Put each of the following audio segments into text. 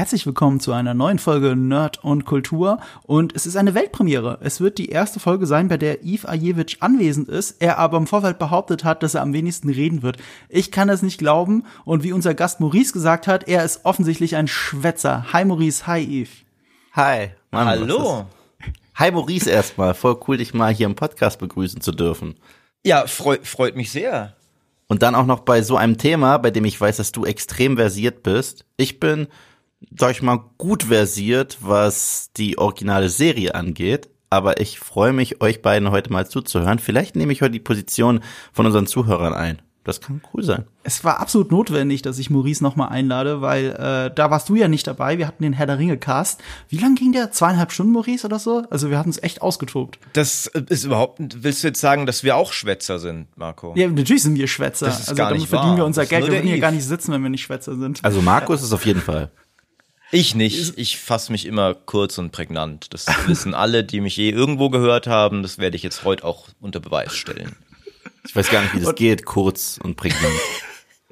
Herzlich willkommen zu einer neuen Folge Nerd und Kultur. Und es ist eine Weltpremiere. Es wird die erste Folge sein, bei der Yves Ajewitsch anwesend ist, er aber im Vorfeld behauptet hat, dass er am wenigsten reden wird. Ich kann das nicht glauben. Und wie unser Gast Maurice gesagt hat, er ist offensichtlich ein Schwätzer. Hi Maurice, hi Yves. Hi. Mann, Hallo. Hi Maurice erstmal. Voll cool, dich mal hier im Podcast begrüßen zu dürfen. Ja, freu, freut mich sehr. Und dann auch noch bei so einem Thema, bei dem ich weiß, dass du extrem versiert bist. Ich bin sag ich mal, gut versiert, was die originale Serie angeht. Aber ich freue mich, euch beiden heute mal zuzuhören. Vielleicht nehme ich heute die Position von unseren Zuhörern ein. Das kann cool sein. Es war absolut notwendig, dass ich Maurice nochmal einlade, weil äh, da warst du ja nicht dabei. Wir hatten den Herr der Ringe Cast. Wie lang ging der? Zweieinhalb Stunden, Maurice, oder so? Also wir hatten es echt ausgetobt. Das ist überhaupt. Willst du jetzt sagen, dass wir auch Schwätzer sind, Marco? Ja, natürlich sind wir Schwätzer. Das ist also gar damit nicht verdienen wahr. wir unser Geld. Wir würden hier gar nicht sitzen, wenn wir nicht Schwätzer sind. Also Marco ist es auf jeden Fall. Ich nicht. Ich fasse mich immer kurz und prägnant. Das wissen alle, die mich je irgendwo gehört haben. Das werde ich jetzt heute auch unter Beweis stellen. Ich weiß gar nicht, wie das geht, kurz und prägnant.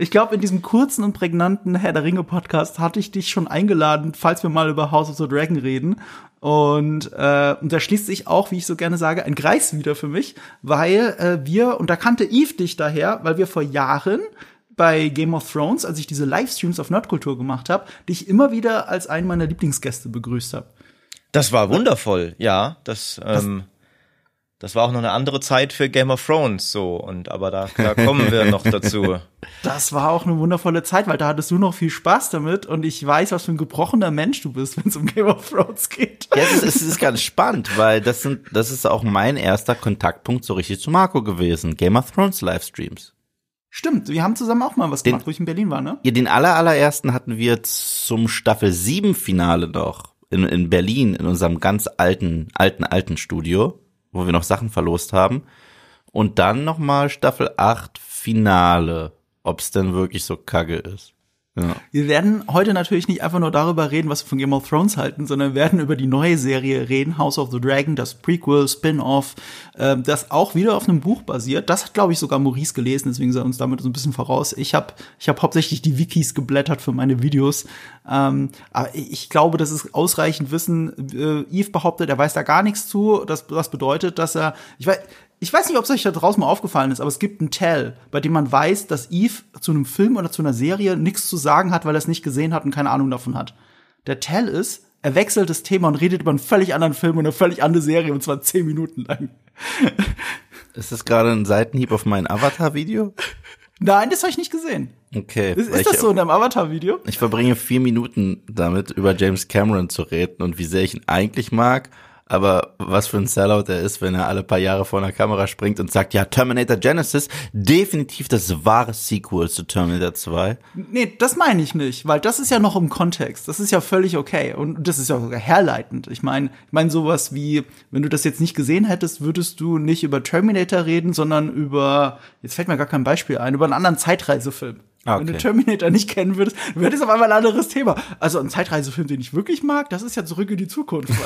Ich glaube, in diesem kurzen und prägnanten Herr der Ringe Podcast hatte ich dich schon eingeladen, falls wir mal über House of the Dragon reden. Und, äh, und da schließt sich auch, wie ich so gerne sage, ein Kreis wieder für mich, weil äh, wir, und da kannte Eve dich daher, weil wir vor Jahren bei Game of Thrones, als ich diese Livestreams auf Nerdkultur gemacht habe, dich immer wieder als einen meiner Lieblingsgäste begrüßt habe. Das war wundervoll, ja. Das, ähm, das war auch noch eine andere Zeit für Game of Thrones so. Und aber da, da kommen wir noch dazu. Das war auch eine wundervolle Zeit, weil da hattest du noch viel Spaß damit und ich weiß, was für ein gebrochener Mensch du bist, wenn es um Game of Thrones geht. Ja, es ist, es ist ganz spannend, weil das sind, das ist auch mein erster Kontaktpunkt so richtig zu Marco gewesen. Game of Thrones Livestreams. Stimmt, wir haben zusammen auch mal was Den- gemacht, wo ich in Berlin war, ne? Ja, den aller, allerersten hatten wir zum Staffel 7 Finale noch in, in Berlin, in unserem ganz alten, alten, alten Studio, wo wir noch Sachen verlost haben. Und dann nochmal Staffel 8 Finale, ob's denn wirklich so kacke ist. Ja. Wir werden heute natürlich nicht einfach nur darüber reden, was wir von Game of Thrones halten, sondern werden über die neue Serie reden, House of the Dragon, das Prequel, Spin-off, äh, das auch wieder auf einem Buch basiert. Das hat, glaube ich, sogar Maurice gelesen, deswegen sei uns damit so ein bisschen voraus. Ich habe ich hab hauptsächlich die Wikis geblättert für meine Videos. Ähm, aber ich glaube, das ist ausreichend Wissen. Äh, Yves behauptet, er weiß da gar nichts zu. Das, das bedeutet, dass er, ich weiß, ich weiß nicht, ob es euch da draußen mal aufgefallen ist, aber es gibt einen Tell, bei dem man weiß, dass Eve zu einem Film oder zu einer Serie nichts zu sagen hat, weil er es nicht gesehen hat und keine Ahnung davon hat. Der Tell ist, er wechselt das Thema und redet über einen völlig anderen Film und eine völlig andere Serie und zwar zehn Minuten lang. Ist das gerade ein Seitenhieb auf mein Avatar-Video? Nein, das habe ich nicht gesehen. Okay. Ist, ist das ich, so in deinem Avatar-Video? Ich verbringe vier Minuten damit, über James Cameron zu reden und wie sehr ich ihn eigentlich mag. Aber was für ein Sellout er ist, wenn er alle paar Jahre vor einer Kamera springt und sagt, ja, Terminator Genesis, definitiv das wahre Sequel zu Terminator 2. Nee, das meine ich nicht, weil das ist ja noch im Kontext. Das ist ja völlig okay und das ist ja sogar herleitend. Ich meine, ich meine sowas wie, wenn du das jetzt nicht gesehen hättest, würdest du nicht über Terminator reden, sondern über, jetzt fällt mir gar kein Beispiel ein, über einen anderen Zeitreisefilm. Ah, Wenn du okay. Terminator nicht kennen würdest, du hättest auf einmal ein anderes Thema. Also ein Zeitreisefilm, den ich wirklich mag, das ist ja zurück in die Zukunft.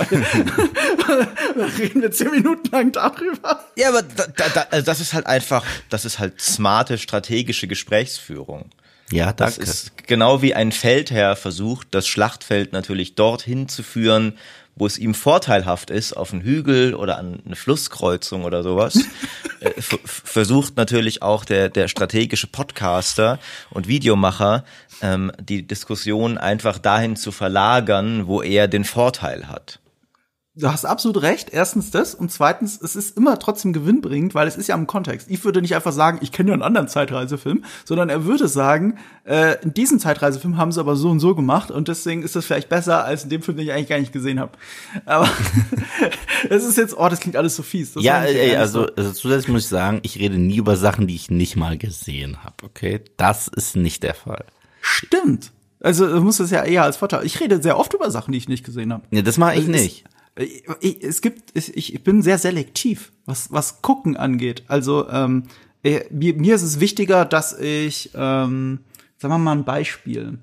Da reden wir zehn Minuten lang darüber. Ja, aber da, da, da, also das ist halt einfach, das ist halt smarte strategische Gesprächsführung. Ja, Das danke. ist genau wie ein Feldherr versucht, das Schlachtfeld natürlich dorthin zu führen, wo es ihm vorteilhaft ist, auf einen Hügel oder an eine Flusskreuzung oder sowas. äh, versucht natürlich auch der, der strategische Podcaster und Videomacher, ähm, die Diskussion einfach dahin zu verlagern, wo er den Vorteil hat. Du hast absolut recht. Erstens das und zweitens, es ist immer trotzdem gewinnbringend, weil es ist ja im Kontext. Ich würde nicht einfach sagen, ich kenne ja einen anderen Zeitreisefilm, sondern er würde sagen, äh, in diesem Zeitreisefilm haben sie aber so und so gemacht und deswegen ist das vielleicht besser als in dem Film, den ich eigentlich gar nicht gesehen habe. Aber das ist jetzt, oh, das klingt alles so fies. Das Ja, ey, nicht also, so. also zusätzlich muss ich sagen, ich rede nie über Sachen, die ich nicht mal gesehen habe, okay? Das ist nicht der Fall. stimmt. Also du musst das ja eher als Vorteil. Ich rede sehr oft über Sachen, die ich nicht gesehen habe. Nee, das mache ich Also es- nicht. Ich, ich, es gibt, ich, ich bin sehr selektiv, was, was Gucken angeht. Also ähm, äh, mir, mir ist es wichtiger, dass ich, ähm, sagen wir mal ein Beispiel.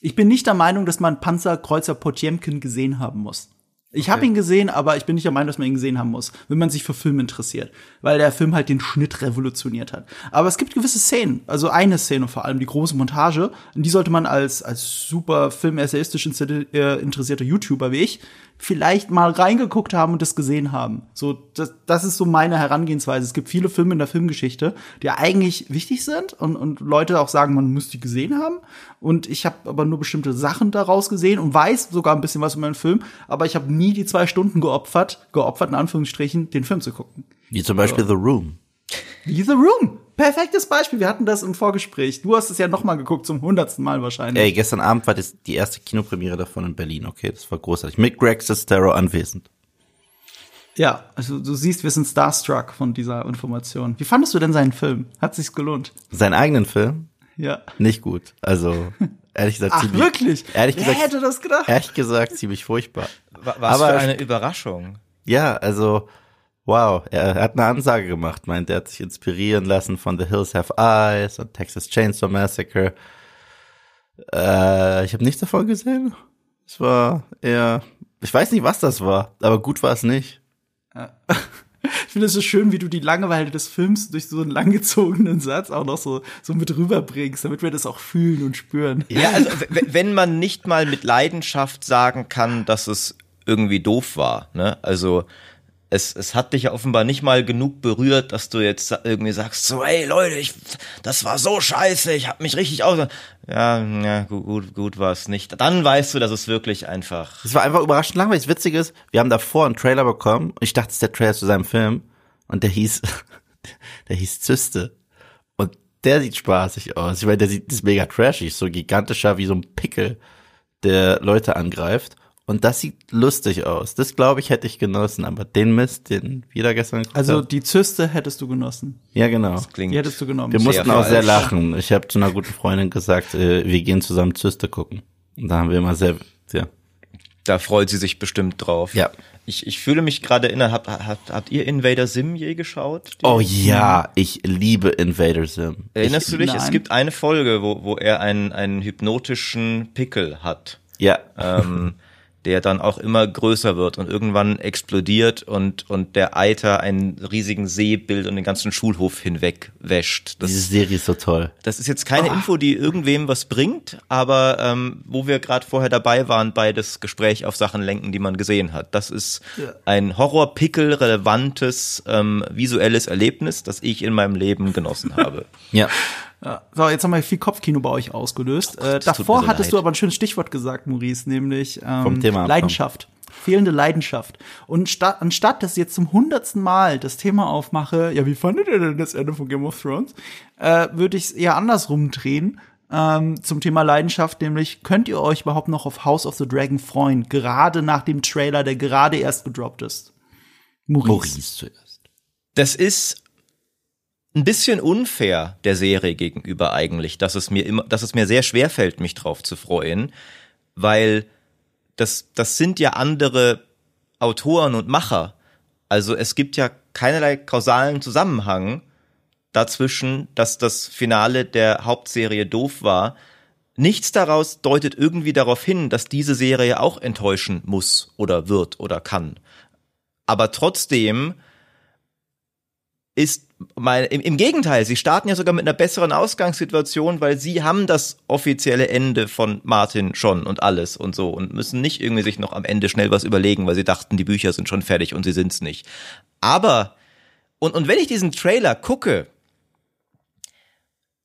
Ich bin nicht der Meinung, dass man Panzerkreuzer Potjemkin gesehen haben muss. Ich habe ihn gesehen, aber ich bin nicht der Meinung, dass man ihn gesehen haben muss, wenn man sich für Film interessiert, weil der Film halt den Schnitt revolutioniert hat. Aber es gibt gewisse Szenen, also eine Szene vor allem, die große Montage, und die sollte man als als super film-essayistisch äh, interessierter YouTuber wie ich vielleicht mal reingeguckt haben und das gesehen haben. So, das, das ist so meine Herangehensweise. Es gibt viele Filme in der Filmgeschichte, die eigentlich wichtig sind und, und Leute auch sagen, man müsste die gesehen haben. Und ich habe aber nur bestimmte Sachen daraus gesehen und weiß sogar ein bisschen was über den Film, aber ich habe nie die zwei Stunden geopfert, geopfert in Anführungsstrichen, den Film zu gucken. Wie zum Beispiel so. The Room. Wie The Room. Perfektes Beispiel. Wir hatten das im Vorgespräch. Du hast es ja noch mal geguckt, zum hundertsten Mal wahrscheinlich. Ey, gestern Abend war das die erste Kinopremiere davon in Berlin. Okay, das war großartig. Mit Greg Sestero anwesend. Ja, also du siehst, wir sind starstruck von dieser Information. Wie fandest du denn seinen Film? Hat sich's gelohnt? Seinen eigenen Film? Ja. Nicht gut. Also, ehrlich gesagt, Ach, ziemlich, wirklich? Ehrlich Wer gesagt, hätte das gedacht? Ehrlich gesagt, ziemlich furchtbar. Was Aber- für eine Überraschung. Ja, also, wow, er hat eine Ansage gemacht, meint, er hat sich inspirieren lassen von The Hills Have Eyes und Texas Chainsaw Massacre. Äh, ich habe nichts davon gesehen. Es war eher, ich weiß nicht, was das war, aber gut war es nicht. Ich finde es so schön, wie du die Langeweile des Films durch so einen langgezogenen Satz auch noch so, so mit rüberbringst, damit wir das auch fühlen und spüren. Ja, also wenn man nicht mal mit Leidenschaft sagen kann, dass es irgendwie doof war, ne? Also es, es hat dich ja offenbar nicht mal genug berührt, dass du jetzt irgendwie sagst, so, ey Leute, ich, das war so scheiße, ich hab mich richtig aus. Ja, ja, gut, gut, gut war es nicht. Dann weißt du, dass es wirklich einfach. Es war einfach überraschend langweilig. Das Witzige ist, wir haben davor einen Trailer bekommen. und Ich dachte, es ist der Trailer zu seinem Film. Und der hieß, der hieß Zyste. Und der sieht spaßig aus. Ich meine, der sieht, ist mega trashig. So gigantischer wie so ein Pickel, der Leute angreift. Und das sieht lustig aus. Das, glaube ich, hätte ich genossen. Aber den Mist, den wir da gestern Also die Zyste hättest du genossen. ja, genau. Klingt Die hättest du genommen. Wir mussten auch sehr lachen. Ich habe zu einer guten Freundin gesagt, äh, wir gehen zusammen Zyste gucken. Und da haben wir immer sehr, ja. Da freut sie sich bestimmt drauf. Ja. Ich, ich fühle mich gerade erinnern, habt, habt, habt ihr Invader Sim je geschaut? Die- Oh ja, ich liebe Invader Sim. Erinnerst ich, du dich? Es Nein. gibt eine Folge, wo, wo er einen, einen hypnotischen Pickel hat. Ja. ähm, der dann auch immer größer wird und irgendwann explodiert und, und der Eiter einen riesigen See bildet und den ganzen Schulhof hinweg wäscht. Diese Das, Serie ist so toll. das ist jetzt keine Info, die irgendwem was bringt, aber ähm, wo wir gerade vorher dabei waren bei das Gespräch auf Sachen lenken, die man gesehen hat. Das ist ein Horror-Pickel-relevantes ähm, visuelles Erlebnis, das ich in meinem Leben genossen habe. Ja. Ja. So, jetzt haben wir viel Kopfkino bei euch ausgelöst. äh, das tut davor hattest leid. du aber ein schönes Stichwort gesagt, Maurice, nämlich ähm, Vom Thema abkommen. Leidenschaft. Fehlende Leidenschaft. Und statt, anstatt, dass ich jetzt zum hundertsten Mal das Thema aufmache, ja, wie fandet ihr denn das Ende von Game of Thrones, äh, würde ich es eher andersrum drehen. Ähm, zum Thema Leidenschaft, nämlich könnt ihr euch überhaupt noch auf House of the Dragon freuen, gerade nach dem Trailer, der gerade erst gedroppt ist? Maurice. Maurice zuerst. das ist ein bisschen unfair der Serie gegenüber eigentlich, dass es mir immer, dass es mir sehr schwer fällt, mich drauf zu freuen, weil das, das sind ja andere Autoren und Macher. Also es gibt ja keinerlei kausalen Zusammenhang dazwischen, dass das Finale der Hauptserie doof war. Nichts daraus deutet irgendwie darauf hin, dass diese Serie auch enttäuschen muss oder wird oder kann. Aber trotzdem ist mein, im, im Gegenteil, sie starten ja sogar mit einer besseren Ausgangssituation, weil sie haben das offizielle Ende von Martin schon und alles und so und müssen nicht irgendwie sich noch am Ende schnell was überlegen, weil sie dachten, die Bücher sind schon fertig und sie sind's nicht. Aber, und, und wenn ich diesen Trailer gucke,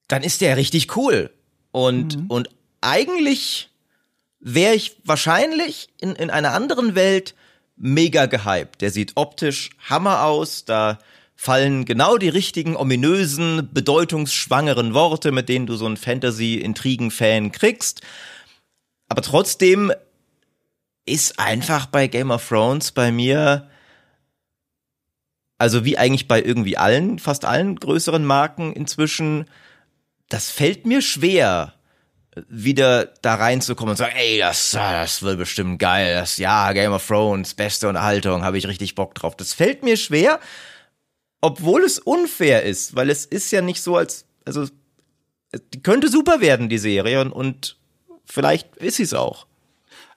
dann ist der richtig cool. Und, und eigentlich wäre ich wahrscheinlich in, in einer anderen Welt mega gehypt. Der sieht optisch Hammer aus, da fallen genau die richtigen, ominösen, bedeutungsschwangeren Worte, mit denen du so einen Fantasy-Intrigen-Fan kriegst. Aber trotzdem ist einfach bei Game of Thrones bei mir, also wie eigentlich bei irgendwie allen, fast allen größeren Marken inzwischen, das fällt mir schwer, wieder da reinzukommen und sagen, ey, das, das wird bestimmt geil, das, ja, Game of Thrones, beste Unterhaltung, habe ich richtig Bock drauf. Das fällt mir schwer, obwohl es unfair ist, weil es ist ja nicht so, als, also, die könnte super werden, die Serie, und, und vielleicht ist sie es auch.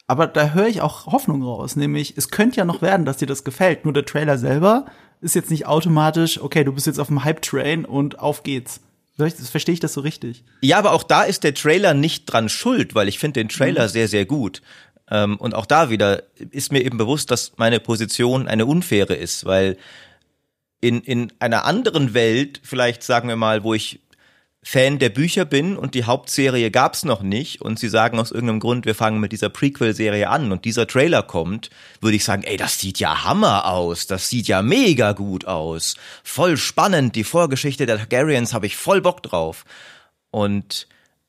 aber da höre ich auch Hoffnung raus, nämlich es könnte ja noch werden, dass dir das gefällt. Nur der Trailer selber ist jetzt nicht automatisch, okay, du bist jetzt auf dem Hype-Train und auf geht's. Verstehe ich das so richtig? Ja, aber auch da ist der Trailer nicht dran schuld, weil ich finde den Trailer mhm. sehr, sehr gut. Ähm, und auch da wieder ist mir eben bewusst, dass meine Position eine unfaire ist, weil in, in einer anderen Welt, vielleicht sagen wir mal, wo ich Fan der Bücher bin und die Hauptserie gab's noch nicht und sie sagen aus irgendeinem Grund, wir fangen mit dieser Prequel-Serie an und dieser Trailer kommt, würde ich sagen, ey, das sieht ja Hammer aus, das sieht ja mega gut aus, voll spannend, die Vorgeschichte der Targaryens habe ich voll Bock drauf. Und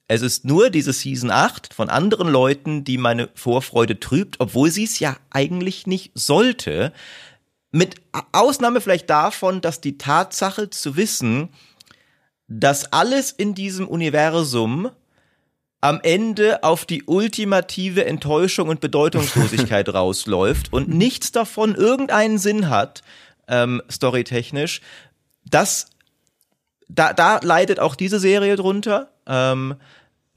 es ist nur diese Season 8 von anderen Leuten, die meine Vorfreude trübt, obwohl sie es ja eigentlich nicht sollte. Mit Ausnahme vielleicht davon, dass die Tatsache zu wissen, dass alles in diesem Universum am Ende auf die ultimative Enttäuschung und Bedeutungslosigkeit rausläuft und nichts davon irgendeinen Sinn hat, ähm, storytechnisch, das da, da leidet auch diese Serie drunter. Ähm,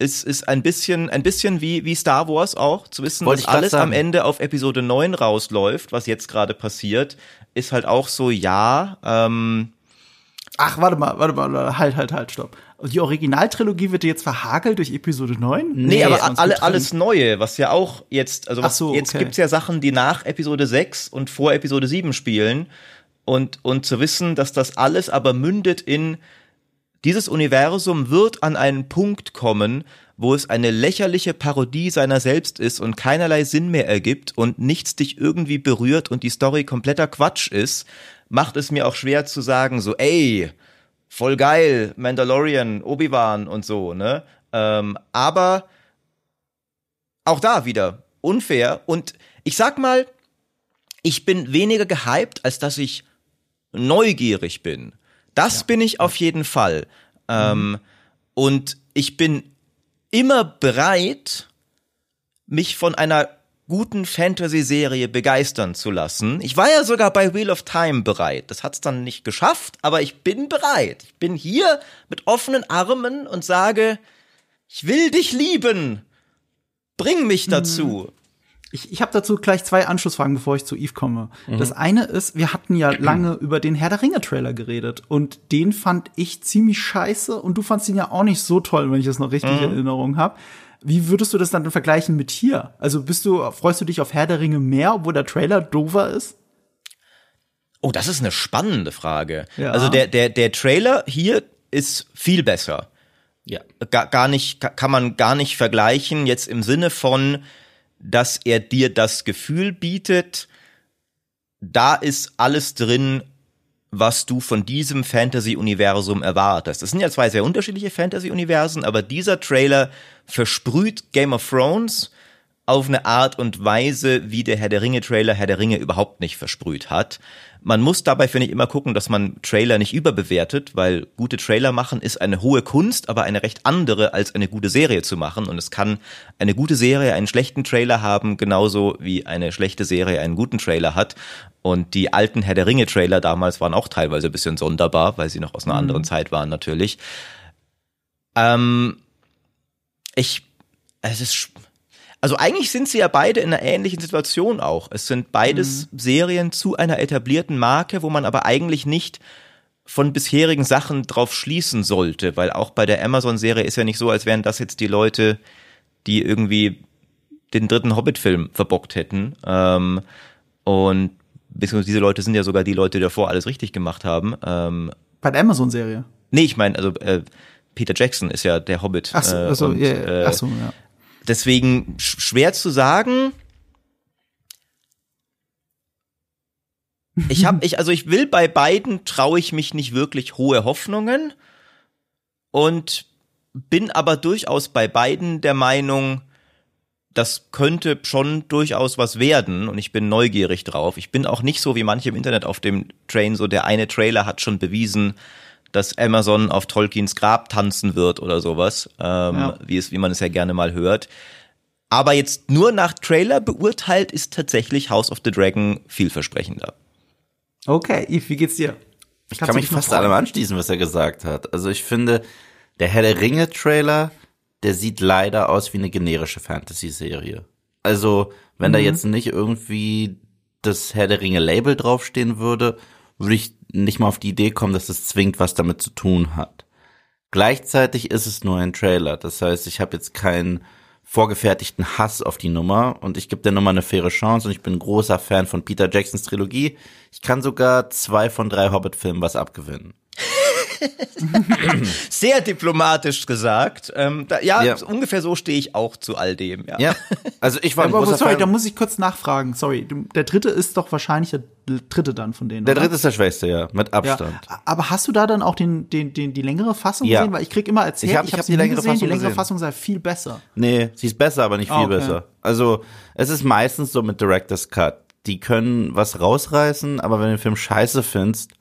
es ist ein bisschen, ein bisschen wie, wie Star Wars auch, zu wissen, Wollte dass alles am Ende auf Episode 9 rausläuft, was jetzt gerade passiert, ist halt auch so, ja, ähm, Ach, warte mal, warte mal, halt, halt, halt, stopp. Die Originaltrilogie wird jetzt verhagelt durch Episode 9? Nee, nee aber alle, alles Neue, was ja auch jetzt, also was, so, jetzt okay. gibt's ja Sachen, die nach Episode 6 und vor Episode 7 spielen. Und, und zu wissen, dass das alles aber mündet in, dieses Universum wird an einen Punkt kommen, wo es eine lächerliche Parodie seiner selbst ist und keinerlei Sinn mehr ergibt und nichts dich irgendwie berührt und die Story kompletter Quatsch ist, macht es mir auch schwer zu sagen, so, ey, voll geil, Mandalorian, Obi-Wan und so, ne? Ähm, aber auch da wieder unfair und ich sag mal, ich bin weniger gehypt, als dass ich neugierig bin. Das ja. bin ich auf jeden Fall. Ähm, mhm. und ich bin immer bereit, mich von einer guten Fantasy-Serie begeistern zu lassen. Ich war ja sogar bei Wheel of Time bereit. Das hat's dann nicht geschafft, aber ich bin bereit. Ich bin hier mit offenen Armen und sage, ich will dich lieben. Bring mich mhm. Ich, ich habe dazu gleich zwei Anschlussfragen, bevor ich zu Eve komme. Mhm. Das eine ist, wir hatten ja lange über den Herr der Ringe Trailer geredet und den fand ich ziemlich scheiße und du fandst ihn ja auch nicht so toll, wenn ich das noch richtig mhm. in Erinnerung habe. Wie würdest du das dann vergleichen mit hier? Also bist du, freust du dich auf Herr der Ringe mehr, obwohl der Trailer dover ist? Oh, das ist eine spannende Frage. Ja. Also der, der, der Trailer hier ist viel besser. Ja. Gar, gar nicht, kann man gar nicht vergleichen, jetzt im Sinne von, dass er dir das Gefühl bietet, da ist alles drin, was du von diesem Fantasy-Universum erwartest. Das sind ja zwei sehr unterschiedliche Fantasy-Universen, aber dieser Trailer versprüht Game of Thrones auf eine Art und Weise, wie der Herr der Ringe Trailer Herr der Ringe überhaupt nicht versprüht hat. Man muss dabei, finde ich, immer gucken, dass man Trailer nicht überbewertet, weil gute Trailer machen ist eine hohe Kunst, aber eine recht andere, als eine gute Serie zu machen. Und es kann eine gute Serie einen schlechten Trailer haben, genauso wie eine schlechte Serie einen guten Trailer hat. Und die alten Herr der Ringe Trailer damals waren auch teilweise ein bisschen sonderbar, weil sie noch aus einer mhm. anderen Zeit waren, natürlich. Ähm, ich, es ist, also eigentlich sind sie ja beide in einer ähnlichen Situation auch. Es sind beides mhm. Serien zu einer etablierten Marke, wo man aber eigentlich nicht von bisherigen Sachen drauf schließen sollte, weil auch bei der Amazon-Serie ist ja nicht so, als wären das jetzt die Leute, die irgendwie den dritten Hobbit-Film verbockt hätten. Ähm, und beziehungsweise diese Leute sind ja sogar die Leute, die davor alles richtig gemacht haben. Ähm, bei der Amazon-Serie? Nee, ich meine, also äh, Peter Jackson ist ja der Hobbit. Ach so, äh, und, yeah, ach so ja. Deswegen schwer zu sagen. Ich habe ich also ich will bei beiden traue ich mich nicht wirklich hohe Hoffnungen und bin aber durchaus bei beiden der Meinung, das könnte schon durchaus was werden und ich bin neugierig drauf. Ich bin auch nicht so wie manche im Internet auf dem Train so der eine Trailer hat schon bewiesen, dass Amazon auf Tolkiens Grab tanzen wird oder sowas, ähm, ja. wie es wie man es ja gerne mal hört. Aber jetzt nur nach Trailer beurteilt ist tatsächlich House of the Dragon vielversprechender. Okay, Yves, wie geht's dir? Ich kann mich fast allem anschließen, was er gesagt hat. Also ich finde, der Herr der Ringe Trailer, der sieht leider aus wie eine generische Fantasy-Serie. Also, wenn mhm. da jetzt nicht irgendwie das Herr der Ringe Label draufstehen würde, würde ich nicht mal auf die Idee kommen, dass es zwingend was damit zu tun hat. Gleichzeitig ist es nur ein Trailer. Das heißt, ich habe jetzt keinen vorgefertigten Hass auf die Nummer und ich gebe der Nummer eine faire Chance und ich bin großer Fan von Peter Jacksons Trilogie. Ich kann sogar zwei von drei Hobbit-Filmen was abgewinnen. Sehr diplomatisch gesagt. Ähm, da, ja, ja, ungefähr so stehe ich auch zu all dem. Ja, ja. also ich war aber, sorry, Fan. da muss ich kurz nachfragen. Sorry, der dritte ist doch wahrscheinlich der dritte dann von denen. Der oder? dritte ist der schwächste, ja, mit Abstand. Ja, aber hast du da dann auch den, den, den, die längere Fassung ja. gesehen? Weil ich krieg immer erzählt, ich habe ich hab die längere gesehen, Fassung die längere gesehen. Fassung sei viel besser. Nee, sie ist besser, aber nicht viel ah, okay. besser. Also es ist meistens so mit Director's Cut. Die können was rausreißen, aber wenn du den Film scheiße findest,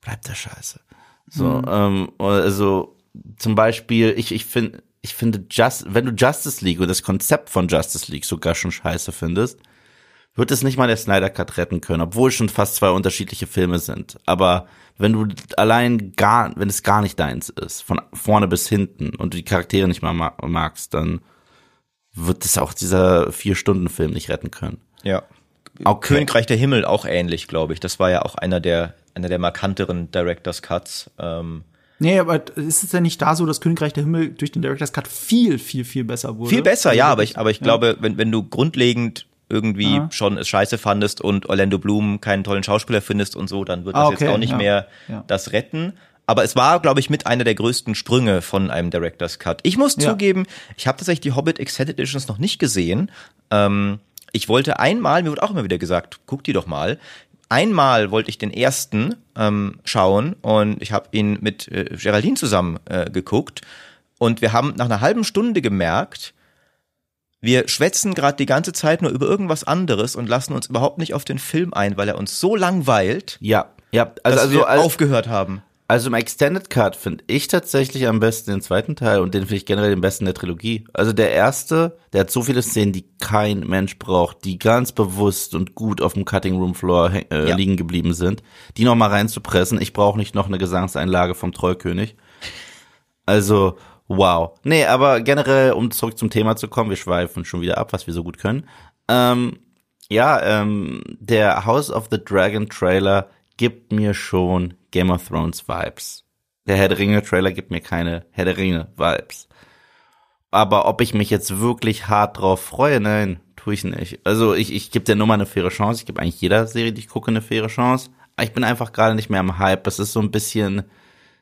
bleibt der scheiße. So, mhm. ähm, also zum Beispiel, ich, ich finde, ich finde, just, wenn du Justice League und das Konzept von Justice League sogar schon scheiße findest, wird es nicht mal der Snyder Cut retten können, obwohl es schon fast zwei unterschiedliche Filme sind. Aber wenn du allein gar, wenn es gar nicht deins ist, von vorne bis hinten und du die Charaktere nicht mal magst, dann wird es auch dieser Vier-Stunden-Film nicht retten können. Ja. Okay. Königreich der Himmel auch ähnlich, glaube ich. Das war ja auch einer der einer der markanteren Director's Cuts. Ähm, Nee, aber ist es ja nicht da so, dass Königreich der Himmel durch den Director's Cut viel, viel, viel besser wurde? Viel besser, ja, aber ich, aber ich ja. glaube, wenn, wenn du grundlegend irgendwie Aha. schon es scheiße fandest und Orlando Bloom keinen tollen Schauspieler findest und so, dann wird das ah, okay. jetzt auch nicht ja. mehr ja. das retten. Aber es war, glaube ich, mit einer der größten Sprünge von einem Director's Cut. Ich muss zugeben, ich habe tatsächlich die Hobbit Extended Editions noch nicht gesehen. Ähm, ich wollte einmal, mir wurde auch immer wieder gesagt, guck die doch mal einmal wollte ich den ersten ähm, schauen und ich habe ihn mit äh, Geraldine zusammen äh, geguckt und wir haben nach einer halben Stunde gemerkt, wir schwätzen gerade die ganze Zeit nur über irgendwas anderes und lassen uns überhaupt nicht auf den Film ein, weil er uns so langweilt. Ja, ja, also, dass also, wir also, aufgehört haben. Also im Extended Cut finde ich tatsächlich am besten den zweiten Teil und den finde ich generell den besten der Trilogie. Also der erste, der hat so viele Szenen, die kein Mensch braucht, die ganz bewusst und gut auf dem Cutting Room Floor äh, ja. liegen geblieben sind, die noch mal reinzupressen. Ich brauche nicht noch eine Gesangseinlage vom Trollkönig. Also wow. Nee, aber generell, um zurück zum Thema zu kommen, wir schweifen schon wieder ab, was wir so gut können. Ähm, ja, ähm, der House of the Dragon Trailer gibt mir schon Game of Thrones Vibes. Der Herr der Ringe Trailer gibt mir keine Herr der Ringe Vibes. Aber ob ich mich jetzt wirklich hart drauf freue, nein, tue ich nicht. Also ich, ich gebe der Nummer eine faire Chance. Ich gebe eigentlich jeder Serie, die ich gucke, eine faire Chance. Aber ich bin einfach gerade nicht mehr am Hype. Es ist so ein bisschen,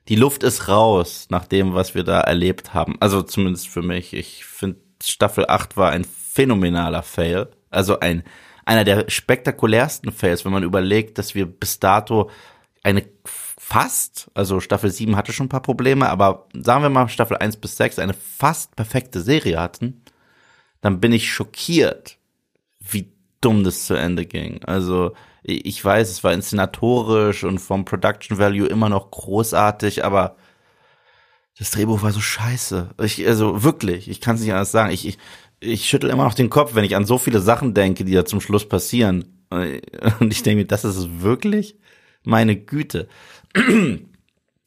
die Luft ist raus nach dem, was wir da erlebt haben. Also zumindest für mich. Ich finde, Staffel 8 war ein phänomenaler Fail. Also ein, einer der spektakulärsten Fails, wenn man überlegt, dass wir bis dato eine fast, also Staffel 7 hatte schon ein paar Probleme, aber sagen wir mal Staffel 1 bis 6 eine fast perfekte Serie hatten, dann bin ich schockiert, wie dumm das zu Ende ging. Also ich weiß, es war inszenatorisch und vom Production Value immer noch großartig, aber das Drehbuch war so scheiße. Ich, also wirklich, ich kann es nicht anders sagen. Ich, ich, ich schüttel immer noch den Kopf, wenn ich an so viele Sachen denke, die da zum Schluss passieren. Und ich denke mir, das ist wirklich? Meine Güte.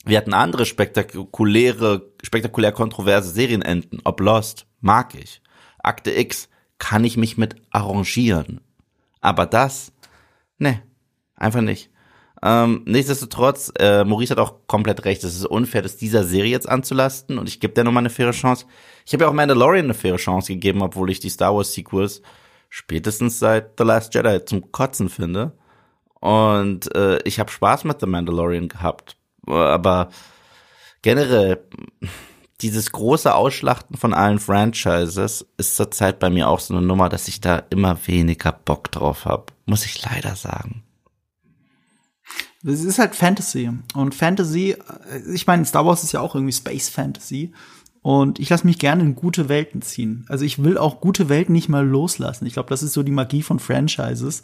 Wir hatten andere spektakuläre, spektakulär kontroverse Serienenden. Ob Lost, mag ich. Akte X, kann ich mich mit arrangieren. Aber das, ne, einfach nicht. Ähm, nichtsdestotrotz, äh, Maurice hat auch komplett recht. Es ist unfair, das dieser Serie jetzt anzulasten und ich gebe der nochmal eine faire Chance. Ich habe ja auch Mandalorian eine faire Chance gegeben, obwohl ich die Star Wars Sequels spätestens seit The Last Jedi zum Kotzen finde. Und äh, ich habe Spaß mit The Mandalorian gehabt. Aber generell, dieses große Ausschlachten von allen Franchises ist zurzeit bei mir auch so eine Nummer, dass ich da immer weniger Bock drauf habe. Muss ich leider sagen. Es ist halt Fantasy. Und Fantasy, äh, ich meine, Star Wars ist ja auch irgendwie Space Fantasy. Und ich lasse mich gerne in gute Welten ziehen. Also ich will auch gute Welten nicht mal loslassen. Ich glaube, das ist so die Magie von Franchises.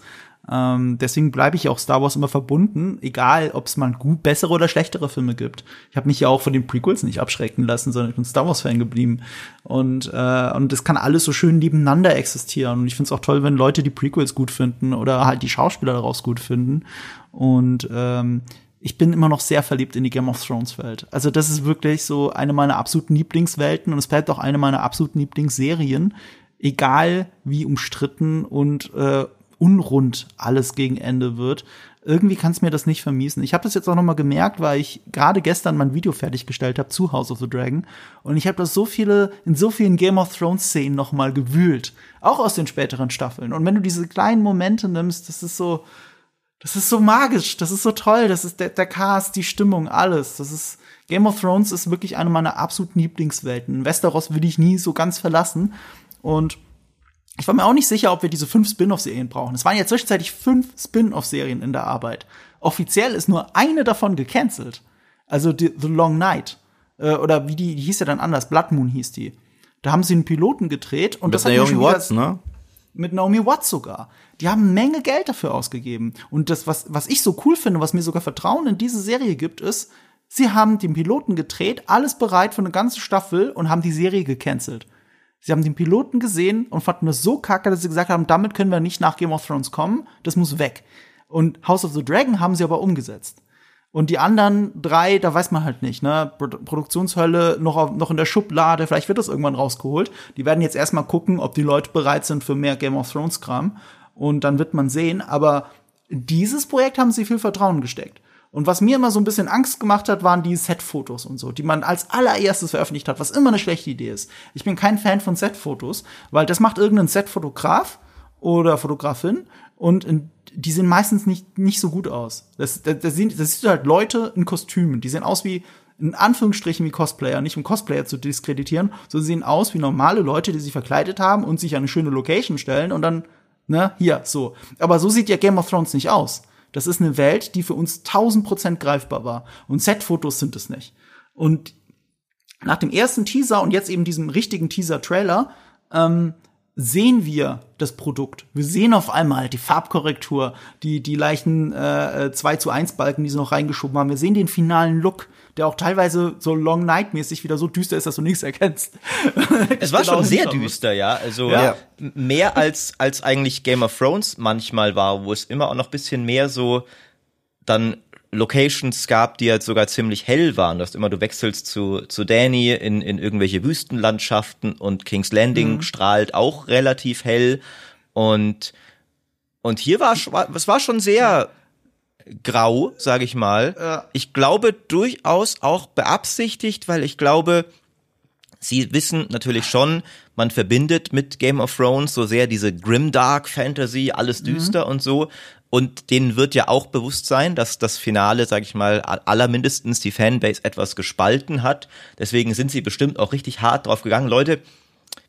Ähm, deswegen bleibe ich auch Star Wars immer verbunden, egal ob es mal gut bessere oder schlechtere Filme gibt. Ich habe mich ja auch von den Prequels nicht abschrecken lassen, sondern ich bin Star Wars Fan geblieben. Und äh, und es kann alles so schön nebeneinander existieren. Und ich finde es auch toll, wenn Leute die Prequels gut finden oder halt die Schauspieler daraus gut finden. Und ähm, ich bin immer noch sehr verliebt in die Game of Thrones Welt. Also das ist wirklich so eine meiner absoluten Lieblingswelten und es bleibt auch eine meiner absoluten Lieblingsserien egal wie umstritten und äh, unrund alles gegen Ende wird, irgendwie kann es mir das nicht vermiesen. Ich habe das jetzt auch noch mal gemerkt, weil ich gerade gestern mein Video fertiggestellt habe zu House of the Dragon und ich habe das so viele in so vielen Game of Thrones Szenen noch mal gewühlt, auch aus den späteren Staffeln. Und wenn du diese kleinen Momente nimmst, das ist so das ist so magisch, das ist so toll, das ist der, der Cast, die Stimmung, alles. Das ist Game of Thrones ist wirklich eine meiner absoluten Lieblingswelten. Westeros will ich nie so ganz verlassen und ich war mir auch nicht sicher, ob wir diese fünf Spin-off-Serien brauchen. Es waren ja zwischenzeitlich fünf Spin-off-Serien in der Arbeit. Offiziell ist nur eine davon gecancelt. Also die, The Long Night. Äh, oder wie die, die hieß ja dann anders, Blood Moon hieß die. Da haben sie einen Piloten gedreht und Mit das hat Naomi Watts, ne? mit Naomi Watts sogar. Die haben eine Menge Geld dafür ausgegeben. Und das, was, was ich so cool finde, was mir sogar Vertrauen in diese Serie gibt, ist, sie haben den Piloten gedreht, alles bereit für eine ganze Staffel und haben die Serie gecancelt. Sie haben den Piloten gesehen und fanden das so kacke, dass sie gesagt haben, damit können wir nicht nach Game of Thrones kommen, das muss weg. Und House of the Dragon haben sie aber umgesetzt. Und die anderen drei, da weiß man halt nicht, ne? Pro Produktionshölle noch, noch in der Schublade, vielleicht wird das irgendwann rausgeholt. Die werden jetzt erstmal gucken, ob die Leute bereit sind für mehr Game of Thrones Kram. Und dann wird man sehen. Aber dieses Projekt haben sie viel Vertrauen gesteckt. Und was mir immer so ein bisschen Angst gemacht hat, waren die Set-Fotos und so, die man als allererstes veröffentlicht hat, was immer eine schlechte Idee ist. Ich bin kein Fan von Set-Fotos, weil das macht irgendein Set-Fotograf oder Fotografin und die sehen meistens nicht, nicht so gut aus. Das, das, das, sind, das sind halt Leute in Kostümen, die sehen aus wie, in Anführungsstrichen wie Cosplayer, nicht um Cosplayer zu diskreditieren, sondern sehen aus wie normale Leute, die sich verkleidet haben und sich an eine schöne Location stellen und dann, ne, hier, so. Aber so sieht ja Game of Thrones nicht aus. Das ist eine Welt, die für uns 1000 Prozent greifbar war. Und Set-Fotos sind es nicht. Und nach dem ersten Teaser und jetzt eben diesem richtigen Teaser-Trailer ähm, sehen wir das Produkt. Wir sehen auf einmal die Farbkorrektur, die, die leichten äh, 2 zu 1 Balken, die sie noch reingeschoben haben. Wir sehen den finalen Look, der auch teilweise so Long Night-mäßig wieder so düster ist, dass du nichts erkennst. Es war Genau schon sehr düster, ja. Also Ja. mehr als, als eigentlich Game of Thrones manchmal war, wo es immer auch noch bisschen mehr so dann Locations gab, die halt sogar ziemlich hell waren. Du hast immer, du wechselst zu, zu Danny in, in irgendwelche Wüstenlandschaften und King's Landing strahlt auch relativ hell. Und, und hier war, es war schon sehr grau, sage ich mal. Ja. Ich glaube durchaus auch beabsichtigt, weil ich glaube, Sie wissen natürlich schon, man verbindet mit Game of Thrones so sehr diese grimdark Fantasy, alles düster und so. Und denen wird ja auch bewusst sein, dass das Finale, sag ich mal, aller mindestens die Fanbase etwas gespalten hat. Deswegen sind sie bestimmt auch richtig hart drauf gegangen. Leute,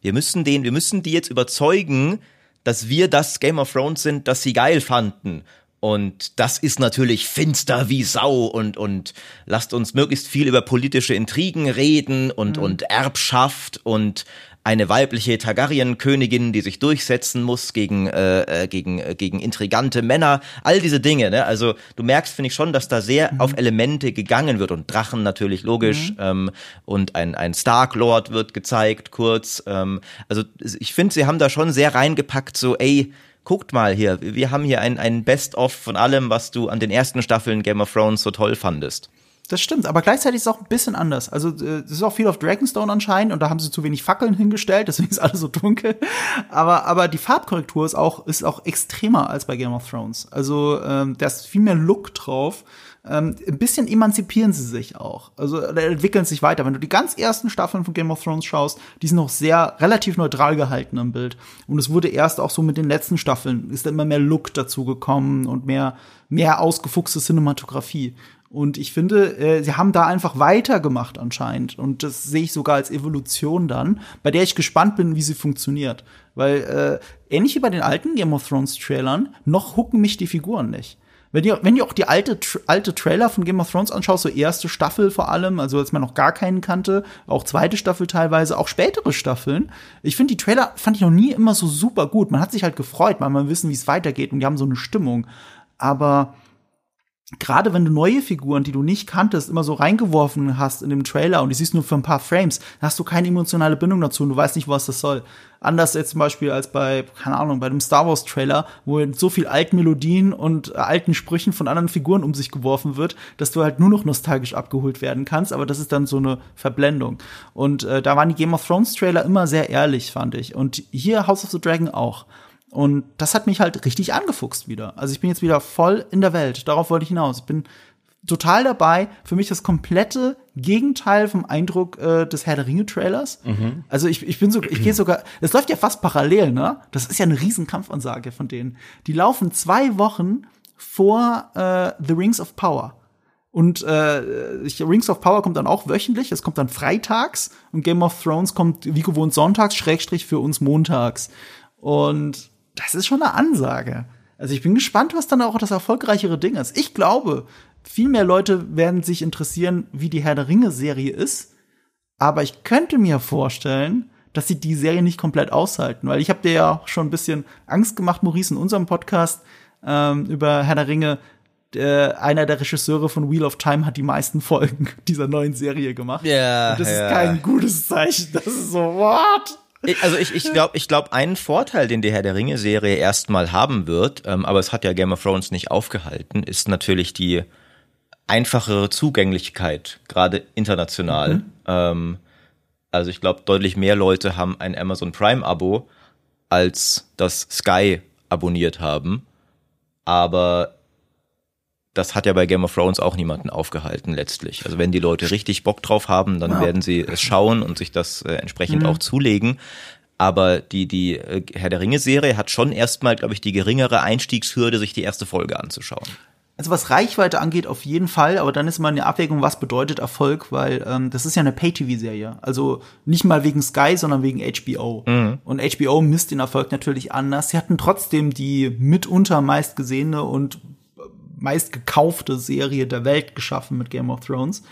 wir müssen den, wir müssen die jetzt überzeugen, dass wir das Game of Thrones sind, das sie geil fanden. Und das ist natürlich finster wie Sau und, und lasst uns möglichst viel über politische Intrigen reden und, und Erbschaft und eine weibliche Targaryen-Königin, die sich durchsetzen muss gegen, äh, äh, gegen, äh, gegen intrigante Männer, all diese Dinge. Ne? Also du merkst, finde ich schon, dass da sehr auf Elemente gegangen wird und Drachen natürlich logisch ähm, und ein, ein Stark-Lord wird gezeigt kurz. Ähm, also ich finde, sie haben da schon sehr reingepackt, so ey, guckt mal hier, wir haben hier ein, ein Best-of von allem, was du an den ersten Staffeln Game of Thrones so toll fandest. Das stimmt, aber gleichzeitig ist es auch ein bisschen anders. Also äh, es ist auch viel auf Dragonstone anscheinend und da haben sie zu wenig Fackeln hingestellt, deswegen ist alles so dunkel. Aber aber die Farbkorrektur ist auch ist auch extremer als bei Game of Thrones. Also ähm, da ist viel mehr Look drauf. Ähm, ein bisschen emanzipieren sie sich auch. Also entwickeln sich weiter. Wenn du die ganz ersten Staffeln von Game of Thrones schaust, die sind noch sehr relativ neutral gehalten im Bild. Und es wurde erst auch so mit den letzten Staffeln ist da immer mehr Look dazu gekommen und mehr mehr ausgefuchste Cinematografie. Und ich finde, äh, sie haben da einfach weitergemacht anscheinend. Und das sehe ich sogar als Evolution dann, bei der ich gespannt bin, wie sie funktioniert. Weil äh, ähnlich wie bei den alten Game of Thrones Trailern, noch hucken mich die Figuren nicht. Wenn ihr, wenn ihr auch die alte, alte Trailer von Game of Thrones anschaust, so erste Staffel vor allem, also als man noch gar keinen kannte, auch zweite Staffel teilweise, auch spätere Staffeln. Ich finde, die Trailer fand ich noch nie immer so super gut. Man hat sich halt gefreut, weil man wissen, wie es weitergeht und die haben so eine Stimmung. Aber gerade wenn du neue Figuren, die du nicht kanntest, immer so reingeworfen hast in dem Trailer und die siehst nur für ein paar Frames, dann hast du keine emotionale Bindung dazu und du weißt nicht, was das soll. Anders jetzt zum Beispiel als bei, keine Ahnung, bei dem Star Wars Trailer, wo so viel alten Melodien und alten Sprüchen von anderen Figuren um sich geworfen wird, dass du halt nur noch nostalgisch abgeholt werden kannst, aber das ist dann so eine Verblendung. Und äh, da waren die Game of Thrones Trailer immer sehr ehrlich, fand ich. Und hier House of the Dragon auch. Und das hat mich halt richtig angefuchst wieder. Also ich bin jetzt wieder voll in der Welt. Darauf wollte ich hinaus. Ich bin total dabei. Für mich das komplette Gegenteil vom Eindruck äh, des Herr der Ringe Trailers. Mhm. Also ich, ich bin so, ich gehe sogar, es läuft ja fast parallel, ne? Das ist ja eine riesen Kampfansage von denen. Die laufen zwei Wochen vor äh, The Rings of Power. Und äh, Rings of Power kommt dann auch wöchentlich, es kommt dann freitags und Game of Thrones kommt wie gewohnt sonntags, Schrägstrich für uns montags. Und das ist schon eine Ansage. Also ich bin gespannt, was dann auch das erfolgreichere Ding ist. Ich glaube, viel mehr Leute werden sich interessieren, wie die Herr der Ringe-Serie ist. Aber ich könnte mir vorstellen, dass sie die Serie nicht komplett aushalten. Weil ich habe dir ja auch schon ein bisschen Angst gemacht, Maurice, in unserem Podcast ähm, über Herr der Ringe. Äh, einer der Regisseure von Wheel of Time hat die meisten Folgen dieser neuen Serie gemacht. Ja. Und das ja. ist kein gutes Zeichen. Das ist so, what? Also ich, ich glaube, ich glaub, einen Vorteil, den die Herr der Ringe-Serie erstmal haben wird, ähm, aber es hat ja Game of Thrones nicht aufgehalten, ist natürlich die einfachere Zugänglichkeit, gerade international. Mhm. Ähm, also ich glaube, deutlich mehr Leute haben ein Amazon Prime-Abo, als das Sky abonniert haben. Aber das hat ja bei Game of Thrones auch niemanden aufgehalten letztlich. Also wenn die Leute richtig Bock drauf haben, dann ja. werden sie es schauen und sich das äh, entsprechend mhm. auch zulegen. Aber die, die äh, Herr der Ringe-Serie hat schon erstmal, glaube ich, die geringere Einstiegshürde, sich die erste Folge anzuschauen. Also was Reichweite angeht, auf jeden Fall, aber dann ist mal eine Abwägung, was bedeutet Erfolg, weil ähm, das ist ja eine Pay-TV-Serie. Also nicht mal wegen Sky, sondern wegen HBO. Mhm. Und HBO misst den Erfolg natürlich anders. Sie hatten trotzdem die mitunter meistgesehene und meist gekaufte Serie der Welt geschaffen mit Game of Thrones.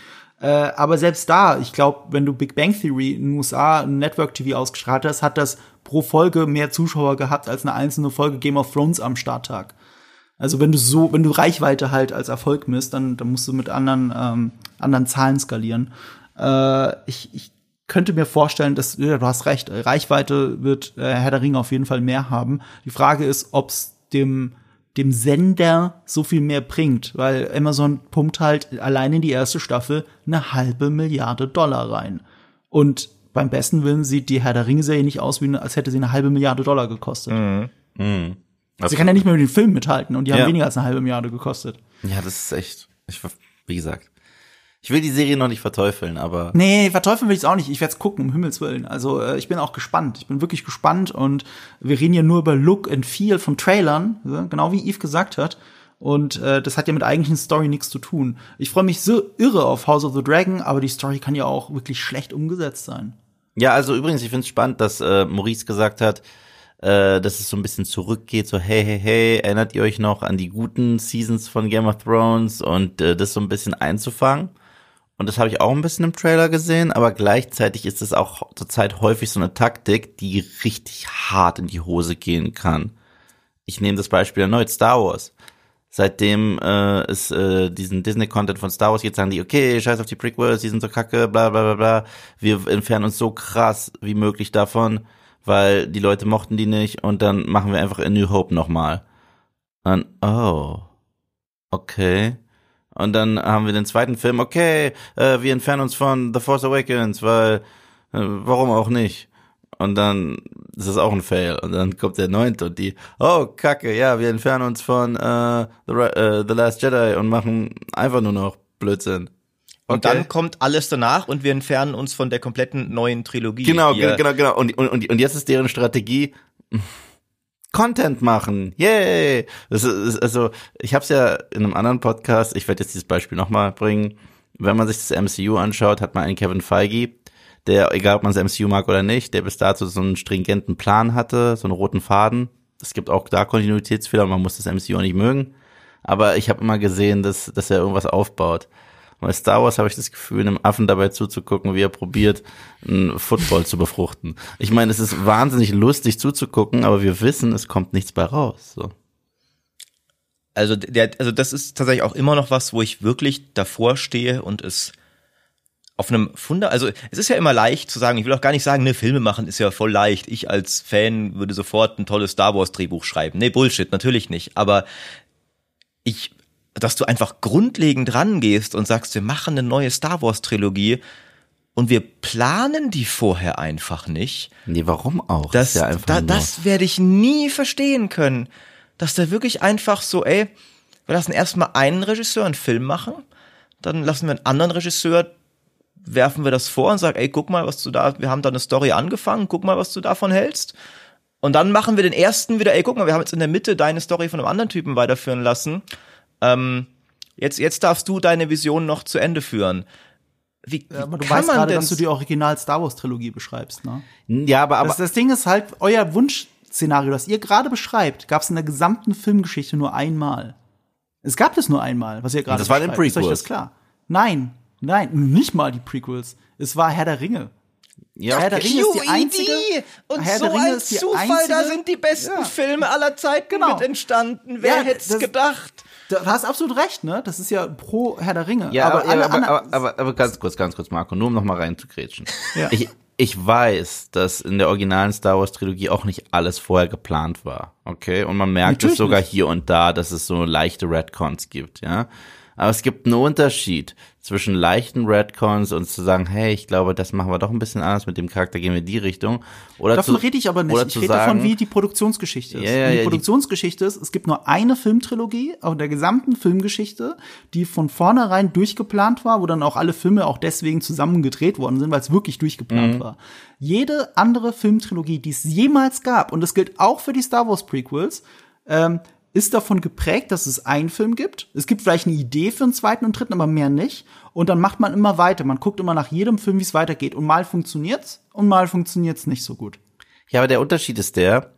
Äh, aber selbst da, ich glaube, wenn du Big Bang Theory in den USA Network TV ausgestrahlt hast, hat das pro Folge mehr Zuschauer gehabt als eine einzelne Folge Game of Thrones am Starttag. Also wenn du so, wenn du Reichweite halt als Erfolg misst, dann, dann musst du mit anderen, ähm, anderen Zahlen skalieren. Äh, ich, ich könnte mir vorstellen, dass, ja, du hast recht, Reichweite wird äh, Herr der Ringe auf jeden Fall mehr haben. Die Frage ist, ob es dem dem Sender so viel mehr bringt, weil Amazon pumpt halt allein in die erste Staffel eine halbe Milliarde Dollar rein. Und beim besten Willen sieht die Herr der Ringe-Serie nicht aus, wie, als hätte sie eine halbe Milliarde Dollar gekostet. Mhm. Mhm. Sie kann ja nicht mehr mit den Film mithalten und die haben ja. weniger als eine halbe Milliarde gekostet. Ja, das ist echt, ich, wie gesagt, ich will die Serie noch nicht verteufeln, aber. Nee, verteufeln will ich es auch nicht. Ich werde es gucken, um Himmels Willen. Also äh, ich bin auch gespannt. Ich bin wirklich gespannt und wir reden ja nur über Look and Feel von Trailern, so, genau wie Eve gesagt hat. Und äh, das hat ja mit eigentlichen Story nichts zu tun. Ich freue mich so irre auf House of the Dragon, aber die Story kann ja auch wirklich schlecht umgesetzt sein. Ja, also übrigens, ich finde es spannend, dass äh, Maurice gesagt hat, äh, dass es so ein bisschen zurückgeht, so hey, hey, hey, erinnert ihr euch noch an die guten Seasons von Game of Thrones und äh, das so ein bisschen einzufangen. Und das habe ich auch ein bisschen im Trailer gesehen, aber gleichzeitig ist es auch zurzeit häufig so eine Taktik, die richtig hart in die Hose gehen kann. Ich nehme das Beispiel erneut, Star Wars. Seitdem äh, es äh, diesen Disney-Content von Star Wars gibt, sagen die, okay, scheiß auf die Prequels, die sind so kacke, bla bla bla bla. Wir entfernen uns so krass wie möglich davon, weil die Leute mochten die nicht und dann machen wir einfach in New Hope nochmal. Dann, oh, okay. Und dann haben wir den zweiten Film, okay, äh, wir entfernen uns von The Force Awakens, weil, äh, warum auch nicht? Und dann ist es auch ein Fail. Und dann kommt der neunte und die, oh, kacke, ja, wir entfernen uns von äh, The, äh, The Last Jedi und machen einfach nur noch Blödsinn. Okay. Und dann kommt alles danach und wir entfernen uns von der kompletten neuen Trilogie. Genau, genau, genau. Und, und, und jetzt ist deren Strategie, Content machen. Yay! Das ist, also, ich habe es ja in einem anderen Podcast, ich werde jetzt dieses Beispiel nochmal bringen. Wenn man sich das MCU anschaut, hat man einen Kevin Feige, der, egal ob man das MCU mag oder nicht, der bis dato so einen stringenten Plan hatte, so einen roten Faden. Es gibt auch da Kontinuitätsfehler, man muss das MCU auch nicht mögen. Aber ich habe immer gesehen, dass, dass er irgendwas aufbaut. Bei Star Wars habe ich das Gefühl, einem Affen dabei zuzugucken, wie er probiert, einen Football zu befruchten. Ich meine, es ist wahnsinnig lustig zuzugucken, aber wir wissen, es kommt nichts bei raus. So. Also der, also das ist tatsächlich auch immer noch was, wo ich wirklich davor stehe und es auf einem Funda, also es ist ja immer leicht zu sagen, ich will auch gar nicht sagen, ne, Filme machen ist ja voll leicht. Ich als Fan würde sofort ein tolles Star Wars Drehbuch schreiben. Nee, Bullshit, natürlich nicht. Aber ich, dass du einfach grundlegend rangehst und sagst, wir machen eine neue Star Wars Trilogie und wir planen die vorher einfach nicht. Nee, warum auch? Das, Ist ja einfach da, das werde ich nie verstehen können. Dass der wirklich einfach so, ey, wir lassen erstmal einen Regisseur einen Film machen, dann lassen wir einen anderen Regisseur, werfen wir das vor und sagen, ey, guck mal, was du da, wir haben da eine Story angefangen, guck mal, was du davon hältst. Und dann machen wir den ersten wieder, ey, guck mal, wir haben jetzt in der Mitte deine Story von einem anderen Typen weiterführen lassen. Ähm, jetzt, jetzt darfst du deine Vision noch zu Ende führen. Wie, Ja, aber wie du kann weißt man gerade, denn dass du die Original Star Wars Trilogie beschreibst, ne? Ja, aber, aber das, das Ding ist halt, euer Wunschszenario, das ihr gerade beschreibt, gab es in der gesamten Filmgeschichte nur einmal. Es gab das nur einmal, was ihr gerade das war in den beschreibt. Ist euch Prequels. das klar? Nein, nein, nicht mal die Prequels. Es war Herr der Ringe. ja, Herr der. Ringe ist die einzige. Und Herr so der Ringe ein ist die Zufall, einzige, da sind die besten Ja. Filme aller Zeiten Genau. mit entstanden. Wer Ja, hätte es gedacht? Du hast absolut recht, ne? Das ist ja pro Herr der Ringe. Ja, aber, aber, aber, aber, aber, ganz kurz, ganz kurz, Marco, nur um noch mal reinzugrätschen. Ja. Ich, ich weiß, dass in der originalen Star Wars Trilogie auch nicht alles vorher geplant war, okay? Und man merkt Natürlich es sogar nicht. hier und da, dass es so leichte Redcons gibt, ja? Aber es gibt einen Unterschied zwischen leichten Redcons und zu sagen, hey, ich glaube, das machen wir doch ein bisschen anders mit dem Charakter, gehen wir in die Richtung. Oder Davon zu, rede ich aber nicht. Oder Ich rede sagen, davon, wie die Produktionsgeschichte ist. Ja, ja, die ja, die- Produktionsgeschichte ist, es gibt nur eine Filmtrilogie auf der gesamten Filmgeschichte, die von vornherein durchgeplant war, wo dann auch alle Filme auch deswegen zusammen gedreht worden sind, weil es wirklich durchgeplant Mhm. war. Jede andere Filmtrilogie, die es jemals gab, und das gilt auch für die Star Wars Prequels, ähm, ist davon geprägt, dass es einen Film gibt. Es gibt vielleicht eine Idee für einen zweiten und dritten, aber mehr nicht. Und dann macht man immer weiter. Man guckt immer nach jedem Film, wie es weitergeht. Und mal funktioniert's und mal funktioniert's nicht so gut. Ja, aber der Unterschied ist der,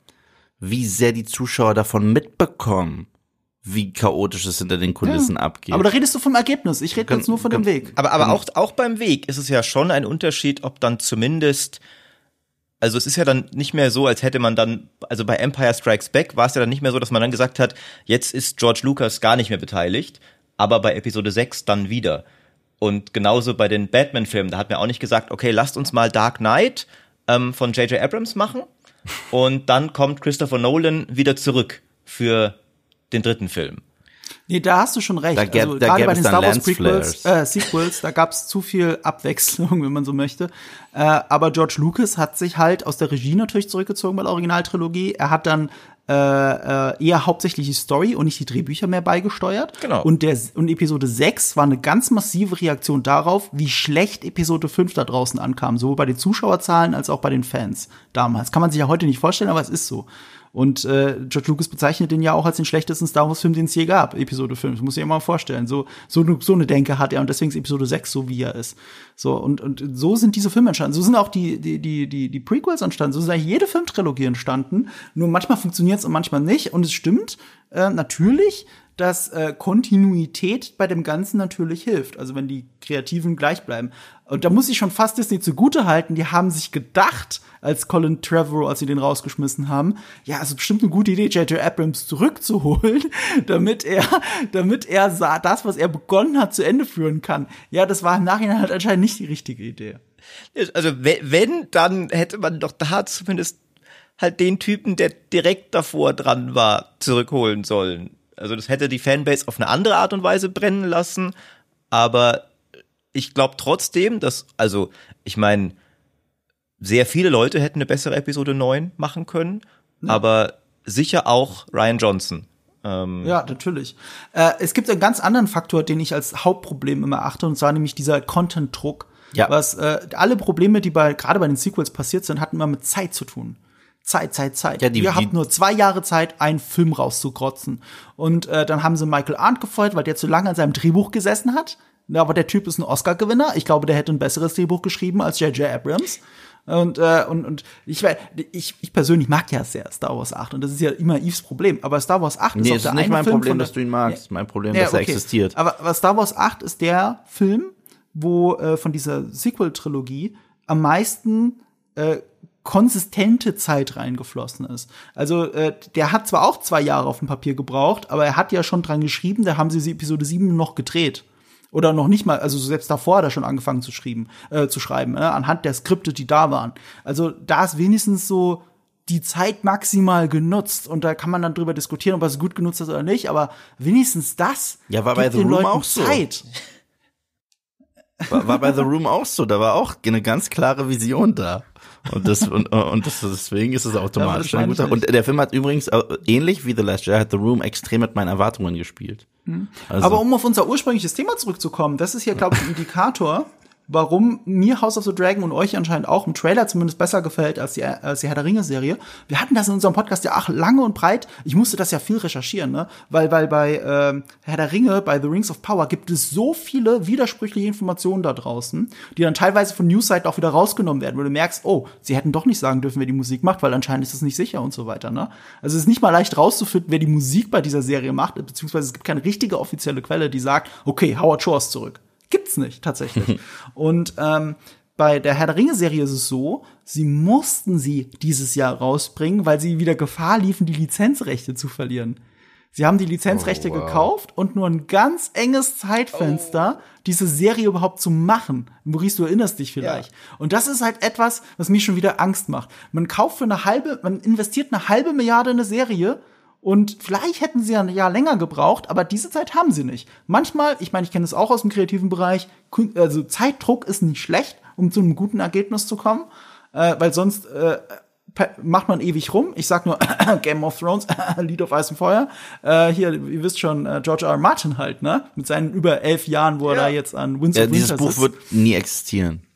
wie sehr die Zuschauer davon mitbekommen, wie chaotisch es hinter den Kulissen abgeht. Aber da redest du vom Ergebnis. Ich rede jetzt nur von dem Weg. Aber, aber auch, auch beim Weg ist es ja schon ein Unterschied, ob dann zumindest, also es ist ja dann nicht mehr so, als hätte man dann, also bei Empire Strikes Back war es ja dann nicht mehr so, dass man dann gesagt hat, jetzt ist George Lucas gar nicht mehr beteiligt, aber bei Episode 6 dann wieder. Und genauso bei den Batman-Filmen, da hat man auch nicht gesagt, okay, lasst uns mal Dark Knight ähm, von J.J. Abrams machen und dann kommt Christopher Nolan wieder zurück für den dritten Film. Nee, da hast du schon recht. Da gäb- also, da gerade bei den Star Wars Prequels, äh, Sequels, da gab es zu viel Abwechslung, wenn man so möchte. Äh, aber George Lucas hat sich halt aus der Regie natürlich zurückgezogen bei der Originaltrilogie. Er hat dann äh, äh, eher hauptsächlich die Story und nicht die Drehbücher mehr beigesteuert. Genau. Und, der, und Episode 6 war eine ganz massive Reaktion darauf, wie schlecht Episode 5 da draußen ankam, sowohl bei den Zuschauerzahlen als auch bei den Fans damals. Kann man sich ja heute nicht vorstellen, aber es ist so. Und äh, George Lucas bezeichnet den ja auch als den schlechtesten Star Wars-Film, den es je gab, Episode 5. Das muss ich mir mal vorstellen. So, so, so eine Denke hat er und deswegen ist Episode 6 so, wie er ist. So, und, und so sind diese Filme entstanden. So sind auch die, die, die, die, die Prequels entstanden. So sind eigentlich jede Filmtrilogie entstanden. Nur manchmal funktioniert es und manchmal nicht. Und es stimmt äh, natürlich, dass äh, Kontinuität bei dem Ganzen natürlich hilft. Also wenn die Kreativen gleich bleiben. Und da muss ich schon fast Disney zugute halten, die haben sich gedacht, als Colin Trevorrow, als sie den rausgeschmissen haben, ja, es ist bestimmt eine gute Idee, J.J. Abrams zurückzuholen, damit er, damit er sah, das, was er begonnen hat, zu Ende führen kann. Ja, das war im Nachhinein halt anscheinend nicht die richtige Idee. Also we- wenn, dann hätte man doch da zumindest halt den Typen, der direkt davor dran war, zurückholen sollen. Also das hätte die Fanbase auf eine andere Art und Weise brennen lassen, aber ich glaube trotzdem, dass, also ich meine, sehr viele Leute hätten eine bessere Episode 9 machen können, aber sicher auch Ryan Johnson. Ähm, Ja, natürlich. Äh, es gibt einen ganz anderen Faktor, den ich als Hauptproblem immer achte, und zwar nämlich dieser Content-Druck. Ja. Was äh, alle Probleme, die bei gerade bei den Sequels passiert sind, hatten immer mit Zeit zu tun. Zeit, Zeit, Zeit. Ja, die- Ihr habt nur zwei Jahre Zeit, einen Film rauszugrotzen. Und äh, dann haben sie Michael Arndt gefeuert, weil der zu lange an seinem Drehbuch gesessen hat. Ja, aber der Typ ist ein Oscar-Gewinner. Ich glaube, der hätte ein besseres Drehbuch geschrieben als J.J. Abrams. Und, äh, und, und ich, ich, ich persönlich mag ja sehr Star Wars 8 und das ist ja immer Yves Problem. Aber Star Wars 8 nee, ist ist nicht mein Film Problem, dass du ihn magst. Mein Problem, ja, dass er okay. existiert. Aber, aber Star Wars 8 ist der Film, wo äh, von dieser Sequel-Trilogie am meisten äh, konsistente Zeit reingeflossen ist. Also äh, der hat zwar auch zwei Jahre auf dem Papier gebraucht, aber er hat ja schon dran geschrieben, da haben sie Episode 7 noch gedreht. Oder noch nicht mal, also selbst davor hat er schon angefangen zu, schreiben, äh, zu schreiben, äh, anhand der Skripte, die da waren. Also da ist wenigstens so die Zeit maximal genutzt und da kann man dann drüber diskutieren, ob er es gut genutzt hat oder nicht, aber wenigstens das ja, war bei The Room auch so. Zeit. War, war bei The Room auch so, da war auch eine ganz klare Vision da. Und, das, und, und das, deswegen ist es automatisch ja, ein guter. Und der Film hat übrigens, äh, ähnlich wie The Last Jedi, hat The Room extrem mit meinen Erwartungen gespielt. Mhm. Also. Aber um auf unser ursprüngliches Thema zurückzukommen, das ist hier, glaube ich, ein Indikator, warum mir House of the Dragon und euch anscheinend auch im Trailer zumindest besser gefällt als die, als die Herr der Ringe-Serie. Wir hatten das in unserem Podcast ja auch lange und breit. Ich musste das ja viel recherchieren, ne? Weil, weil bei äh, Herr der Ringe, bei The Rings of Power, gibt es so viele widersprüchliche Informationen da draußen, die dann teilweise von Newsseiten auch wieder rausgenommen werden, wo du merkst, oh, sie hätten doch nicht sagen dürfen, wer die Musik macht, weil anscheinend ist es nicht sicher und so weiter, ne? Also es ist nicht mal leicht rauszufinden, wer die Musik bei dieser Serie macht, beziehungsweise es gibt keine richtige offizielle Quelle, die sagt, okay, Howard Shore ist zurück. Gibt's nicht, tatsächlich. und ähm, bei der Herr der Ringe-Serie ist es so, sie mussten sie dieses Jahr rausbringen, weil sie wieder Gefahr liefen, die Lizenzrechte zu verlieren. Sie haben die Lizenzrechte oh, wow. gekauft und nur ein ganz enges Zeitfenster, oh. diese Serie überhaupt zu machen. Maurice, du erinnerst dich vielleicht. Ja. Und das ist halt etwas, was mich schon wieder Angst macht. Man kauft für eine halbe, man investiert eine halbe Milliarde in eine Serie und vielleicht hätten sie ja ein Jahr länger gebraucht, aber diese Zeit haben sie nicht. Manchmal, ich meine, ich kenne es auch aus dem kreativen Bereich, also Zeitdruck ist nicht schlecht, um zu einem guten Ergebnis zu kommen, äh, weil sonst äh, macht man ewig rum. Ich sag nur Game of Thrones, Lied auf Eis und Feuer. Äh, hier, ihr wisst schon, äh, George R. R. Martin halt, ne? Mit seinen über elf Jahren, wo ja. er da jetzt an Winds ja, of Winter Dieses Buch wird nie existieren.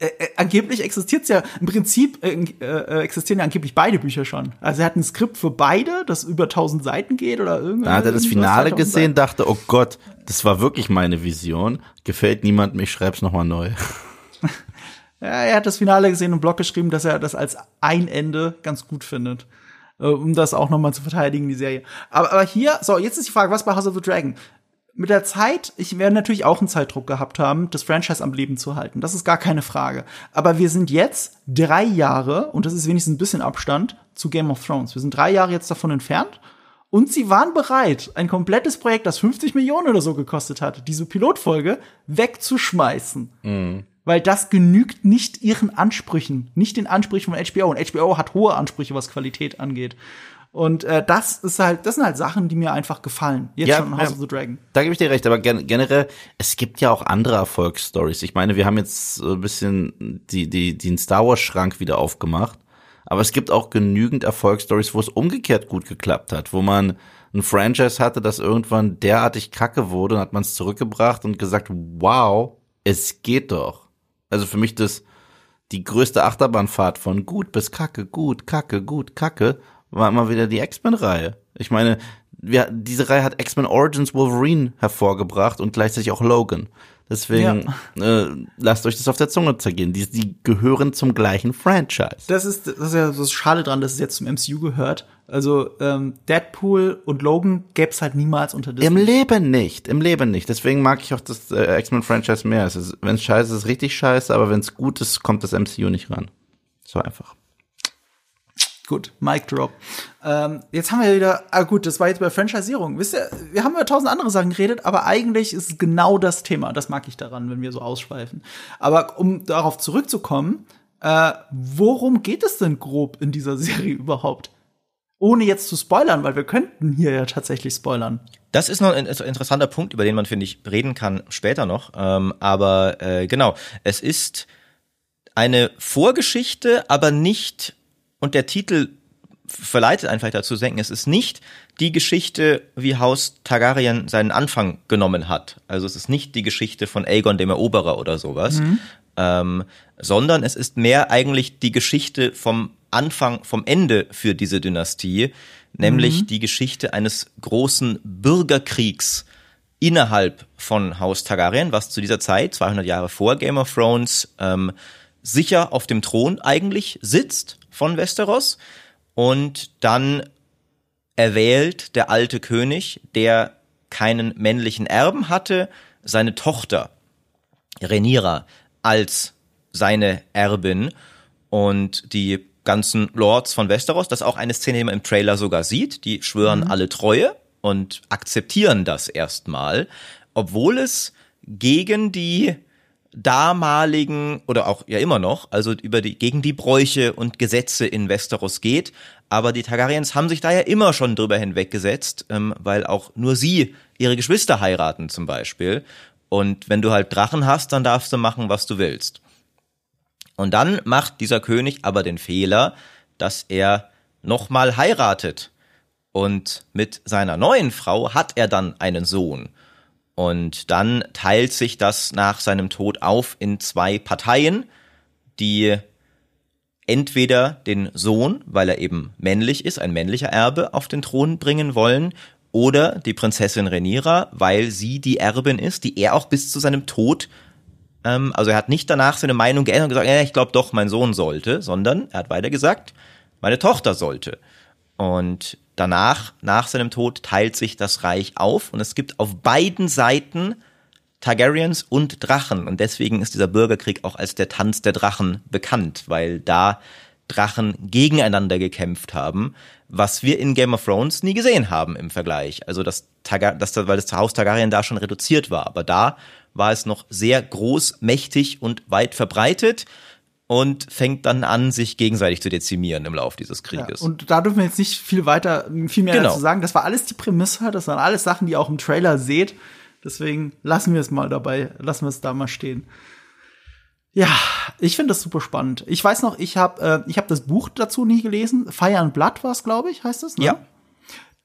Äh, äh, angeblich existiert ja, im Prinzip äh, äh, existieren ja angeblich beide Bücher schon. Also er hat ein Skript für beide, das über 1000 Seiten geht oder irgendwas. Da hat er das Finale gesehen, Seiten. dachte, oh Gott, das war wirklich meine Vision. Gefällt niemand, ich schreib's nochmal neu. ja, er hat das Finale gesehen und Blog geschrieben, dass er das als ein Ende ganz gut findet. Äh, um das auch nochmal zu verteidigen, die Serie. Aber, aber hier, so, jetzt ist die Frage, was bei House of the Dragon? Mit der Zeit, ich werde natürlich auch einen Zeitdruck gehabt haben, das Franchise am Leben zu halten. Das ist gar keine Frage. Aber wir sind jetzt drei Jahre, und das ist wenigstens ein bisschen Abstand, zu Game of Thrones. Wir sind drei Jahre jetzt davon entfernt. Und sie waren bereit, ein komplettes Projekt, das 50 Millionen oder so gekostet hat, diese Pilotfolge wegzuschmeißen. Mhm. Weil das genügt nicht ihren Ansprüchen, nicht den Ansprüchen von HBO. Und HBO hat hohe Ansprüche, was Qualität angeht. Und äh, das ist halt, das sind halt Sachen, die mir einfach gefallen. Jetzt ja, schon in House ja, of the Dragon. Da gebe ich dir recht, aber gen generell, es gibt ja auch andere Erfolgsstories. Ich meine, wir haben jetzt so ein bisschen die, die, den Star Wars Schrank wieder aufgemacht. Aber es gibt auch genügend Erfolgsstories, wo es umgekehrt gut geklappt hat, wo man ein Franchise hatte, das irgendwann derartig kacke wurde und hat man es zurückgebracht und gesagt, wow, es geht doch. Also für mich das die größte Achterbahnfahrt von gut bis kacke, gut, kacke, gut, kacke war immer wieder die X-Men-Reihe. Ich meine, wir, diese Reihe hat X-Men Origins Wolverine hervorgebracht und gleichzeitig auch Logan. Deswegen ja. äh, lasst euch das auf der Zunge zergehen. Die, die gehören zum gleichen Franchise. Das ist, das ist ja das Schade dran, dass es jetzt zum MCU gehört. Also ähm, Deadpool und Logan gäbe es halt niemals unter Disney. Im Leben nicht, im Leben nicht. Deswegen mag ich auch das äh, X-Men-Franchise mehr. Wenn es scheiße ist, ist es richtig scheiße, aber wenn es gut ist, kommt das MCU nicht ran. So einfach. Gut, Mic Drop. Ähm, jetzt haben wir wieder, ah gut, das war jetzt bei Franchisierung. Wisst ihr, wir haben über tausend andere Sachen geredet, aber eigentlich ist es genau das Thema. Das mag ich daran, wenn wir so ausschweifen. Aber um darauf zurückzukommen, äh, worum geht es denn grob in dieser Serie überhaupt? Ohne jetzt zu spoilern, weil wir könnten hier ja tatsächlich spoilern. Das ist noch ein interessanter Punkt, über den man, finde ich, reden kann später noch. Ähm, aber äh, genau, es ist eine Vorgeschichte, aber nicht und der Titel verleitet einfach dazu denken, es ist nicht die Geschichte, wie Haus Targaryen seinen Anfang genommen hat. Also es ist nicht die Geschichte von Aegon dem Eroberer oder sowas, mhm. ähm, sondern es ist mehr eigentlich die Geschichte vom Anfang, vom Ende für diese Dynastie, nämlich mhm. die Geschichte eines großen Bürgerkriegs innerhalb von Haus Targaryen, was zu dieser Zeit, 200 Jahre vor Game of Thrones, ähm, sicher auf dem Thron eigentlich sitzt von Westeros und dann erwählt der alte König, der keinen männlichen Erben hatte, seine Tochter Renira als seine Erbin Und die ganzen Lords von Westeros, das ist auch eine Szene, die man im Trailer sogar sieht, die schwören mhm. alle Treue und akzeptieren das erstmal, obwohl es gegen die damaligen oder auch ja immer noch, also über die gegen die Bräuche und Gesetze in Westeros geht, aber die Targaryens haben sich da ja immer schon drüber hinweggesetzt, ähm, weil auch nur sie ihre Geschwister heiraten zum Beispiel. Und wenn du halt Drachen hast, dann darfst du machen, was du willst. Und dann macht dieser König aber den Fehler, dass er nochmal heiratet. Und mit seiner neuen Frau hat er dann einen Sohn. Und dann teilt sich das nach seinem Tod auf in zwei Parteien, die entweder den Sohn, weil er eben männlich ist, ein männlicher Erbe, auf den Thron bringen wollen, oder die Prinzessin Renira, weil sie die Erbin ist, die er auch bis zu seinem Tod, ähm, also er hat nicht danach seine Meinung geändert und gesagt, ja, ich glaube doch, mein Sohn sollte, sondern er hat weiter gesagt, meine Tochter sollte. Und danach, nach seinem Tod, teilt sich das Reich auf und es gibt auf beiden Seiten Targaryens und Drachen. Und deswegen ist dieser Bürgerkrieg auch als der Tanz der Drachen bekannt, weil da Drachen gegeneinander gekämpft haben, was wir in Game of Thrones nie gesehen haben im Vergleich. Also das, Targar das weil das Haus Targaryen da schon reduziert war, aber da war es noch sehr groß, mächtig und weit verbreitet und fängt dann an, sich gegenseitig zu dezimieren im Laufe dieses Krieges. Ja, und da dürfen wir jetzt nicht viel weiter, viel mehr genau. dazu sagen. Das war alles die Prämisse, das waren alles Sachen, die ihr auch im Trailer seht. Deswegen lassen wir es mal dabei, lassen wir es da mal stehen. Ja, ich finde das super spannend. Ich weiß noch, ich habe äh, ich habe das Buch dazu nie gelesen. Fire and Blood war es, glaube ich, heißt es. Ne? Ja.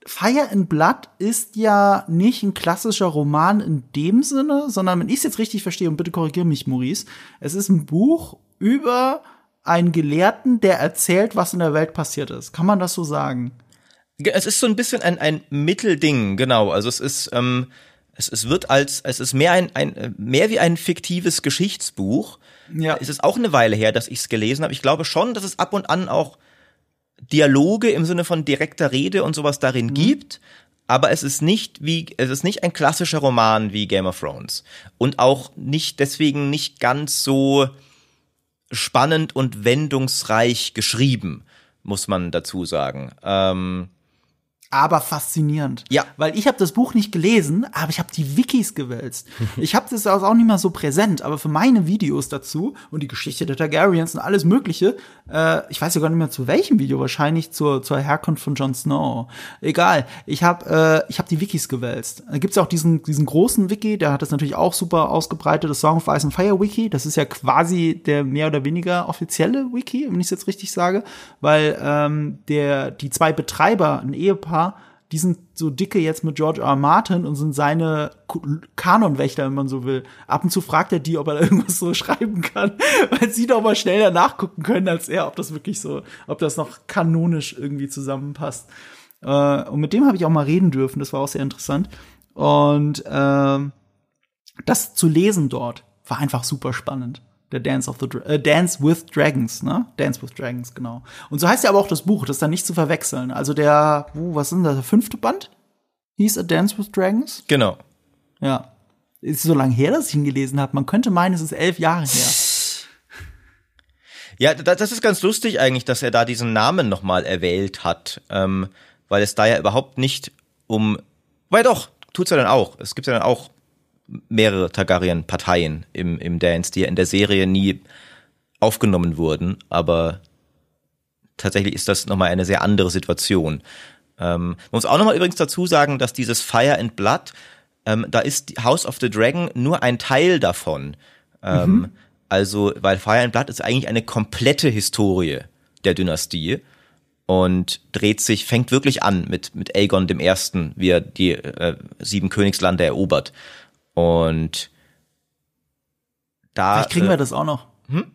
Fire and Blood ist ja nicht ein klassischer Roman in dem Sinne, sondern wenn ich es jetzt richtig verstehe, und bitte korrigiere mich, Maurice, es ist ein Buch über einen Gelehrten, der erzählt, was in der Welt passiert ist. Kann man das so sagen? Es ist so ein bisschen ein, ein Mittelding, genau. Also es ist, ähm, es, es wird als, es ist mehr ein, ein mehr wie ein fiktives Geschichtsbuch. Ja. Es ist auch eine Weile her, dass ich es gelesen habe. Ich glaube schon, dass es ab und an auch Dialoge im Sinne von direkter Rede und sowas darin mhm. gibt. Aber es ist nicht wie, es ist nicht ein klassischer Roman wie Game of Thrones. Und auch nicht, deswegen nicht ganz so spannend und wendungsreich geschrieben, muss man dazu sagen. Ähm, aber faszinierend. Ja. Weil ich habe das Buch nicht gelesen, aber ich habe die Wikis gewälzt. ich habe das auch nicht mehr so präsent, aber für meine Videos dazu und die Geschichte der Targaryens und alles Mögliche, äh, ich weiß ja gar nicht mehr zu welchem Video, wahrscheinlich zur, zur Herkunft von Jon Snow. Egal. Ich habe äh, ich hab die Wikis gewälzt. Da gibt's ja auch diesen, diesen großen Wiki, der hat das natürlich auch super ausgebreitet, das Song of Ice and Fire Wiki. Das ist ja quasi der mehr oder weniger offizielle Wiki, wenn ich es jetzt richtig sage, weil ähm, der die zwei Betreiber, ein Ehepaar, die sind so dicke jetzt mit George R. Martin und sind seine Kanonwächter, wenn man so will. Ab und zu fragt er die, ob er irgendwas so schreiben kann, weil sie doch mal schneller nachgucken können als er, ob das wirklich so, ob das noch kanonisch irgendwie zusammenpasst. Äh, und mit dem habe ich auch mal reden dürfen, das war auch sehr interessant. Und äh, das zu lesen dort war einfach super spannend der Dance of the äh, Dance with Dragons, ne? Dance with Dragons, genau. Und so heißt ja aber auch das Buch, das ist dann nicht zu verwechseln. Also der, uh, was ist denn das, der fünfte Band? Hieß A Dance with Dragons? Genau. Ja. Ist so lange her, dass ich ihn gelesen habe. Man könnte meinen, es ist elf Jahre her. Ja, das ist ganz lustig eigentlich, dass er da diesen Namen nochmal erwählt hat, ähm, weil es da ja überhaupt nicht um, weil doch, tut's ja dann auch. Es gibt ja dann auch mehrere Targaryen-Parteien im, im Dance, die ja in der Serie nie aufgenommen wurden, aber tatsächlich ist das nochmal eine sehr andere Situation. Ähm, man muss auch nochmal übrigens dazu sagen, dass dieses Fire and Blood, ähm, da ist House of the Dragon nur ein Teil davon. Ähm, mhm. Also, weil Fire and Blood ist eigentlich eine komplette Historie der Dynastie und dreht sich, fängt wirklich an mit, mit Aegon dem Ersten, wie er die äh, sieben Königslande erobert. Und da. Vielleicht kriegen wir äh, das auch noch. Hm?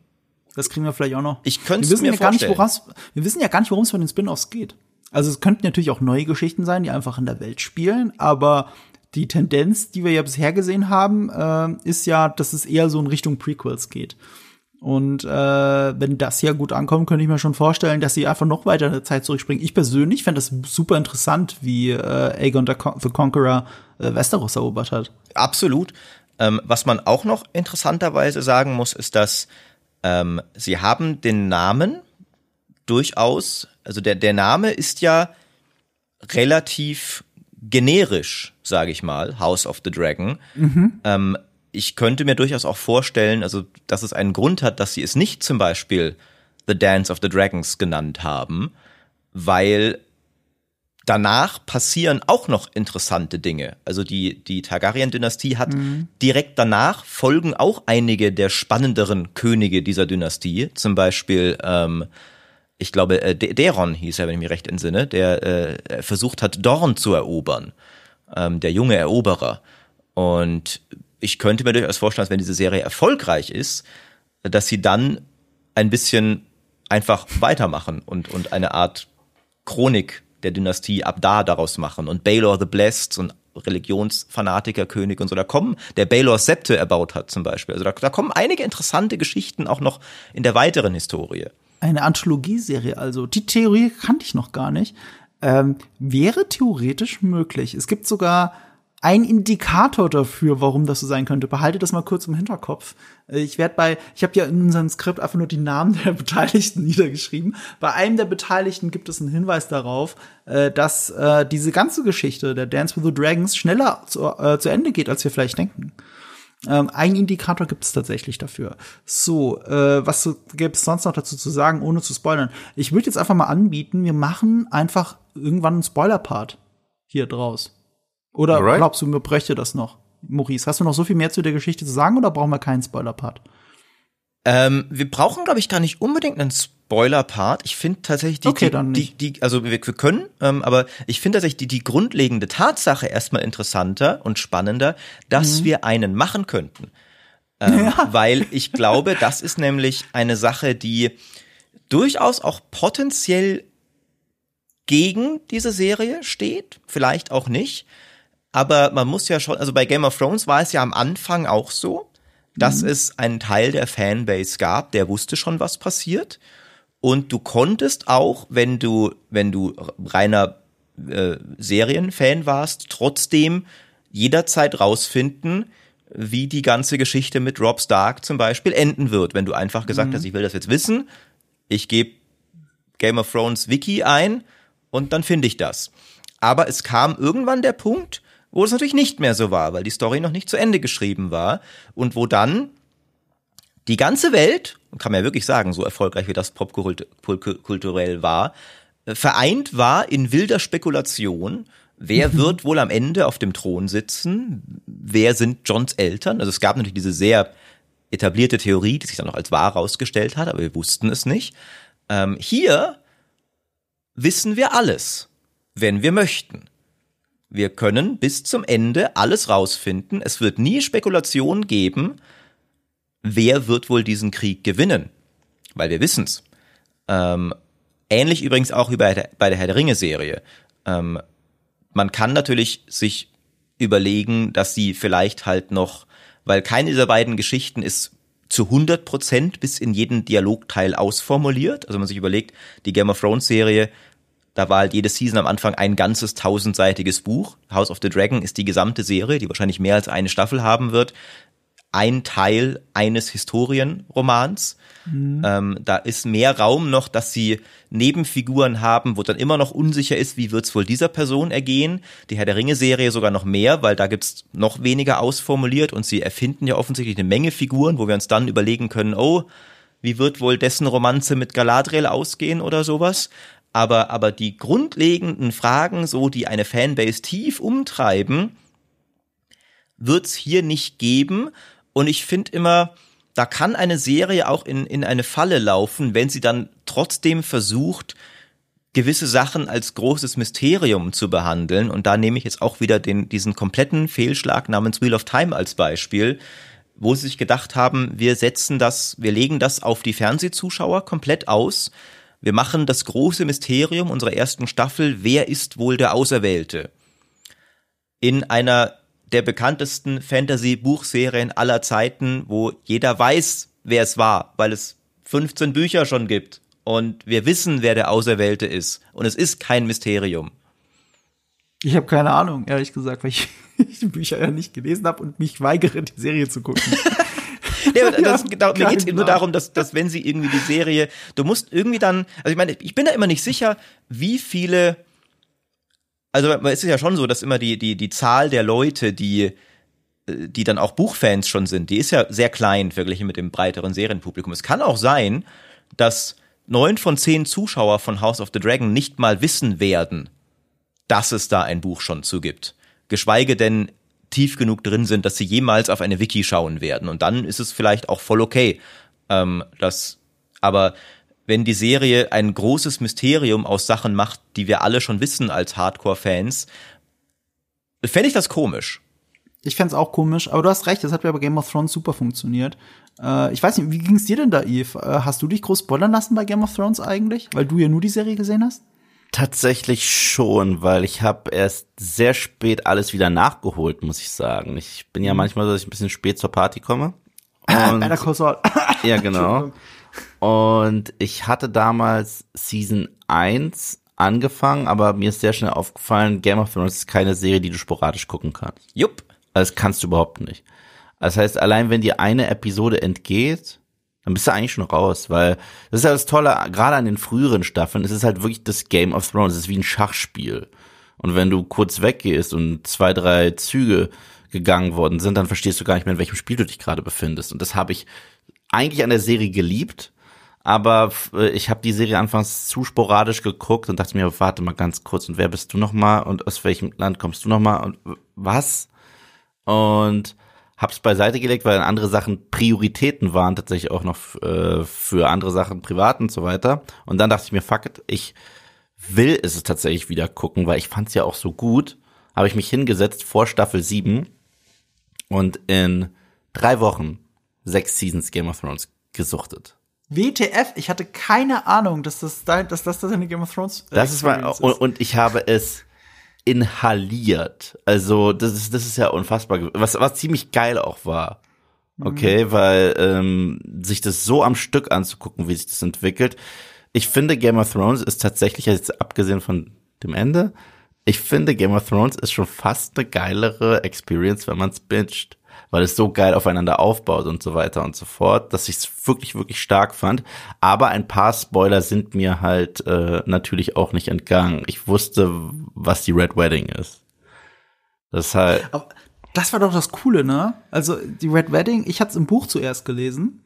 Das kriegen wir vielleicht auch noch. Ich könnte es mir ja vorstellen. Gar nicht, wir wissen ja gar nicht, worum es von den Spin-offs geht. Also es könnten natürlich auch neue Geschichten sein, die einfach in der Welt spielen, aber die Tendenz, die wir ja bisher gesehen haben, äh, ist ja, dass es eher so in Richtung Prequels geht. Und äh, wenn das hier gut ankommt, könnte ich mir schon vorstellen, dass sie einfach noch weiter in der Zeit zurückspringen. Ich persönlich fände das super interessant, wie äh, Aegon the Conqueror äh, Westeros erobert hat. Absolut. Ähm, was man auch noch interessanterweise sagen muss, ist, dass Ähm, sie haben den Namen durchaus, also der, der Name ist ja relativ generisch, sage ich mal, House of the Dragon. Mhm. Ähm, ich könnte mir durchaus auch vorstellen, also dass es einen Grund hat, dass sie es nicht zum Beispiel The Dance of the Dragons genannt haben, weil danach passieren auch noch interessante Dinge. Also die, die Targaryen-Dynastie hat mhm. direkt danach folgen auch einige der spannenderen Könige dieser Dynastie. Zum Beispiel, ähm, ich glaube, äh, Deron hieß er, wenn ich mich recht entsinne, der äh, versucht hat, Dorn zu erobern. Ähm, der junge Eroberer. Und ich könnte mir durchaus vorstellen, dass wenn diese Serie erfolgreich ist, dass sie dann ein bisschen einfach weitermachen und, und eine Art Chronik der Dynastie Abdar daraus machen und Baylor the Blessed und Religionsfanatikerkönig und so. Da kommen, der Baylor Septe erbaut hat zum Beispiel. Also da, da kommen einige interessante Geschichten auch noch in der weiteren Historie. Eine Anthologieserie also. Die Theorie kannte ich noch gar nicht. Ähm, wäre theoretisch möglich. Es gibt sogar ein Indikator dafür, warum das so sein könnte. Behalte das mal kurz im Hinterkopf. Äh, ich werde bei, ich habe ja in unserem Skript einfach nur die Namen der Beteiligten niedergeschrieben. Bei einem der Beteiligten gibt es einen Hinweis darauf, äh, dass äh, diese ganze Geschichte der Dance with the Dragons schneller zu, äh, zu Ende geht, als wir vielleicht denken. Ähm, ein Indikator gibt es tatsächlich dafür. So, äh, was gibt es sonst noch dazu zu sagen, ohne zu spoilern? Ich würde jetzt einfach mal anbieten, wir machen einfach irgendwann einen Spoiler-Part hier draus. Oder Alright. glaubst du, mir bräuchte das noch? Maurice, hast du noch so viel mehr zu der Geschichte zu sagen oder brauchen wir keinen Spoiler-Part? Ähm, wir brauchen, glaube ich, gar nicht unbedingt einen Spoiler-Part. Ich finde tatsächlich die, okay, die, die, die, also wir, wir können, ähm, aber ich finde tatsächlich die, die grundlegende Tatsache erstmal interessanter und spannender, dass mhm. wir einen machen könnten. Ähm, ja. Weil ich glaube, das ist nämlich eine Sache, die durchaus auch potenziell gegen diese Serie steht, vielleicht auch nicht. Aber man muss ja schon, also bei Game of Thrones war es ja am Anfang auch so, dass mhm. es einen Teil der Fanbase gab, der wusste schon, was passiert. Und du konntest auch, wenn du, wenn du reiner äh, Serienfan warst, trotzdem jederzeit rausfinden, wie die ganze Geschichte mit Rob Stark zum Beispiel enden wird. Wenn du einfach gesagt mhm. hast, ich will das jetzt wissen, ich gebe Game of Thrones Wiki ein und dann finde ich das. Aber es kam irgendwann der Punkt, wo es natürlich nicht mehr so war, weil die Story noch nicht zu Ende geschrieben war und wo dann die ganze Welt, kann man ja wirklich sagen, so erfolgreich wie das popkulturell war, äh, vereint war in wilder Spekulation, wer mhm. wird wohl am Ende auf dem Thron sitzen, wer sind Johns Eltern. Also es gab natürlich diese sehr etablierte Theorie, die sich dann noch als wahr herausgestellt hat, aber wir wussten es nicht. Ähm, hier wissen wir alles, wenn wir möchten. Wir können bis zum Ende alles rausfinden. Es wird nie Spekulationen geben, wer wird wohl diesen Krieg gewinnen. Weil wir wissen's. Ähm, ähnlich übrigens auch wie bei der, bei der Herr der Ringe-Serie. Ähm, man kann natürlich sich überlegen, dass sie vielleicht halt noch, weil keine dieser beiden Geschichten ist zu 100 Prozent bis in jeden Dialogteil ausformuliert. Also man sich überlegt, die Game of Thrones Serie da war halt jede Season am Anfang ein ganzes tausendseitiges Buch. House of the Dragon ist die gesamte Serie, die wahrscheinlich mehr als eine Staffel haben wird. Ein Teil eines Historienromans. Mhm. Ähm, da ist mehr Raum noch, dass sie Nebenfiguren haben, wo dann immer noch unsicher ist, wie wird's wohl dieser Person ergehen. Die Herr der Ringe-Serie sogar noch mehr, weil da gibt's noch weniger ausformuliert und sie erfinden ja offensichtlich eine Menge Figuren, wo wir uns dann überlegen können, oh, wie wird wohl dessen Romanze mit Galadriel ausgehen oder sowas aber, aber die grundlegenden Fragen, so die eine Fanbase tief umtreiben, wird's hier nicht geben. Und ich finde immer, da kann eine Serie auch in, in eine Falle laufen, wenn sie dann trotzdem versucht, gewisse Sachen als großes Mysterium zu behandeln. Und da nehme ich jetzt auch wieder den, diesen kompletten Fehlschlag namens Wheel of Time als Beispiel, wo sie sich gedacht haben, wir setzen das, wir legen das auf die Fernsehzuschauer komplett aus wir machen das große Mysterium unserer ersten Staffel, wer ist wohl der Auserwählte? In einer der bekanntesten Fantasy-Buchserien aller Zeiten, wo jeder weiß, wer es war, weil es 15 Bücher schon gibt und wir wissen, wer der Auserwählte ist und es ist kein Mysterium. Ich habe keine Ahnung, ehrlich gesagt, weil ich die Bücher ja nicht gelesen habe und mich weigere, die Serie zu gucken. aber das, Ja, da, mir geht's kein nur darum, dass, dass wenn sie irgendwie die Serie, du musst irgendwie dann, also ich meine, ich bin da immer nicht sicher, wie viele, also es ist ja schon so, dass immer die, die, die Zahl der Leute, die, äh, die dann auch Buchfans schon sind, die ist ja sehr klein verglichen mit dem breiteren Serienpublikum. Es kann auch sein, dass neun von zehn Zuschauer von House of the Dragon nicht mal wissen werden, dass es da ein Buch schon zu gibt. Geschweige denn tief genug drin sind, dass sie jemals auf eine Wiki schauen werden. Und dann ist es vielleicht auch voll okay. Ähm, das, aber wenn die Serie ein großes Mysterium aus Sachen macht, die wir alle schon wissen als Hardcore-Fans, fände ich das komisch. Ich fänd's auch komisch, aber du hast recht, das hat ja bei Game of Thrones super funktioniert. Äh, ich weiß nicht, wie ging's dir denn da, Eve? Äh, hast du dich groß spoilern lassen bei Game of Thrones eigentlich? Weil du ja nur die Serie gesehen hast? Tatsächlich schon, weil ich habe erst sehr spät alles wieder nachgeholt, muss ich sagen. Ich bin ja manchmal so, dass ich ein bisschen spät zur Party komme. Und, Better Call Saul. ja, genau. Und ich hatte damals Season 1 angefangen, aber mir ist sehr schnell aufgefallen, Game of Thrones ist keine Serie, die du sporadisch gucken kannst. Jupp. Also das kannst du überhaupt nicht. Das heißt, allein wenn dir eine Episode entgeht, dann bist du eigentlich schon raus, weil das ist ja das Tolle, gerade an den früheren Staffeln, es ist halt wirklich das Game of Thrones, es ist wie ein Schachspiel. Und wenn du kurz weggehst und zwei, drei Züge gegangen worden sind, dann verstehst du gar nicht mehr, in welchem Spiel du dich gerade befindest. Und das habe ich eigentlich an der Serie geliebt, aber äh, ich habe die Serie anfangs zu sporadisch geguckt und dachte mir, warte mal ganz kurz, und wer bist du nochmal und aus welchem Land kommst du nochmal und was? Und hab's beiseite gelegt, weil andere Sachen Prioritäten waren, tatsächlich auch noch äh, für andere Sachen privat und so weiter. Und dann dachte ich mir, fuck it, ich will es tatsächlich wieder gucken, weil ich fand's ja auch so gut. Habe ich mich hingesetzt vor Staffel 7 und in drei Wochen sechs Seasons Game of Thrones gesuchtet. WTF, ich hatte keine Ahnung, dass das, dein, dass das deine Game of Thrones äh, Das ist mal, Experience und, und ich habe es inhaliert. Also, das ist, das ist ja unfassbar. Was, was ziemlich geil auch war. Okay, weil ähm, sich das so am Stück anzugucken, wie sich das entwickelt. Ich finde, Game of Thrones ist tatsächlich, jetzt abgesehen von dem Ende, ich finde, Game of Thrones ist schon fast eine geilere Experience, wenn man es binged. Weil es so geil aufeinander aufbaut und so weiter und so fort, dass ich es wirklich, wirklich stark fand. Aber ein paar Spoiler sind mir halt äh, natürlich auch nicht entgangen. Ich wusste, was die Red Wedding ist. Das halt, Aber das war doch das Coole, ne? Also die Red Wedding, ich hatte es im Buch zuerst gelesen.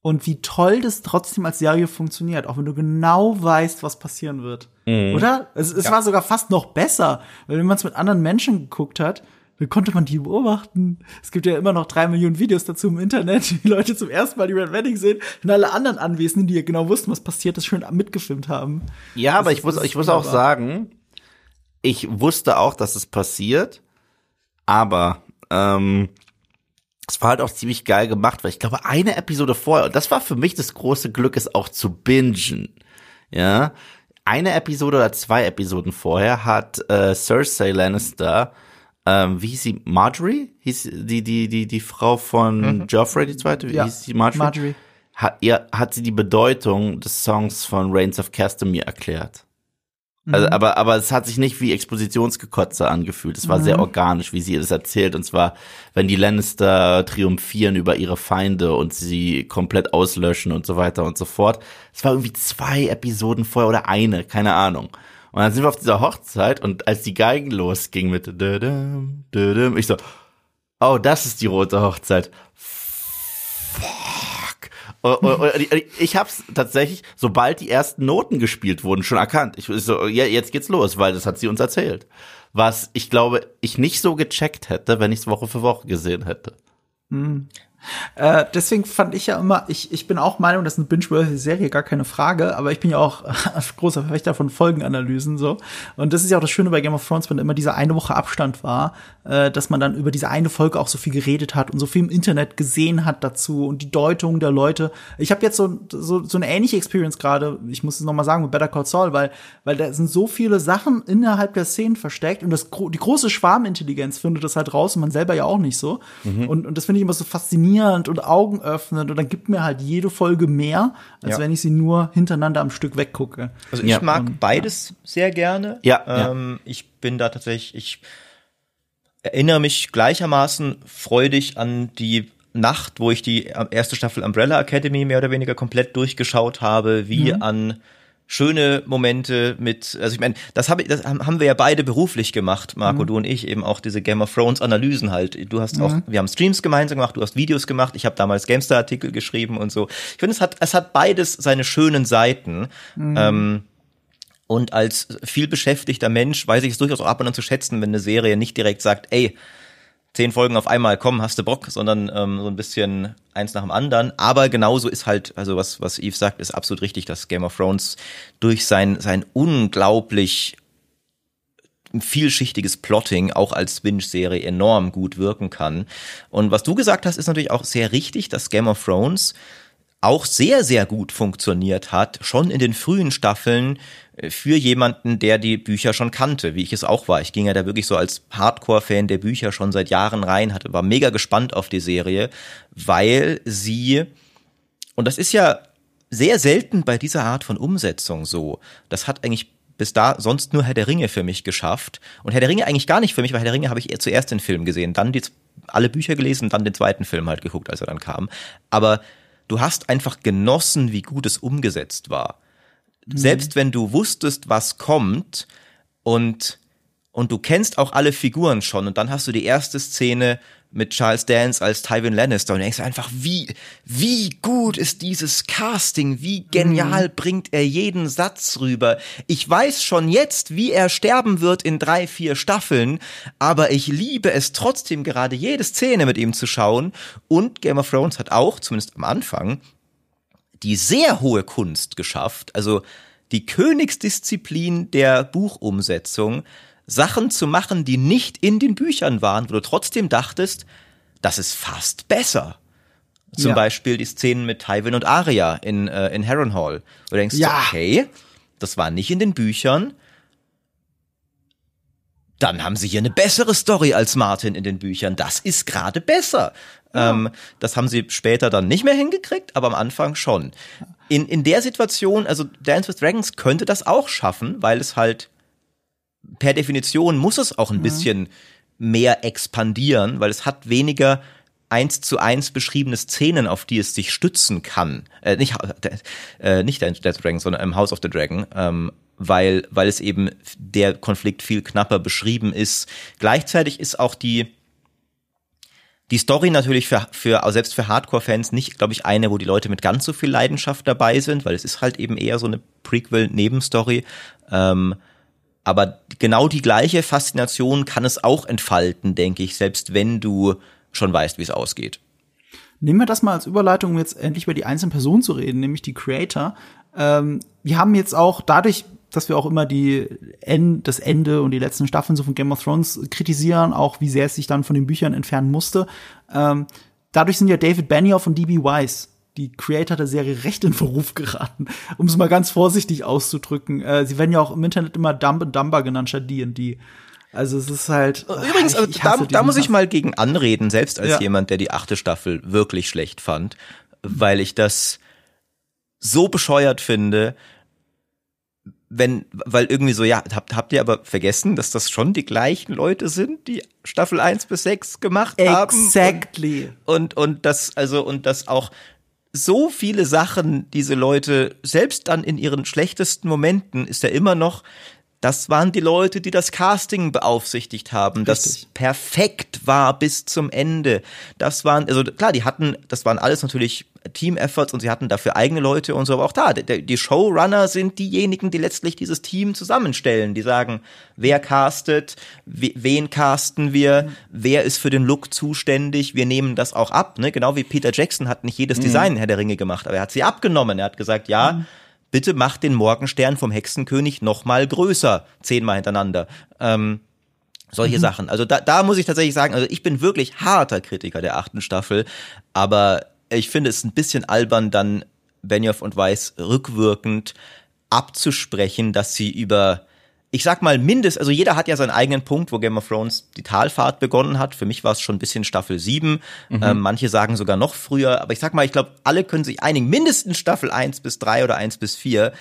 Und wie toll das trotzdem als Serie funktioniert, auch wenn du genau weißt, was passieren wird. Oder? Es, es war sogar fast noch besser, weil wenn man es mit anderen Menschen geguckt hat, dann konnte man die beobachten. Es gibt ja immer noch drei Millionen Videos dazu im Internet, wie die Leute zum ersten Mal die Red Wedding sehen und alle anderen Anwesenden, die ja genau wussten, was passiert, das schön mitgefilmt haben. Ja, aber ist- ich muss, das ist ich muss auch sagen, ich wusste auch, dass es passiert, aber ähm, es war halt auch ziemlich geil gemacht, weil ich glaube, eine Episode vorher, und das war für mich das große Glück, es auch zu bingen. Ja, eine Episode oder zwei Episoden vorher hat äh, Cersei Lannister, ähm, wie hieß sie, Marjorie? Hieß die, die, die, die Frau von Joffrey, die zweite? Wie Ja, hieß sie, Marjorie? Marjorie. Hat, ihr, hat sie die Bedeutung des Songs von Reigns of Castamere erklärt. Also, Mhm. aber, aber es hat sich nicht wie Expositionsgekotze angefühlt. Es war sehr Mhm. organisch, wie sie das erzählt. Und zwar, wenn die Lannister triumphieren über ihre Feinde und sie komplett auslöschen und so weiter und so fort. Es war irgendwie zwei Episoden vorher oder eine, keine Ahnung. Und dann sind wir auf dieser Hochzeit und als die Geigen losging mit ich so, oh, das ist die rote Hochzeit. Fuck. Und, und, ich hab's tatsächlich, sobald die ersten Noten gespielt wurden, schon erkannt. Ich so, ja, jetzt geht's los, weil das hat sie uns erzählt. Was ich glaube, ich nicht so gecheckt hätte, wenn ich es Woche für Woche gesehen hätte. Äh, deswegen fand ich ja immer, ich, ich bin auch Meinung, das ist eine binge-worthy Serie, gar keine Frage, aber ich bin ja auch großer Verfechter von Folgenanalysen so. Und das ist ja auch das Schöne bei Game of Thrones, wenn immer diese eine Woche Abstand war, äh, dass man dann über diese eine Folge auch so viel geredet hat und so viel im Internet gesehen hat dazu und die Deutung der Leute. Ich habe jetzt so, so, so eine ähnliche Experience gerade, ich muss es noch mal sagen, mit Better Call Saul, weil, weil da sind so viele Sachen innerhalb der Szenen versteckt und das, die große Schwarmintelligenz findet das halt raus und man selber ja auch nicht so. Und, und das finde ich immer so faszinierend und augenöffnend und dann gibt mir halt jede Folge mehr, als Ja. wenn ich sie nur hintereinander am Stück weggucke. Also ich Ja. mag beides sehr gerne. Ja, ja. ähm, Ich bin da tatsächlich, ich erinnere mich gleichermaßen freudig an die Nacht, wo ich die erste Staffel Umbrella Academy mehr oder weniger komplett durchgeschaut habe, wie mhm. an schöne Momente mit, also ich meine, das, hab ich, das haben wir ja beide beruflich gemacht, Marco, mhm. du und ich, eben auch diese Game of Thrones Analysen halt. Du hast mhm. auch, wir haben Streams gemeinsam gemacht, du hast Videos gemacht, ich habe damals GameStar-Artikel geschrieben und so. Ich finde, es hat, es hat beides seine schönen Seiten. Mhm. Ähm, und als viel beschäftigter Mensch weiß ich es durchaus auch ab und an zu schätzen, wenn eine Serie nicht direkt sagt, ey, zehn Folgen auf einmal, komm, hast du Bock, sondern ähm, so ein bisschen eins nach dem anderen. Aber genauso ist halt, also was, was Yves sagt, ist absolut richtig, dass Game of Thrones durch sein, sein unglaublich vielschichtiges Plotting auch als Binge-Serie enorm gut wirken kann. Und was du gesagt hast, ist natürlich auch sehr richtig, dass Game of Thrones auch sehr, sehr gut funktioniert hat, schon in den frühen Staffeln für jemanden, der die Bücher schon kannte, wie ich es auch war. Ich ging ja da wirklich so als Hardcore-Fan der Bücher schon seit Jahren rein, hatte, war mega gespannt auf die Serie, weil sie, und das ist ja sehr selten bei dieser Art von Umsetzung so, das hat eigentlich bis da sonst nur Herr der Ringe für mich geschafft. Und Herr der Ringe eigentlich gar nicht für mich, weil Herr der Ringe habe ich zuerst den Film gesehen, dann die, alle Bücher gelesen, dann den zweiten Film halt geguckt, als er dann kam. Aber du hast einfach genossen, wie gut es umgesetzt war. Mhm. Selbst wenn du wusstest, was kommt und und du kennst auch alle Figuren schon und dann hast du die erste Szene mit Charles Dance als Tywin Lannister und denkst einfach, wie, wie gut ist dieses Casting, wie genial mhm. bringt er jeden Satz rüber. Ich weiß schon jetzt, wie er sterben wird in drei, vier Staffeln, aber ich liebe es trotzdem gerade jede Szene mit ihm zu schauen und Game of Thrones hat auch, zumindest am Anfang, die sehr hohe Kunst geschafft, also die Königsdisziplin der Buchumsetzung, Sachen zu machen, die nicht in den Büchern waren, wo du trotzdem dachtest, das ist fast besser. Zum ja. Beispiel die Szenen mit Tywin und Arya in, äh, in Harrenhal. Wo du denkst, ja. okay, das war nicht in den Büchern. Dann haben sie hier eine bessere Story als Martin in den Büchern. Das ist gerade besser. Ja. Ähm, das haben sie später dann nicht mehr hingekriegt, aber am Anfang schon. In, in der Situation, also Dance with Dragons könnte das auch schaffen, weil es halt per Definition muss es auch ein mhm. bisschen mehr expandieren, weil es hat weniger eins zu eins beschriebene Szenen, auf die es sich stützen kann. Äh, nicht äh, nicht Death Dragon, sondern im House of the Dragon. Ähm, weil, weil es eben der Konflikt viel knapper beschrieben ist. Gleichzeitig ist auch die, die Story natürlich für, für selbst für Hardcore-Fans nicht, glaube ich, eine, wo die Leute mit ganz so viel Leidenschaft dabei sind, weil es ist halt eben eher so eine Prequel-Nebenstory. Ähm, aber genau die gleiche Faszination kann es auch entfalten, denke ich, selbst wenn du schon weißt, wie es ausgeht. Nehmen wir das mal als Überleitung, um jetzt endlich über die einzelnen Personen zu reden, nämlich die Creator. Ähm, wir haben jetzt auch dadurch, dass wir auch immer die End, das Ende und die letzten Staffeln so von Game of Thrones kritisieren, auch wie sehr es sich dann von den Büchern entfernen musste. Ähm, dadurch sind ja David Benioff und D.B. Weiss die Creator der Serie recht in Verruf geraten, um es mal ganz vorsichtig auszudrücken. Äh, sie werden ja auch im Internet immer Dumb and Dumber genannt statt D&D. Also es ist halt. Übrigens, also da, da muss ich mal gegen anreden, selbst als ja. jemand, der die achte Staffel wirklich schlecht fand, weil ich das so bescheuert finde, wenn, weil irgendwie so, ja, habt, habt ihr aber vergessen, dass das schon die gleichen Leute sind, die Staffel 1 bis 6 gemacht haben? Exactly. Und, und, und das, also, und das auch so viele Sachen diese Leute, selbst dann in ihren schlechtesten Momenten, ist er immer noch, das waren die Leute, die das Casting beaufsichtigt haben, Richtig. das perfekt war bis zum Ende. Das waren, also klar, die hatten, das waren alles natürlich Team-Efforts und sie hatten dafür eigene Leute und so, aber auch da, die Showrunner sind diejenigen, die letztlich dieses Team zusammenstellen, die sagen, wer castet, wen casten wir, mhm. wer ist für den Look zuständig, wir nehmen das auch ab, ne? genau wie Peter Jackson hat nicht jedes mhm. Design Herr der Ringe gemacht, aber er hat sie abgenommen, er hat gesagt, ja, mhm. Bitte mach den Morgenstern vom Hexenkönig noch mal größer, zehnmal hintereinander. Ähm, solche mhm. Sachen. Also da, da muss ich tatsächlich sagen, also ich bin wirklich harter Kritiker der achten Staffel, aber ich finde es ein bisschen albern, dann Benioff und Weiss rückwirkend abzusprechen, dass sie über ich sag mal mindest, also jeder hat ja seinen eigenen Punkt, wo Game of Thrones die Talfahrt begonnen hat. Für mich war es schon ein bisschen Staffel 7. Mhm. Ähm, manche sagen sogar noch früher. Aber ich sag mal, ich glaube, alle können sich einigen. Mindestens Staffel 1 bis 3 oder 1 bis 4.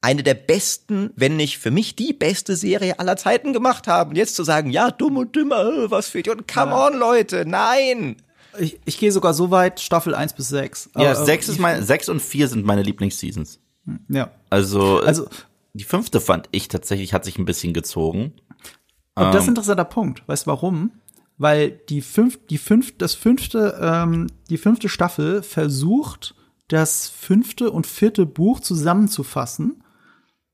Eine der besten, wenn nicht für mich die beste Serie aller Zeiten gemacht haben. Jetzt zu sagen, ja, dumm und dümmer, was fehlt? Und come ja. on, Leute, nein! Ich, ich gehe sogar so weit, Staffel 1 bis 6. Ja, Aber, äh, sechs ist mein, sechs und vier sind meine Lieblingsseasons. Ja. Also, Also, die fünfte fand ich tatsächlich, hat sich ein bisschen gezogen. Und das ist ein Ähm. interessanter Punkt. Weißt du warum? Weil die fünf, die fünf, das fünfte, ähm, die fünfte Staffel versucht, das fünfte und vierte Buch zusammenzufassen.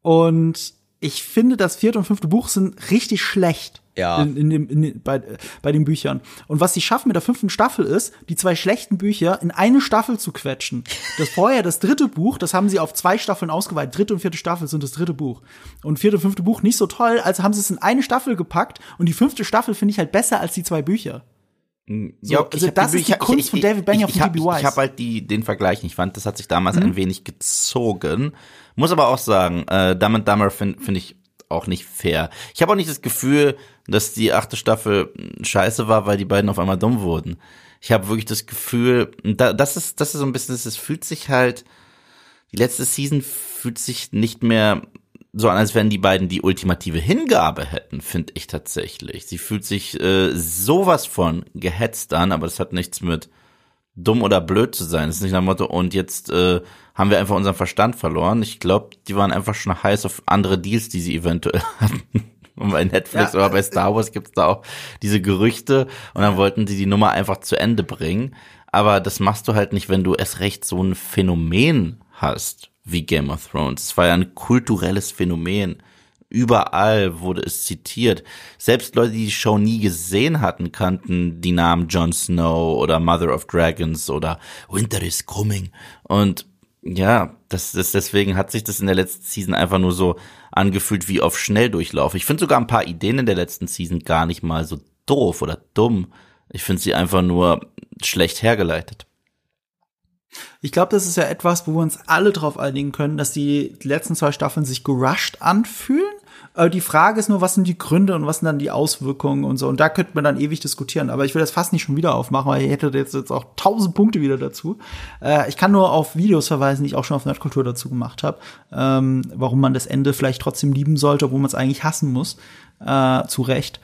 Und ich finde, das vierte und fünfte Buch sind richtig schlecht. Ja. In, in dem, in, bei, bei den Büchern. Und was sie schaffen mit der fünften Staffel ist, die zwei schlechten Bücher in eine Staffel zu quetschen. Das vorher, das dritte Buch, das haben sie auf zwei Staffeln ausgeweitet. Dritte und vierte Staffel sind das dritte Buch. Und vierte und fünfte Buch nicht so toll, also haben sie es in eine Staffel gepackt. Und die fünfte Staffel finde ich halt besser als die zwei Bücher. Ja, also hab das ist die Bücher- Kunst von David Benioff ich, und ich, D.B. Weiss. Ich habe halt die, den Vergleich nicht. Ich fand, das hat sich damals Mhm. ein wenig gezogen. Muss aber auch sagen, äh, Dumb and Dumber finde find ich auch nicht fair. Ich habe auch nicht das Gefühl, dass die achte Staffel scheiße war, weil die beiden auf einmal dumm wurden. Ich habe wirklich das Gefühl, da, das ist, das ist so ein bisschen, es fühlt sich halt, die letzte Season fühlt sich nicht mehr so an, als wenn die beiden die ultimative Hingabe hätten, finde ich tatsächlich. Sie fühlt sich äh, sowas von gehetzt an, aber das hat nichts mit dumm oder blöd zu sein. Das ist nicht nach dem Motto, und jetzt äh, haben wir einfach unseren Verstand verloren. Ich glaube, die waren einfach schon heiß auf andere Deals, die sie eventuell hatten. Und bei Netflix Ja, oder bei Star Wars gibt's da auch diese Gerüchte und dann wollten sie die Nummer einfach zu Ende bringen. Aber das machst du halt nicht, wenn du erst recht so ein Phänomen hast wie Game of Thrones. Es war ja ein kulturelles Phänomen. Überall wurde es zitiert. Selbst Leute, die die Show nie gesehen hatten, kannten die Namen Jon Snow oder Mother of Dragons oder Winter is Coming. Und ja, das, das deswegen hat sich das in der letzten Season einfach nur so angefühlt wie auf Schnelldurchlauf. Ich finde sogar ein paar Ideen in der letzten Season gar nicht mal so doof oder dumm. Ich finde sie einfach nur schlecht hergeleitet. Ich glaube, das ist ja etwas, wo wir uns alle drauf einigen können, dass die letzten zwei Staffeln sich gerusht anfühlen. Aber die Frage ist nur, was sind die Gründe und was sind dann die Auswirkungen und so. Und da könnte man dann ewig diskutieren. Aber ich will das fast nicht schon wieder aufmachen, weil ihr hättet jetzt, jetzt auch tausend Punkte wieder dazu. Äh, ich kann nur auf Videos verweisen, die ich auch schon auf Nerdkultur dazu gemacht habe, ähm, warum man das Ende vielleicht trotzdem lieben sollte, obwohl man es eigentlich hassen muss. Äh, zu Recht.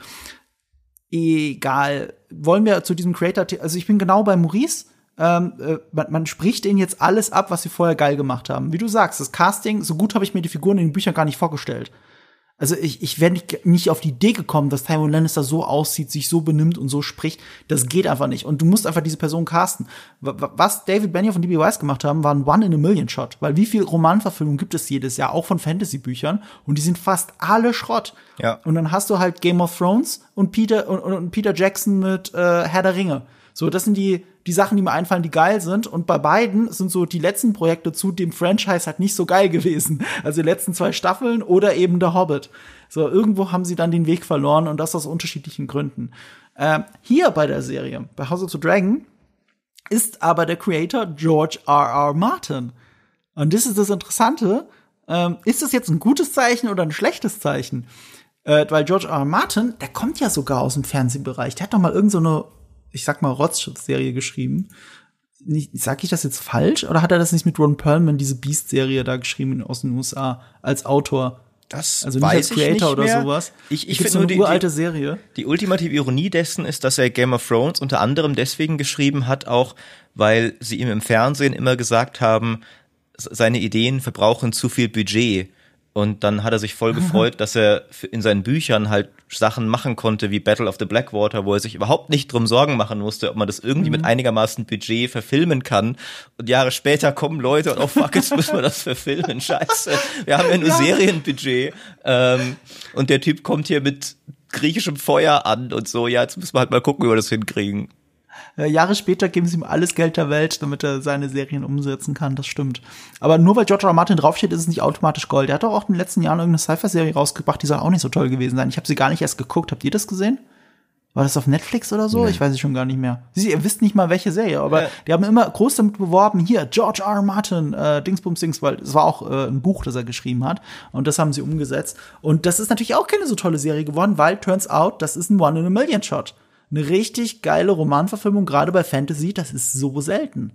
Egal. Wollen wir zu diesem Creator, also ich bin genau bei Maurice ähm, äh, man, man spricht ihnen jetzt alles ab, was sie vorher geil gemacht haben. Wie du sagst, das Casting, so gut habe ich mir die Figuren in den Büchern gar nicht vorgestellt. Also ich, ich wäre nicht, nicht auf die Idee gekommen, dass Tywin Lannister so aussieht, sich so benimmt und so spricht. Das geht einfach nicht. Und du musst einfach diese Person casten. Wa- wa- Was David Benioff und D.B. Weiss gemacht haben, war ein One-in-a-Million-Shot. Weil wie viel Romanverfilmung gibt es jedes Jahr, auch von Fantasy-Büchern? Und die sind fast alle Schrott. Ja. Und dann hast du halt Game of Thrones und Peter, und, und Peter Jackson mit äh, Herr der Ringe. So, das sind die, die Sachen, die mir einfallen, die geil sind. Und bei beiden sind so die letzten Projekte zu dem Franchise halt nicht so geil gewesen. Also die letzten zwei Staffeln oder eben der Hobbit. So, irgendwo haben sie dann den Weg verloren und das aus unterschiedlichen Gründen. Ähm, hier bei der Serie, bei House of the Dragon, ist aber der Creator George R. R. Martin. Und das ist das Interessante. Ähm, ist das jetzt ein gutes Zeichen oder ein schlechtes Zeichen? Äh, weil George R. R. Martin, der kommt ja sogar aus dem Fernsehbereich. Der hat doch mal irgendeine, so ich sag mal, Rotzschutz-Serie geschrieben. Nicht, sag ich das jetzt falsch? Oder hat er das nicht mit Ron Perlman, diese Beast-Serie da geschrieben aus den USA als Autor? Das Also nicht als Creator oder sowas. Ich, ich finde so nur die, uralte die, Serie. die ultimative Ironie dessen ist, dass er Game of Thrones unter anderem deswegen geschrieben hat, auch weil sie ihm im Fernsehen immer gesagt haben, seine Ideen verbrauchen zu viel Budget. Und dann hat er sich voll gefreut, dass er in seinen Büchern halt Sachen machen konnte wie Battle of the Blackwater, wo er sich überhaupt nicht drum Sorgen machen musste, ob man das irgendwie mit einigermaßen Budget verfilmen kann. Und Jahre später kommen Leute und oh fuck, jetzt müssen wir das verfilmen. Scheiße. Wir haben ja nur Serienbudget. Ähm, und der Typ kommt hier mit griechischem Feuer an und so. Ja, jetzt müssen wir halt mal gucken, wie wir das hinkriegen. Äh, Jahre später geben sie ihm alles Geld der Welt, damit er seine Serien umsetzen kann. Das stimmt. Aber nur weil George R. R. Martin draufsteht, ist es nicht automatisch Gold. Er hat doch auch in den letzten Jahren irgendeine Sci-Fi-Serie rausgebracht, die soll auch nicht so toll gewesen sein. Ich habe sie gar nicht erst geguckt. Habt ihr das gesehen? War das auf Netflix oder so? Ich weiß es schon gar nicht mehr. Sie, ihr wisst nicht mal, welche Serie, aber Ja. die haben immer groß damit beworben, hier, George R. R. Martin, äh, Dingsbums Dings, weil es war auch äh, ein Buch, das er geschrieben hat. Und das haben sie umgesetzt. Und das ist natürlich auch keine so tolle Serie geworden, weil, turns out, das ist ein One-in-a-Million-Shot. Eine richtig geile Romanverfilmung, gerade bei Fantasy, das ist so selten.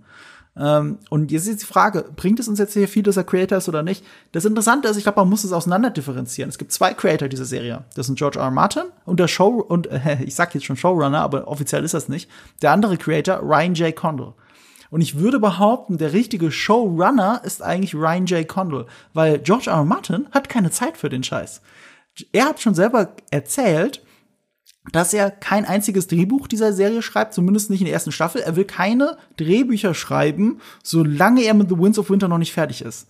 Ähm, und jetzt ist die Frage, bringt es uns jetzt hier viel, dass er Creator ist oder nicht? Das Interessante ist, ich glaube, man muss es auseinander differenzieren. Es gibt zwei Creator dieser Serie. Das sind George R. R. Martin und der Show, und äh, ich sag jetzt schon Showrunner, aber offiziell ist das nicht. Der andere Creator, Ryan J. Condal. Und ich würde behaupten, der richtige Showrunner ist eigentlich Ryan J. Condal, weil George R. R. Martin hat keine Zeit für den Scheiß. Er hat schon selber erzählt, dass er kein einziges Drehbuch dieser Serie schreibt, zumindest nicht in der ersten Staffel. Er will keine Drehbücher schreiben, solange er mit The Winds of Winter noch nicht fertig ist.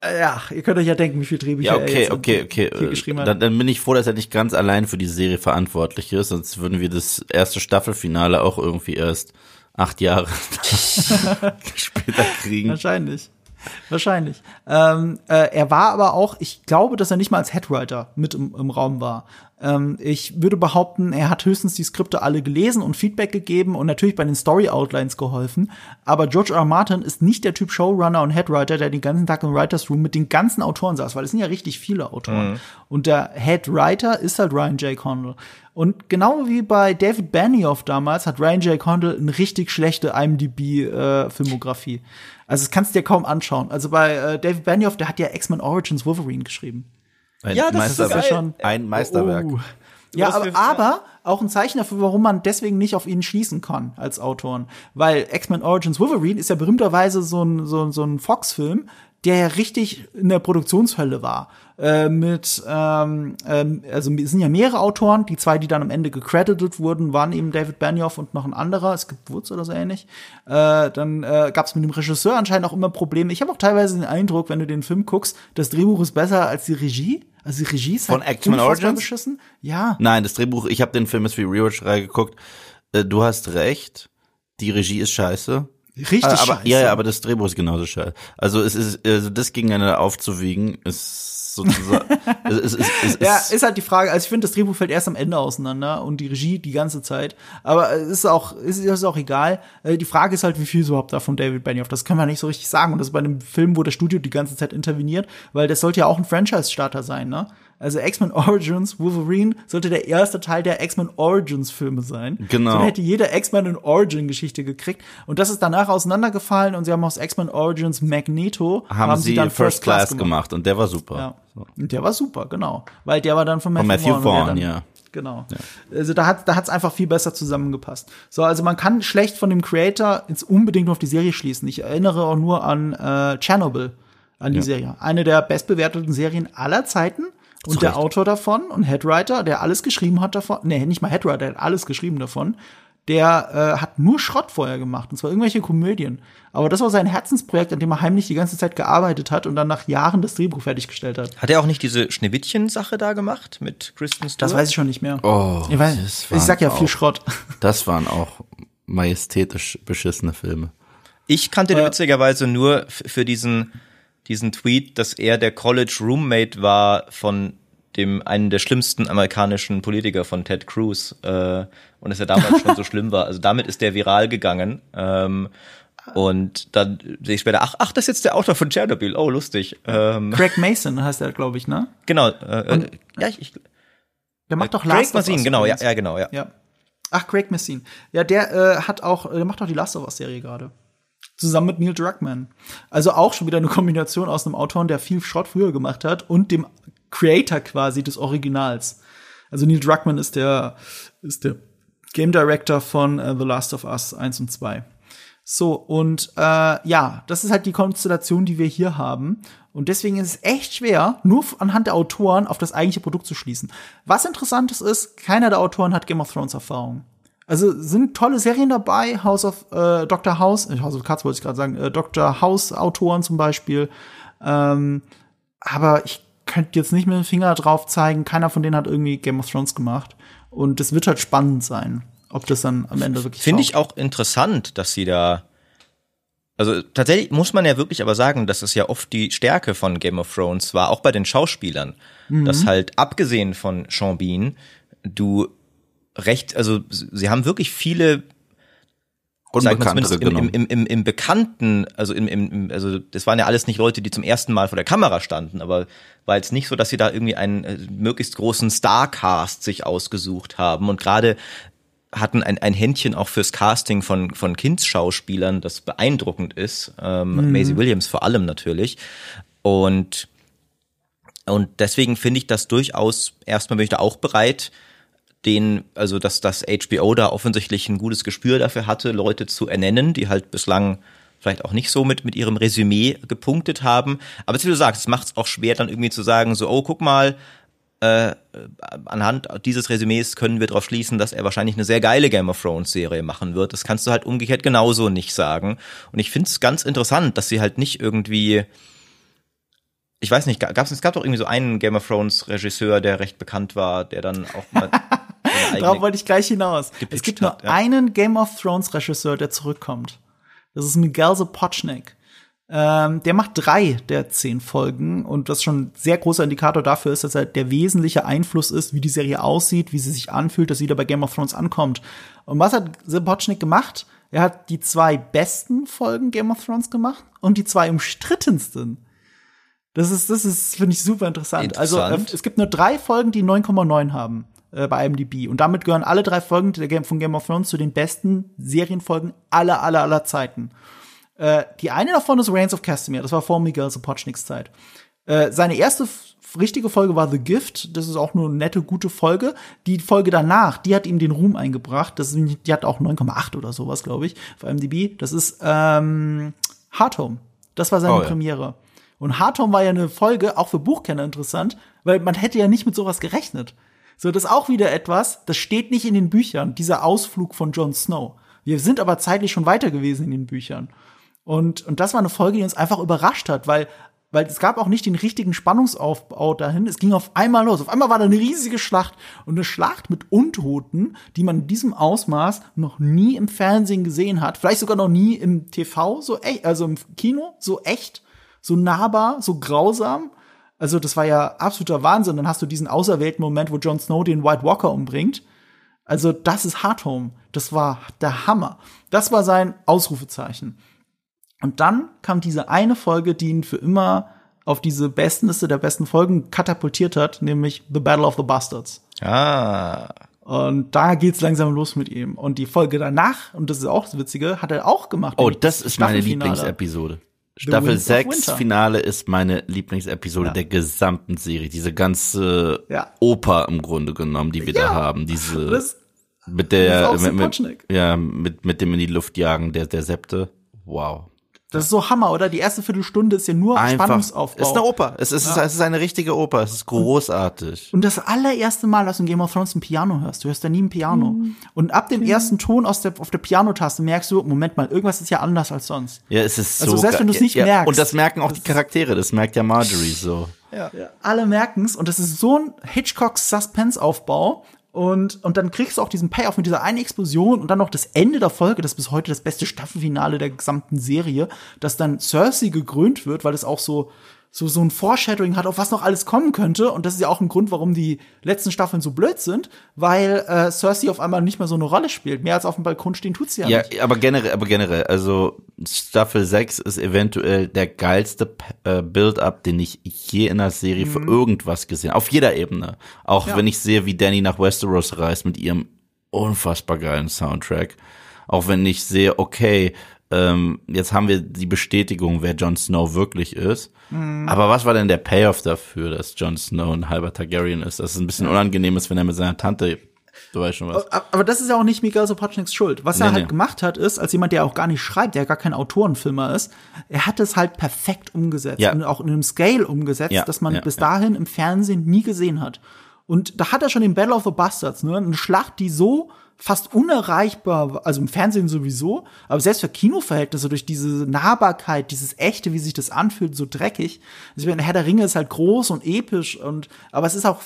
Äh, Ja, ihr könnt euch ja denken, wie viel Drehbücher Ja, er okay, jetzt okay, okay. hier geschrieben hat. Dann, dann bin ich froh, dass er nicht ganz allein für die Serie verantwortlich ist, sonst würden wir das erste Staffelfinale auch irgendwie erst acht Jahre später kriegen. Wahrscheinlich. Wahrscheinlich. Ähm, äh, er war aber auch, ich glaube, dass er nicht mal als Headwriter mit im, im Raum war. Ähm, ich würde behaupten, er hat höchstens die Skripte alle gelesen und Feedback gegeben und natürlich bei den Story Outlines geholfen. Aber George R. R. Martin ist nicht der Typ Showrunner und Headwriter, der den ganzen Tag im Writers Room mit den ganzen Autoren saß, weil es sind ja richtig viele Autoren. Und der Headwriter ist halt Ryan J. Condal. Und genau wie bei David Benioff damals hat Ryan J. Condal eine richtig schlechte IMDb-Filmografie. Also das kannst du dir kaum anschauen. Also bei äh, David Benioff, der hat ja X-Men Origins Wolverine geschrieben. Ein Ja, das ist Meisterwerk. geil. schon- Ein Meisterwerk. Oh. Ja, aber, aber auch ein Zeichen dafür, warum man deswegen nicht auf ihn schließen kann als Autoren. Weil X-Men Origins Wolverine ist ja berühmterweise so ein, so, ein- so ein Fox-Film, der ja richtig in der Produktionshölle war. Äh, mit, ähm, ähm, also es sind ja mehrere Autoren, die zwei, die dann am Ende gecredited wurden, waren eben David Benioff und noch ein anderer, es gibt Woods oder so ähnlich. Äh, dann äh, gab es mit dem Regisseur anscheinend auch immer Probleme. Ich habe auch teilweise den Eindruck, wenn du den Film guckst, das Drehbuch ist besser als die Regie. Also die Regie ist Von halt X-Men unfassbar Origins? beschissen. Ja. Nein, das Drehbuch, ich habe den Film jetzt wie Rewatch reingeguckt. Äh, Du hast recht, die Regie ist scheiße. Richtig aber, scheiße. Ja, ja, aber das Drehbuch ist genauso scheiße. Also es ist, also das gegeneinander aufzuwiegen, ist sozusagen, es ist, es ist, es Ja, ist, ist halt die Frage. Also ich finde, das Drehbuch fällt erst am Ende auseinander und die Regie die ganze Zeit. Aber es ist auch, es ist auch egal. Äh, Die Frage ist halt, wie viel ist überhaupt da von David Benioff. Das kann man nicht so richtig sagen. Und das ist bei einem Film, wo das Studio die ganze Zeit interveniert, weil das sollte ja auch ein Franchise-Starter sein, ne? Also X-Men Origins Wolverine sollte der erste Teil der X-Men Origins Filme sein. Genau. So hätte jeder X-Men eine Origin-Geschichte gekriegt. Und das ist danach auseinandergefallen und sie haben aus X-Men Origins Magneto haben, sie dann First Class gemacht. und der war super. ja. Und der war super, genau. Weil der war dann von Matthew, Von Matthew Vaughn. ja. Genau. Also da hat da hat's einfach viel besser zusammengepasst. So, also man kann schlecht von dem Creator jetzt unbedingt nur auf die Serie schließen. Ich erinnere auch nur an äh, Chernobyl, an die Serie. Eine der bestbewerteten Serien aller Zeiten. Und der. Autor davon und Headwriter, der alles geschrieben hat davon, nee, nicht mal Headwriter, der hat alles geschrieben davon, der äh, hat nur Schrott vorher gemacht, und zwar irgendwelche Komödien. Aber das war sein Herzensprojekt, an dem er heimlich die ganze Zeit gearbeitet hat und dann nach Jahren das Drehbuch fertiggestellt hat. Hat er auch nicht diese Schneewittchen-Sache da gemacht mit Kristen Stewart? Das weiß ich schon nicht mehr. Oh, ich, weiß, ich sag ja waren viel auch- Schrott. Das waren auch majestätisch beschissene Filme. Ich kannte den Äh, witzigerweise nur für diesen, diesen Tweet, dass er der College Roommate war von dem einen der schlimmsten amerikanischen Politiker von Ted Cruz äh, und dass er damals schon so schlimm war. Also damit ist der viral gegangen. Ähm, und dann sehe ich später, ach, ach, das ist jetzt der Autor von Chernobyl. Oh, lustig. Ähm, Craig Mason heißt er, glaube ich, ne? genau. Äh, äh, ja, ich, ich, Der macht doch Craig Last of Us. genau, ja, ja, genau, ja. Ja. Ach, Craig Messine. Ja, der äh, hat auch, der macht auch die Last of Us Serie gerade. Zusammen mit Neil Druckmann. Also auch schon wieder eine Kombination aus einem Autoren, der viel Schrott früher gemacht hat und dem Creator quasi des Originals. Also Neil Druckmann ist der, ist der Game Director von äh, The Last of Us 1 und 2. So, und äh, ja, das ist halt die Konstellation, die wir hier haben. Und deswegen ist es echt schwer, nur anhand der Autoren auf das eigentliche Produkt zu schließen. Was interessantes ist, keiner der Autoren hat Game of Thrones Erfahrung. Also sind tolle Serien dabei, House of äh, Dr. House, äh, House of Cards wollte ich gerade sagen, äh, Dr. House Autoren zum Beispiel. Ähm, aber ich könnte jetzt nicht mit dem Finger drauf zeigen, keiner von denen hat irgendwie Game of Thrones gemacht. Und das wird halt spannend sein, ob das dann am Ende wirklich Finde ich auch interessant, dass sie da. Also tatsächlich muss man ja wirklich aber sagen, dass es ja oft die Stärke von Game of Thrones war, auch bei den Schauspielern. Dass halt abgesehen von Sean Bean, du recht, also sie haben wirklich viele sagen wir Unbekanntere zumindest im, genommen. im, im, im Bekannten, also im, im, im, also das waren ja alles nicht Leute, die zum ersten Mal vor der Kamera standen, aber war jetzt nicht so, dass sie da irgendwie einen äh, möglichst großen Starcast sich ausgesucht haben und gerade hatten ein, ein Händchen auch fürs Casting von, von Kindsschauspielern, das beeindruckend ist. Ähm, mhm. Maisie Williams vor allem natürlich. Und, und deswegen finde ich das durchaus, erstmal bin ich da auch bereit, den, also dass das HBO da offensichtlich ein gutes Gespür dafür hatte, Leute zu ernennen, die halt bislang vielleicht auch nicht so mit, mit ihrem Resümee gepunktet haben. Aber wie du sagst, es macht es auch schwer, dann irgendwie zu sagen, so, oh, guck mal, äh, anhand dieses Resümees können wir darauf schließen, dass er wahrscheinlich eine sehr geile Game of Thrones Serie machen wird. Das kannst du halt umgekehrt genauso nicht sagen. Und ich finde es ganz interessant, dass sie halt nicht irgendwie ich weiß nicht, gab's, es gab doch irgendwie so einen Game of Thrones Regisseur, der recht bekannt war, der dann auch mal Darauf wollte ich gleich hinaus. Es gibt nur ja. einen Game of Thrones Regisseur, der zurückkommt. Das ist Miguel Sapochnik. Ähm, der macht drei der zehn Folgen und was schon ein sehr großer Indikator dafür ist, dass er der wesentliche Einfluss ist, wie die Serie aussieht, wie sie sich anfühlt, dass sie wieder bei Game of Thrones ankommt. Und was hat Sapochnik gemacht? Er hat die zwei besten Folgen Game of Thrones gemacht und die zwei umstrittensten. Das ist, das ist, finde ich super interessant. Also, interessant. Also es gibt nur drei Folgen, die 9,9 haben äh, bei IMDb. Und damit gehören alle drei Folgen von Game of Thrones zu den besten Serienfolgen aller, aller, aller Zeiten. Äh, die eine davon ist Reigns of Castamere. Das war vor Miguel Sapochniks Zeit. Äh, seine erste richtige Folge war The Gift. Das ist auch nur eine nette, gute Folge. Die Folge danach, die hat ihm den Ruhm eingebracht. Das ist, die hat auch 9,8 oder sowas, glaube ich, auf IMDb. Das ist ähm, Hard Home. Das war seine oh, ja. Premiere. Und Hard Home war ja eine Folge, auch für Buchkenner interessant, weil man hätte ja nicht mit sowas gerechnet. So, das ist auch wieder etwas, das steht nicht in den Büchern, dieser Ausflug von Jon Snow. Wir sind aber zeitlich schon weiter gewesen in den Büchern. Und, und das war eine Folge, die uns einfach überrascht hat, weil, weil es gab auch nicht den richtigen Spannungsaufbau dahin. Es ging auf einmal los. Auf einmal war da eine riesige Schlacht und eine Schlacht mit Untoten, die man in diesem Ausmaß noch nie im Fernsehen gesehen hat. Vielleicht sogar noch nie im TV, so echt, also im Kino, so echt, so nahbar, so grausam. Also das war ja absoluter Wahnsinn. Dann hast du diesen auserwählten Moment, wo Jon Snow den White Walker umbringt. Also das ist Hard Home. Das war der Hammer. Das war sein Ausrufezeichen. Und dann kam diese eine Folge, die ihn für immer auf diese Bestenliste der besten Folgen katapultiert hat, nämlich The Battle of the Bastards. Ah. Und da geht's langsam los mit ihm. Und die Folge danach, und das ist auch das Witzige, hat er auch gemacht. Oh, das ist meine Lieblingsepisode. Staffel 6 Finale ist meine Lieblingsepisode ja. der gesamten Serie. Diese ganze ja. Oper im Grunde genommen, die wir ja. da haben. Diese das, mit der mit, mit, ja mit mit dem in die Luft jagen der der Septe. Wow. Das ist so Hammer, oder? Die erste Viertelstunde ist ja nur Einfach, Spannungsaufbau. Es ist eine Oper. Es ist, ja. es ist eine richtige Oper. Es ist großartig. Und das allererste Mal, dass du in Game of Thrones ein Piano hörst. Du hörst da nie ein Piano. Mhm. Und ab dem mhm. ersten Ton aus der, auf der Pianotaste merkst du, Moment mal, irgendwas ist ja anders als sonst. Ja, es ist also so. Also selbst wenn du es nicht ja, merkst. Und das merken auch die Charaktere. Das merkt ja Marjorie so. Ja. ja. Alle merken es. Und das ist so ein Hitchcocks Suspense-Aufbau. Und, und dann kriegst du auch diesen Payoff mit dieser einen Explosion und dann noch das Ende der Folge, das ist bis heute das beste Staffelfinale der gesamten Serie, dass dann Cersei gekrönt wird, weil es auch so, so, so ein Foreshadowing hat, auf was noch alles kommen könnte. Und das ist ja auch ein Grund, warum die letzten Staffeln so blöd sind, weil äh, Cersei auf einmal nicht mehr so eine Rolle spielt. Mehr als auf dem Balkon stehen tut sie ja, ja nicht. Ja, aber generell, aber generell, also Staffel 6 ist eventuell der geilste äh, Build-up, den ich je in einer Serie mhm. für irgendwas gesehen Auf jeder Ebene. Auch ja. wenn ich sehe, wie Danny nach Westeros reist mit ihrem unfassbar geilen Soundtrack. Auch wenn ich sehe, okay, ähm, jetzt haben wir die Bestätigung, wer Jon Snow wirklich ist. Mhm. Aber was war denn der Payoff dafür, dass Jon Snow ein halber Targaryen ist? Dass es ein bisschen unangenehm ist, wenn er mit seiner Tante Du weißt schon was. Aber das ist ja auch nicht Miguel Sapochniks Schuld. Was nee, er halt nee. gemacht hat, ist, als jemand, der auch gar nicht schreibt, der gar kein Autorenfilmer ist, er hat es halt perfekt umgesetzt ja. und auch in einem Scale umgesetzt, ja, dass man ja, bis dahin im Fernsehen nie gesehen hat. Und da hat er schon den Battle of the Bastards, ne? Eine Schlacht, die so fast unerreichbar, also im Fernsehen sowieso, aber selbst für Kinoverhältnisse durch diese Nahbarkeit, dieses echte, wie sich das anfühlt, so dreckig. Also Herr der Ringe ist halt groß und episch und, aber es ist auch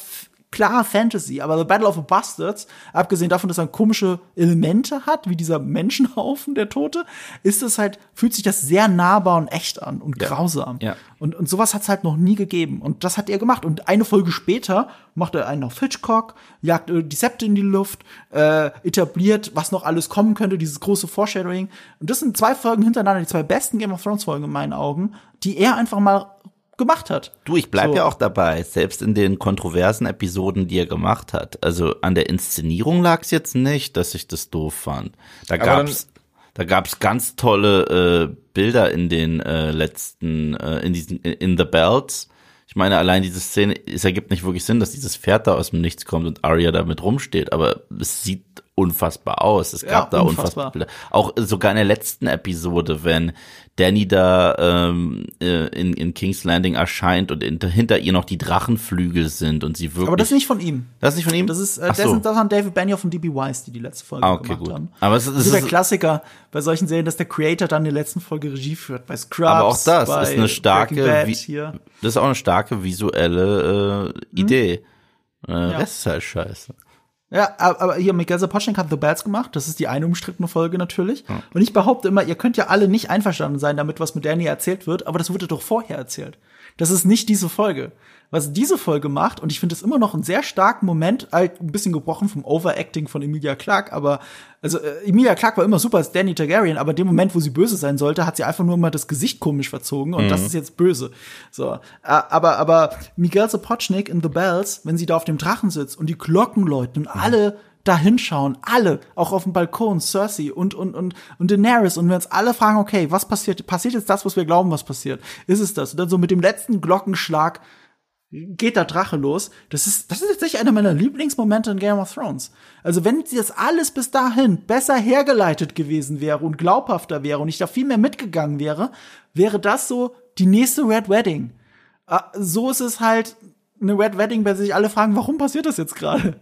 klar Fantasy, aber The Battle of the Bastards, abgesehen davon, dass er komische Elemente hat, wie dieser Menschenhaufen, der Tote, ist es halt, fühlt sich das sehr nahbar und echt an und ja. grausam. Ja. Und, und sowas hat es halt noch nie gegeben. Und das hat er gemacht. Und eine Folge später macht er einen auf Hitchcock, jagt die Septe in die Luft, äh, etabliert, was noch alles kommen könnte, dieses große Foreshadowing. Und das sind zwei Folgen hintereinander, die zwei besten Game of Thrones Folgen in meinen Augen, die er einfach mal gemacht hat. Du, ich bleib So. ja auch dabei, selbst in den kontroversen Episoden, die er gemacht hat. Also an der Inszenierung lag's jetzt nicht, dass ich das doof fand. Da Aber gab's, da gab's ganz tolle äh, Bilder in den äh, letzten, äh, in diesen, in The Belts. Ich meine, allein diese Szene, es ergibt nicht wirklich Sinn, dass dieses Pferd da aus dem Nichts kommt und Arya damit rumsteht, aber es sieht unfassbar aus. Es gab Ja, da unfassbar. unfassbar. Auch sogar in der letzten Episode, wenn Danny da ähm, äh, in, in King's Landing erscheint und hinter, hinter ihr noch die Drachenflügel sind und sie wirklich. Aber das ist nicht von ihm. Das ist nicht von ihm? Das ist, äh, das so. sind das waren David Benioff und DB Weiss, die die letzte Folge Ah, okay, gemacht gut. haben. Aber es ist- das ist der Klassiker bei solchen Serien, dass der Creator dann in der letzten Folge Regie führt. Bei Scrubs, Aber auch das ist eine starke, Bad hier. das ist auch eine starke visuelle äh, Idee. Äh, Rest ist halt scheiße. Ja, aber hier, Miguel Sapochnik hat The Bells gemacht. Das ist die eine umstrittene Folge natürlich. Und ich behaupte immer, ihr könnt ja alle nicht einverstanden sein damit, was mit Danny erzählt wird, aber das wurde doch vorher erzählt. Das ist nicht diese Folge. Was diese Folge macht, und ich finde es immer noch einen sehr starken Moment, halt ein bisschen gebrochen vom Overacting von Emilia Clarke, aber also äh, Emilia Clarke war immer super als Danny Targaryen, aber dem Moment, wo sie böse sein sollte, hat sie einfach nur mal das Gesicht komisch verzogen und das ist jetzt böse. So, äh, aber aber Miguel Sapochnik in The Bells, wenn sie da auf dem Drachen sitzt und die Glocken läuten und alle da hinschauen, alle, auch auf dem Balkon, Cersei und, und, und, und Daenerys und wir uns alle fragen, okay, was passiert? Passiert jetzt das, was wir glauben, was passiert? Ist es das? Und dann so mit dem letzten Glockenschlag geht der Drache los. Das ist, das ist tatsächlich einer meiner Lieblingsmomente in Game of Thrones. Also wenn das alles bis dahin besser hergeleitet gewesen wäre und glaubhafter wäre und ich da viel mehr mitgegangen wäre, wäre das so die nächste Red Wedding. Ah, So ist es halt eine Red Wedding, bei der sich alle fragen, warum passiert das jetzt gerade?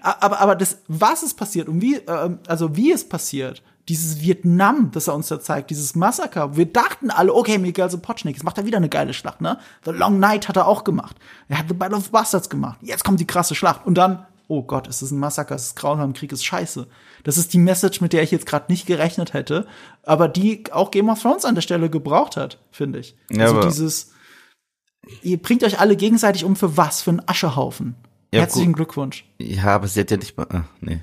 Aber, aber das, was ist passiert und wie, ähm, also wie es passiert, dieses Vietnam, das er uns da zeigt, dieses Massaker. Wir dachten alle, okay, Miguel Sapochnik, jetzt macht er wieder eine geile Schlacht, ne? The Long Night hat er auch gemacht. Er hat The Battle of Bastards gemacht. Jetzt kommt die krasse Schlacht. Und dann, oh Gott, es ist ein Massaker, es ist grausam, Krieg ist scheiße. Das ist die Message, mit der ich jetzt gerade nicht gerechnet hätte, aber die auch Game of Thrones an der Stelle gebraucht hat, finde ich. Ja, also dieses, ihr bringt euch alle gegenseitig um für was? Für einen Aschehaufen. Ja, Herzlichen gut. Glückwunsch. Ja, aber sie hat ja nicht mal. Ach, nee.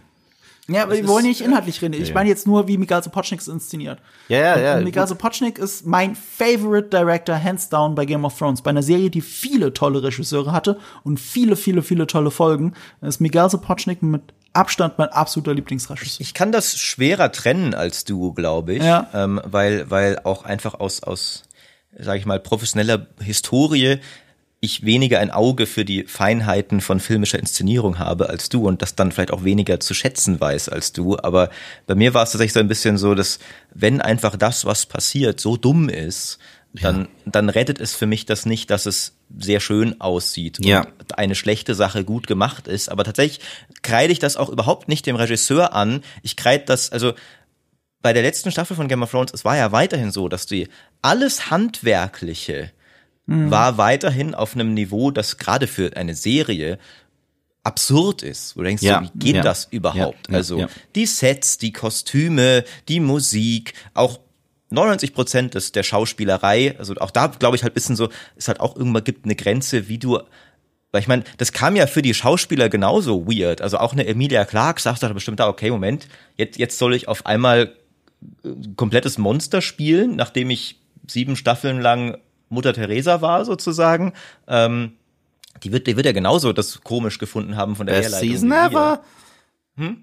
Ja, aber wir wollen nicht inhaltlich reden. Ich ja. meine jetzt nur, wie Miguel Sapochnik es inszeniert. Ja, ja, ja. Und Miguel gut. Sapochnik ist mein favorite Director, hands down, bei Game of Thrones. Bei einer Serie, die viele tolle Regisseure hatte und viele, viele, viele tolle Folgen, ist Miguel Sapochnik mit Abstand mein absoluter Lieblingsregisseur. Ich kann das schwerer trennen als du, glaube ich, Ja. ähm, weil weil auch einfach aus aus sage ich mal professioneller Historie ich weniger ein Auge für die Feinheiten von filmischer Inszenierung habe als du und das dann vielleicht auch weniger zu schätzen weiß als du. Aber bei mir war es tatsächlich so ein bisschen so, dass wenn einfach das, was passiert, so dumm ist, dann, dann rettet es für mich das nicht, dass es sehr schön aussieht Ja. und eine schlechte Sache gut gemacht ist. Aber tatsächlich kreide ich das auch überhaupt nicht dem Regisseur an. Ich kreide das, also bei der letzten Staffel von Game of Thrones, es war ja weiterhin so, dass die alles Handwerkliche war weiterhin auf einem Niveau, das gerade für eine Serie absurd ist. Wo du denkst, Ja, so, wie geht ja, das überhaupt? ja, also die Sets, die Kostüme, die Musik, auch 99 Prozent des der Schauspielerei, also auch da glaube ich halt bisschen so, es halt auch irgendwann gibt eine Grenze, wie du weil ich meine, das kam ja für die Schauspieler genauso weird. Also auch eine Emilia Clarke sagt da bestimmt, ah, okay, Moment, jetzt, jetzt soll ich auf einmal äh, komplettes Monster spielen, nachdem ich sieben Staffeln lang Mutter Teresa war, sozusagen. Ähm, die wird, die wird ja genauso das komisch gefunden haben von der Best Herleitung Season ever?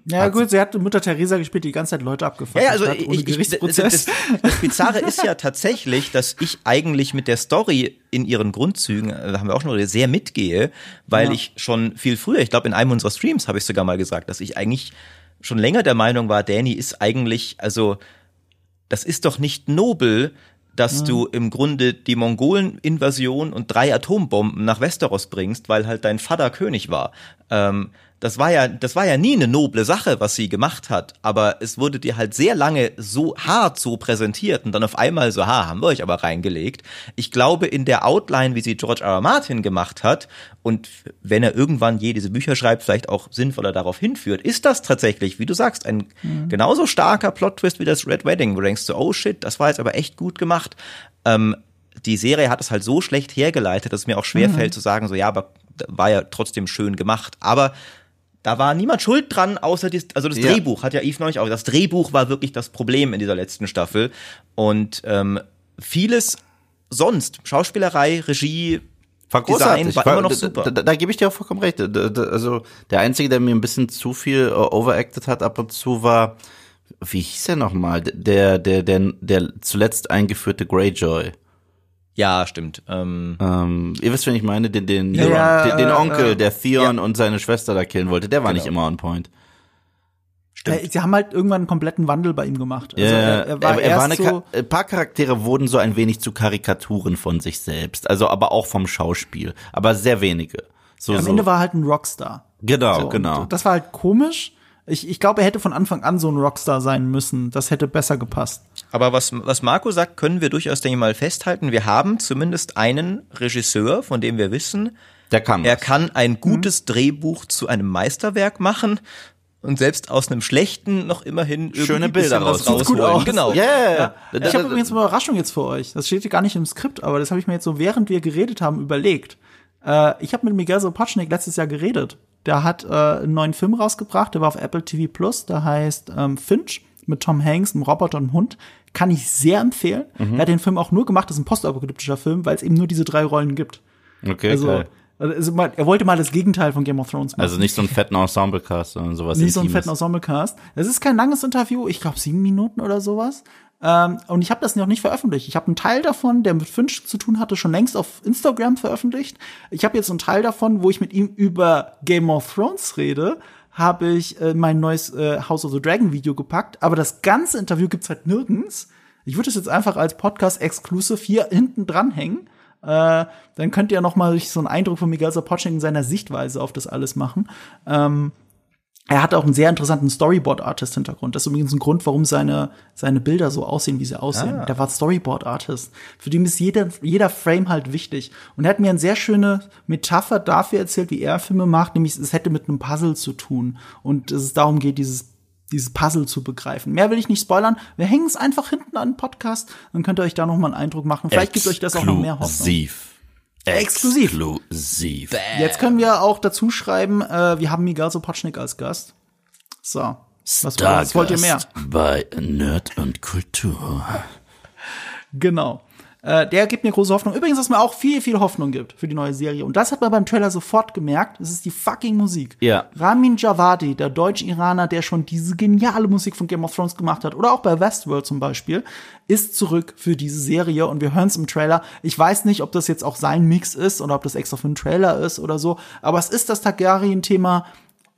Ja, gut, sie hat Mutter Teresa gespielt, die die ganze Zeit Leute abgefuckt Ja, also hat, ohne ich, ich, das, Gerichtsprozess. das, das Bizarre ist ja tatsächlich, dass ich eigentlich mit der Story in ihren Grundzügen, äh, da haben wir auch schon sehr mitgehe, weil Ja. ich schon viel früher, ich glaube in einem unserer Streams habe ich sogar mal gesagt, dass ich eigentlich schon länger der Meinung war, Danny ist eigentlich, also das ist doch nicht nobel, dass du im Grunde die Mongolen-Invasion und drei Atombomben nach Westeros bringst, weil halt dein Vater König war. Ähm, das war ja, das war ja nie eine noble Sache, was sie gemacht hat, aber es wurde dir halt sehr lange so hart so präsentiert und dann auf einmal so, ha, haben wir euch aber reingelegt. Ich glaube, in der Outline, wie sie George R. R. Martin gemacht hat und wenn er irgendwann je diese Bücher schreibt, vielleicht auch sinnvoller darauf hinführt, ist das tatsächlich, wie du sagst, ein genauso starker Plot-Twist wie das Red Wedding, wo du denkst so, oh shit, das war jetzt aber echt gut gemacht. Ähm, die Serie hat es halt so schlecht hergeleitet, dass es mir auch schwer fällt zu sagen, so ja, aber war ja trotzdem schön gemacht. Aber da war niemand schuld dran, außer die, also das Ja. Drehbuch hat ja Eve neulich auch. Das Drehbuch war wirklich das Problem in dieser letzten Staffel. Und ähm, vieles sonst, Schauspielerei, Regie, War. Design war immer noch super. Da, da, da gebe ich dir auch vollkommen recht. Da- Also der einzige, der mir ein bisschen zu viel äh, overacted hat ab und zu war, wie hieß er nochmal? Der, der, der, der zuletzt eingeführte Greyjoy. Ja, stimmt. Ähm, Ähm, ihr wisst, wen ich meine, den, den, Ja, den, ja, den, den äh, Onkel, äh, der Theon und seine Schwester da killen wollte, der war nicht immer on point. stimmt. Äh, Sie haben halt irgendwann einen kompletten Wandel bei ihm gemacht. Also Ja, er, er war er, er war eine so, ein paar Charaktere wurden so ein wenig zu Karikaturen von sich selbst, also aber auch vom Schauspiel, aber sehr wenige. So, am so. Ende war er halt ein Rockstar. genau, So, genau. Das war halt komisch. Ich, ich glaube, er hätte von Anfang an so ein Rockstar sein müssen. Das hätte besser gepasst. Aber was, was Marco sagt, können wir durchaus, denke ich mal, festhalten. Wir haben zumindest einen Regisseur, von dem wir wissen, der kann. er was. kann ein gutes Drehbuch zu einem Meisterwerk machen und selbst aus einem schlechten noch immerhin irgendwie Schöne Bilder was rausholen. Sieht gut aus. Genau. Ja, ja, ja. Ich habe übrigens eine Überraschung jetzt für euch. Das steht hier gar nicht im Skript, aber das habe ich mir jetzt so, während wir geredet haben, überlegt. Äh, ich habe mit Miguel Sapochnik letztes Jahr geredet. Der hat äh, einen neuen Film rausgebracht, der war auf Apple TV Plus, der heißt ähm, Finch mit Tom Hanks, einem Roboter und einem Hund. Kann ich sehr empfehlen. Er hat den Film auch nur gemacht, das ist ein postapokalyptischer Film, weil es eben nur diese drei Rollen gibt. Okay, Also, geil. also mal, er wollte mal das Gegenteil von Game of Thrones machen. Also nicht so einen fetten Ensemble-Cast, sondern sowas Nicht so einen Intimes. fetten Ensemblecast. Es ist kein langes Interview, ich glaube sieben Minuten oder sowas. Ähm, und ich habe das noch nicht veröffentlicht. Ich habe einen Teil davon, der mit Finch zu tun hatte, schon längst auf Instagram veröffentlicht. Ich habe jetzt einen Teil davon, wo ich mit ihm über Game of Thrones rede, habe ich äh, mein neues äh, House of the Dragon Video gepackt. Aber das ganze Interview gibt's halt nirgends. Ich würde es jetzt einfach als Podcast Exclusive hier hinten dranhängen. Äh, dann könnt ihr noch mal so einen Eindruck von Miguel Sapochnik in seiner Sichtweise auf das alles machen. Ähm, er hat auch einen sehr interessanten Storyboard-Artist-Hintergrund. Das ist übrigens ein Grund, warum seine, seine Bilder so aussehen, wie sie aussehen. Der war Storyboard-Artist. Für den ist jeder, jeder Frame halt wichtig. Und er hat mir eine sehr schöne Metapher dafür erzählt, wie er Filme macht, nämlich es hätte mit einem Puzzle zu tun. Und es darum geht, dieses dieses Puzzle zu begreifen. Mehr will ich nicht spoilern. Wir hängen es einfach hinten an den Podcast, dann könnt ihr euch da noch mal einen Eindruck machen. Vielleicht gibt euch das auch noch mehr Hoffnung. Exklusiv. Exklusiv. Jetzt können wir auch dazu schreiben, äh, wir haben Miguel Sapochnik als Gast. So. Was, was wollt ihr mehr? Bei Nerd und Kultur. Genau. Äh, der gibt mir große Hoffnung. Übrigens, was mir auch viel, viel Hoffnung gibt für die neue Serie. Und das hat man beim Trailer sofort gemerkt. Das ist die fucking Musik. Ja. Ramin Javadi, der Deutsch-Iraner, der schon diese geniale Musik von Game of Thrones gemacht hat, oder auch bei Westworld zum Beispiel, ist zurück für diese Serie. Und wir hören es im Trailer. Ich weiß nicht, ob das jetzt auch sein Mix ist oder ob das extra für einen Trailer ist oder so. Aber es ist das Targaryen-Thema.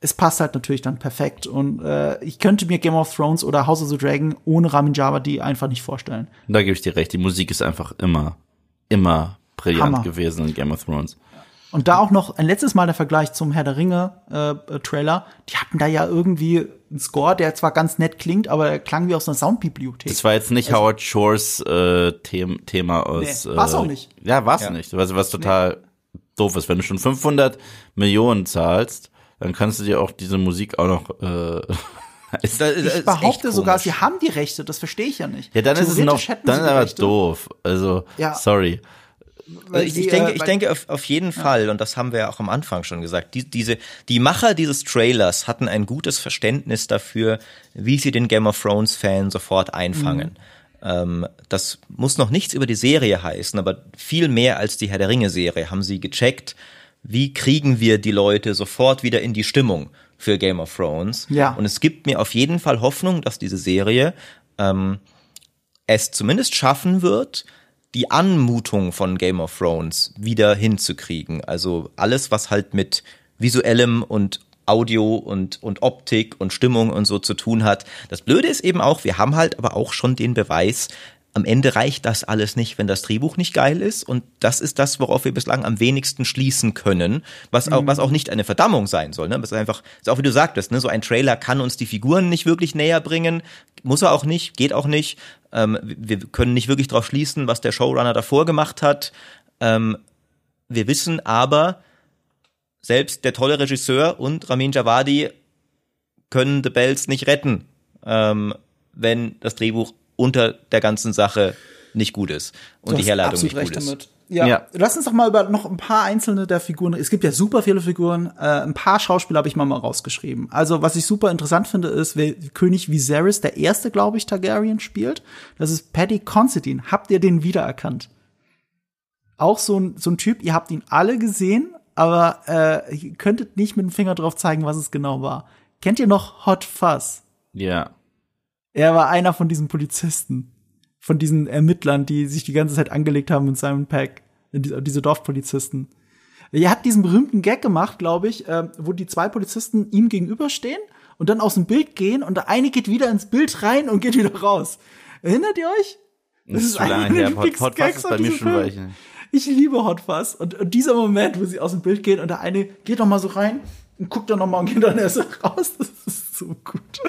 Es passt halt natürlich dann perfekt. Und äh, ich könnte mir Game of Thrones oder House of the Dragon ohne Ramin Javadi einfach nicht vorstellen. Da gebe ich dir recht. Die Musik ist einfach immer, immer brillant Hammer. gewesen in Game of Thrones. Und da auch noch ein letztes Mal der Vergleich zum Herr der Ringe äh, Trailer. Die hatten da ja irgendwie einen Score, der zwar ganz nett klingt, aber der klang wie aus einer Soundbibliothek. Das war jetzt nicht Howard Shores äh, Them Thema aus. Nee, war's äh, auch nicht. Ja, war's Ja. nicht. Was, was total doof ist. Wenn du schon 500 Millionen zahlst, dann kannst du dir auch diese Musik auch noch. Äh, Ist, das ich ist behaupte sogar, komisch. sie haben die Rechte, das verstehe ich ja nicht. ja, dann ist es noch, dann ist aber doof. Also, Ja. sorry. weil ich, die, ich denke, äh, ich denke auf, auf jeden Fall, und das haben wir ja auch am Anfang schon gesagt, die, diese, die Macher dieses Trailers hatten ein gutes Verständnis dafür, wie sie den Game of Thrones Fan sofort einfangen. Ähm, das muss noch nichts über die Serie heißen, aber viel mehr als die Herr der Ringe Serie haben sie gecheckt, wie kriegen wir die Leute sofort wieder in die Stimmung für Game of Thrones. Ja. Und es gibt mir auf jeden Fall Hoffnung, dass diese Serie ähm, es zumindest schaffen wird, die Anmutung von Game of Thrones wieder hinzukriegen. Also alles, was halt mit visuellem und Audio und, und Optik und Stimmung und so zu tun hat. Das Blöde ist eben auch, wir haben halt aber auch schon den Beweis, am Ende reicht das alles nicht, wenn das Drehbuch nicht geil ist. Und das ist das, worauf wir bislang am wenigsten schließen können, was auch, was auch nicht eine Verdammung sein soll. Ne? Das ist einfach, ist auch wie du sagtest, ne? so ein Trailer kann uns die Figuren nicht wirklich näher bringen. Muss er auch nicht, geht auch nicht. Ähm, wir können nicht wirklich darauf schließen, was der Showrunner davor gemacht hat. Ähm, wir wissen aber, selbst der tolle Regisseur und Ramin Javadi können The Bells nicht retten, ähm, wenn das Drehbuch unter der ganzen Sache nicht gut ist und die Herleitung nicht gut recht ist. damit. Ja. Ja. Lass uns doch mal über noch ein paar einzelne der Figuren. Es gibt ja super viele Figuren. Äh, ein paar Schauspieler habe ich mal mal rausgeschrieben. Also was ich super interessant finde, ist, wer König Viserys, der erste, glaube ich, Targaryen spielt. Das ist Paddy Considine. Habt ihr den wiedererkannt? auch so ein, so ein Typ, ihr habt ihn alle gesehen, aber äh, ihr könntet nicht mit dem Finger drauf zeigen, was es genau war. Kennt ihr noch Hot Fuzz? Ja. Er war einer von diesen Polizisten, von diesen Ermittlern, die sich die ganze Zeit angelegt haben mit Simon Peck, diese Dorfpolizisten. Er hat diesen berühmten Gag gemacht, glaube ich, äh, wo die zwei Polizisten ihm gegenüberstehen und dann aus dem Bild gehen und der eine geht wieder ins Bild rein und geht wieder raus. Erinnert ihr euch? Das, ist zu lange her. Hot, Hot Fuzz ist bei mir schon weichen. Ich liebe Hot Fuzz. Und, und, dieser Moment, wo sie aus dem Bild gehen und der eine geht noch mal so rein und guckt dann noch mal und geht dann erst raus. Das ist so gut.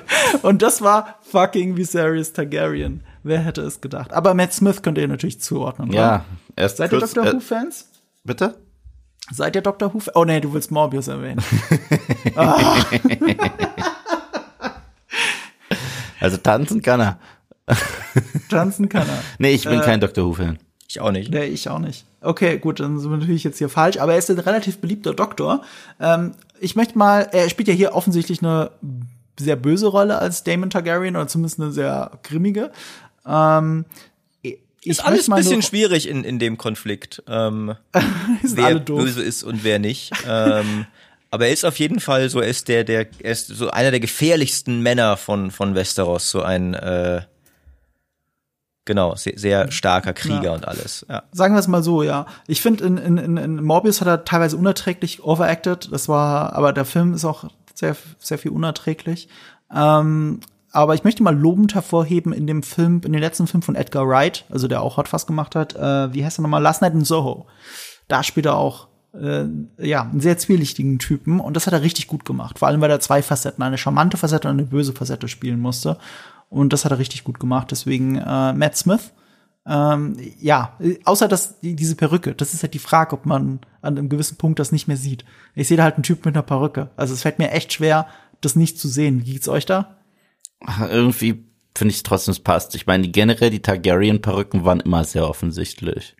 Und das war fucking Viserys Targaryen. Wer hätte es gedacht? Aber Matt Smith könnt ihr natürlich zuordnen. Ja. Erst Seid kurz, ihr Doctor äh, Who-Fans? Bitte? Seid ihr Doctor Who? Oh nee, du willst Morbius erwähnen. ah. Also tanzen kann er. tanzen kann er. Nee, ich bin äh, kein Doctor Who-Fan. Ich auch nicht. Nee, ich auch nicht. Okay, gut, dann sind wir natürlich jetzt hier falsch, aber er ist ein relativ beliebter Doktor. Ähm, ich möchte mal, er spielt ja hier offensichtlich eine sehr böse Rolle als Damon Targaryen oder zumindest eine sehr grimmige. Ähm, ist alles ein bisschen schwierig in, in dem Konflikt, ähm, wer böse ist und wer nicht. ähm, aber er ist auf jeden Fall so, er ist der, der, er ist so einer der gefährlichsten Männer von, von Westeros, so ein, äh, Genau, sehr, sehr starker Krieger ja. und alles. Ja. Sagen wir es mal so, ja. Ich finde, in, in, in Morbius hat er teilweise unerträglich overacted. Das war, aber der Film ist auch sehr, sehr viel unerträglich. Ähm, aber ich möchte mal lobend hervorheben in dem Film, in dem letzten Film von Edgar Wright, also der auch Hot Fuzz gemacht hat, äh, wie heißt er nochmal? Last Night in Soho. Da spielt er auch äh, ja, einen sehr zwielichtigen Typen und das hat er richtig gut gemacht. Vor allem, weil er zwei Facetten, eine charmante Facette und eine böse Facette spielen musste. Und das hat er richtig gut gemacht. Deswegen äh, Matt Smith. Ähm, ja, außer dass die, diese Perücke, das ist halt die Frage, ob man an einem gewissen Punkt das nicht mehr sieht. Ich sehe da halt einen Typ mit einer Perücke. Also es fällt mir echt schwer, das nicht zu sehen. Wie geht's euch da? Ach, irgendwie finde ich trotzdem, es passt. Ich meine, generell die Targaryen-Perücken waren immer sehr offensichtlich.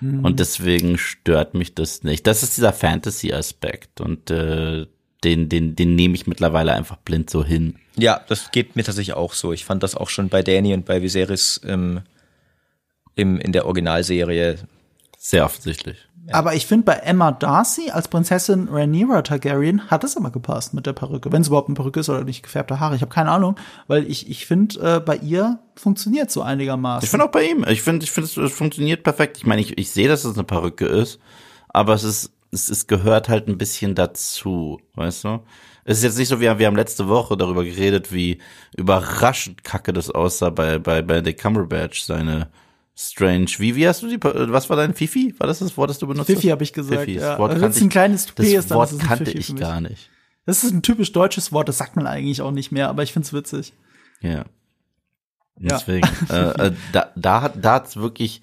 Mhm. Und deswegen stört mich das nicht. Das ist dieser Fantasy-Aspekt. Und äh, den, den, den nehme ich mittlerweile einfach blind so hin. Ja, das geht mir tatsächlich auch so. Ich fand das auch schon bei Danny und bei Viserys im, im, in der Originalserie. Sehr offensichtlich. Ja. Aber ich finde, bei Emma Darcy als Prinzessin Rhaenyra Targaryen hat es aber gepasst mit der Perücke. Wenn es überhaupt eine Perücke ist oder nicht gefärbte Haare. Ich habe keine Ahnung, weil ich, ich finde, äh, bei ihr funktioniert so einigermaßen. Ich finde auch bei ihm. Ich finde, ich finde, es funktioniert perfekt. Ich meine, ich, ich sehe, dass es eine Perücke ist, aber es ist es, es gehört halt ein bisschen dazu, weißt du? Es ist jetzt nicht so, wie wir haben letzte Woche darüber geredet, wie überraschend kacke das aussah bei, bei, bei The Cumberbatch, seine Strange. Wie, wie hast du die, was war dein Fifi? War das das Wort, das du benutzt Fifi habe ich gesagt, Fifi. ja. Das Wort also kannte ein kleines Toupet das Wort dann, kannte ich gar nicht. Das ist ein typisch deutsches Wort, das sagt man eigentlich auch nicht mehr, aber ich find's witzig. Ja. Deswegen, ja. äh, äh, da, da hat, da hat's wirklich,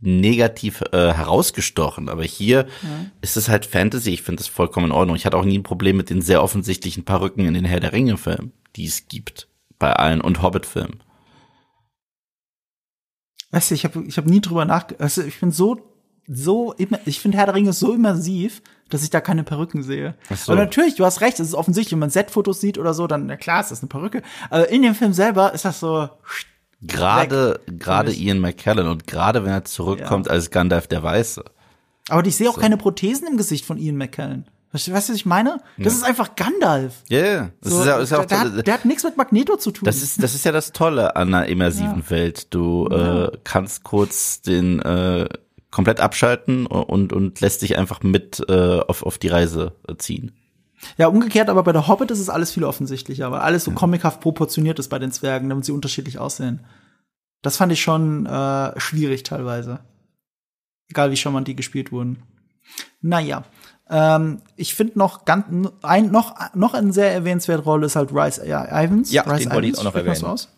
negativ äh, herausgestochen. Aber hier ja. ist es halt Fantasy. Ich finde das vollkommen in Ordnung. Ich hatte auch nie ein Problem mit den sehr offensichtlichen Perücken in den Herr der Ringe-Filmen, die es gibt bei allen und Hobbit-Filmen. Weißt du, ich habe ich hab nie drüber nachgedacht. Also ich bin so so ich finde Herr der Ringe so immersiv, dass ich da keine Perücken sehe. Ach so. Aber natürlich, du hast recht, es ist offensichtlich, wenn man Set-Fotos sieht oder so, dann na klar, ist das eine Perücke. Aber in dem Film selber ist das so Gerade, gerade Ian McKellen und gerade wenn er zurückkommt ja. als Gandalf der Weiße. Aber ich sehe auch so. keine Prothesen im Gesicht von Ian McKellen. Weißt du, was ich meine? Das ja. ist einfach Gandalf. Ja, yeah. so, ist ja, ist ja auch der, hat, der hat nichts mit Magneto zu tun. Das ist, das ist ja das Tolle an einer immersiven ja. Welt. Du äh, kannst kurz den äh, komplett abschalten und, und lässt dich einfach mit äh, auf, auf die Reise ziehen. Ja, umgekehrt, aber bei der Hobbit ist es alles viel offensichtlicher, weil alles so comichaft proportioniert ist bei den Zwergen, damit sie unterschiedlich aussehen. Das fand ich schon äh, schwierig teilweise. Egal wie charmant die gespielt wurden. Naja. Ähm, ich finde noch ganz ein noch noch eine sehr erwähnenswerte Rolle ist halt Rice ja, Ivans. Ja, Rice den wollte ich auch noch erwähnen. Aus?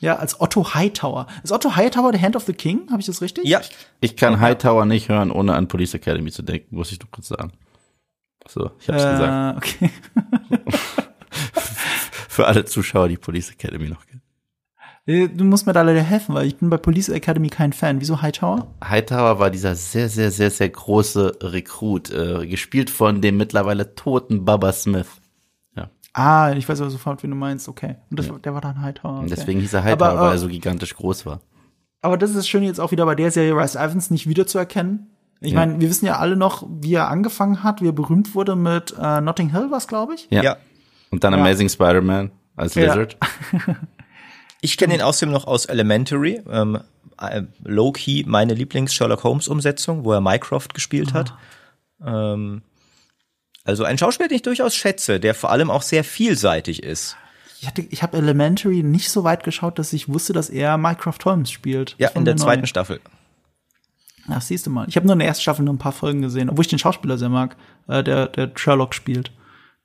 Ja, als Otto Hightower. Ist Otto Hightower der Hand of the King? Habe ich das richtig? Ja. Ich kann okay. Hightower nicht hören, ohne an Police Academy zu denken, muss ich doch kurz sagen. So, ich hab's äh, gesagt. Okay. Für alle Zuschauer, die Police Academy noch kennen. Äh, du musst mir da leider helfen, weil ich bin bei Police Academy kein Fan. Wieso Hightower? Hightower war dieser sehr, sehr, sehr, sehr große Rekrut, äh, gespielt von dem mittlerweile toten Bubba Smith. Ja. Ah, ich weiß aber sofort, wie du meinst. Okay. Und das, ja. der war dann Hightower. Okay. Deswegen hieß er Hightower, aber, weil er so gigantisch groß war. Aber das ist schön jetzt auch wieder bei der Serie Rice Evans nicht wiederzuerkennen Ich meine, wir wissen ja alle noch, wie er angefangen hat, wie er berühmt wurde mit äh, Notting Hill, was glaube ich. Ja. Ja. Und dann Ja. Amazing Spider-Man als Ja. Lizard. Ich kenne ihn außerdem noch aus Elementary, ähm, äh, low-key meine Lieblings-Sherlock Holmes-Umsetzung, wo er Mycroft gespielt hat. Ähm, also ein Schauspieler, den ich durchaus schätze, der vor allem auch sehr vielseitig ist. Ich, hatte- ich habe Elementary nicht so weit geschaut, dass ich wusste, dass er Mycroft Holmes spielt. Ja, in der zweiten neu. Staffel. Ach, siehst du mal. Ich habe nur in der ersten Staffel nur ein paar Folgen gesehen, obwohl ich den Schauspieler sehr mag, äh, der, der Sherlock spielt.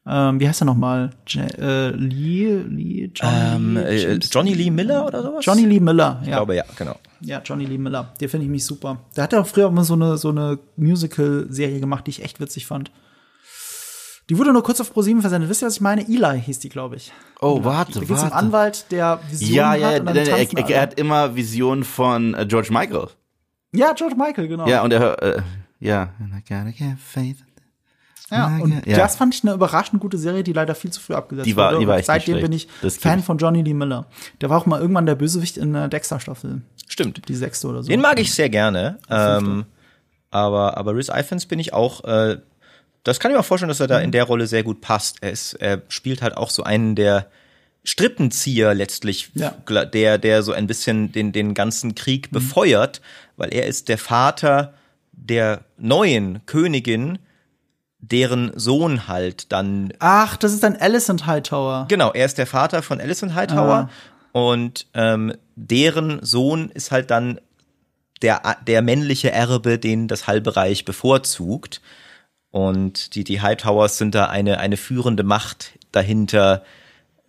Ähm, wie heißt er nochmal? Äh, Lee, Lee, Johnny, Ähm, äh, Johnny Lee Miller oder sowas? Johnny Lee Miller, Ich ja. glaube, ja, genau. Ja, Johnny Lee Miller. Der finde ich mich super. Der hat ja auch früher immer so eine, so eine Musical-Serie gemacht, die ich echt witzig fand. Die wurde nur kurz auf ProSieben versendet. Wisst ihr, was ich meine? Eli hieß die, glaube ich. Oh, Da warte, geht's um einen warte. Anwalt, der Visionen Ja, hat ja, und dann er, er, tanzen er, er hat immer Visionen von äh, George Michael. Ja, George Michael, genau. Ja, und er, äh, ja. And I gotta get faith. Ja, und Ja. das fand ich eine überraschend gute Serie, die leider viel zu früh abgesetzt Die war- wurde. die war echt Seitdem bin ich Das Fan ich. von Johnny Lee Miller. Der war auch mal irgendwann der Bösewicht in der Dexter-Staffel. Stimmt. Die sechste oder so. Den mag ich sehr gerne. Ähm, aber, aber Rhys Ifans bin ich auch, äh, das kann ich mir auch vorstellen, dass er da Mhm. in der Rolle sehr gut passt. Er, ist, er spielt halt auch so einen der Strippenzieher letztlich, Ja. der, der so ein bisschen den, den ganzen Krieg Mhm. befeuert, weil er ist der Vater der neuen Königin, deren Sohn halt dann Ach, das ist ein Alicent Hightower. Genau, er ist der Vater von Alison Hightower und ähm, deren Sohn ist halt dann der, der männliche Erbe, den das halbe Reich bevorzugt. Und die, die Hightowers sind da eine, eine führende Macht dahinter,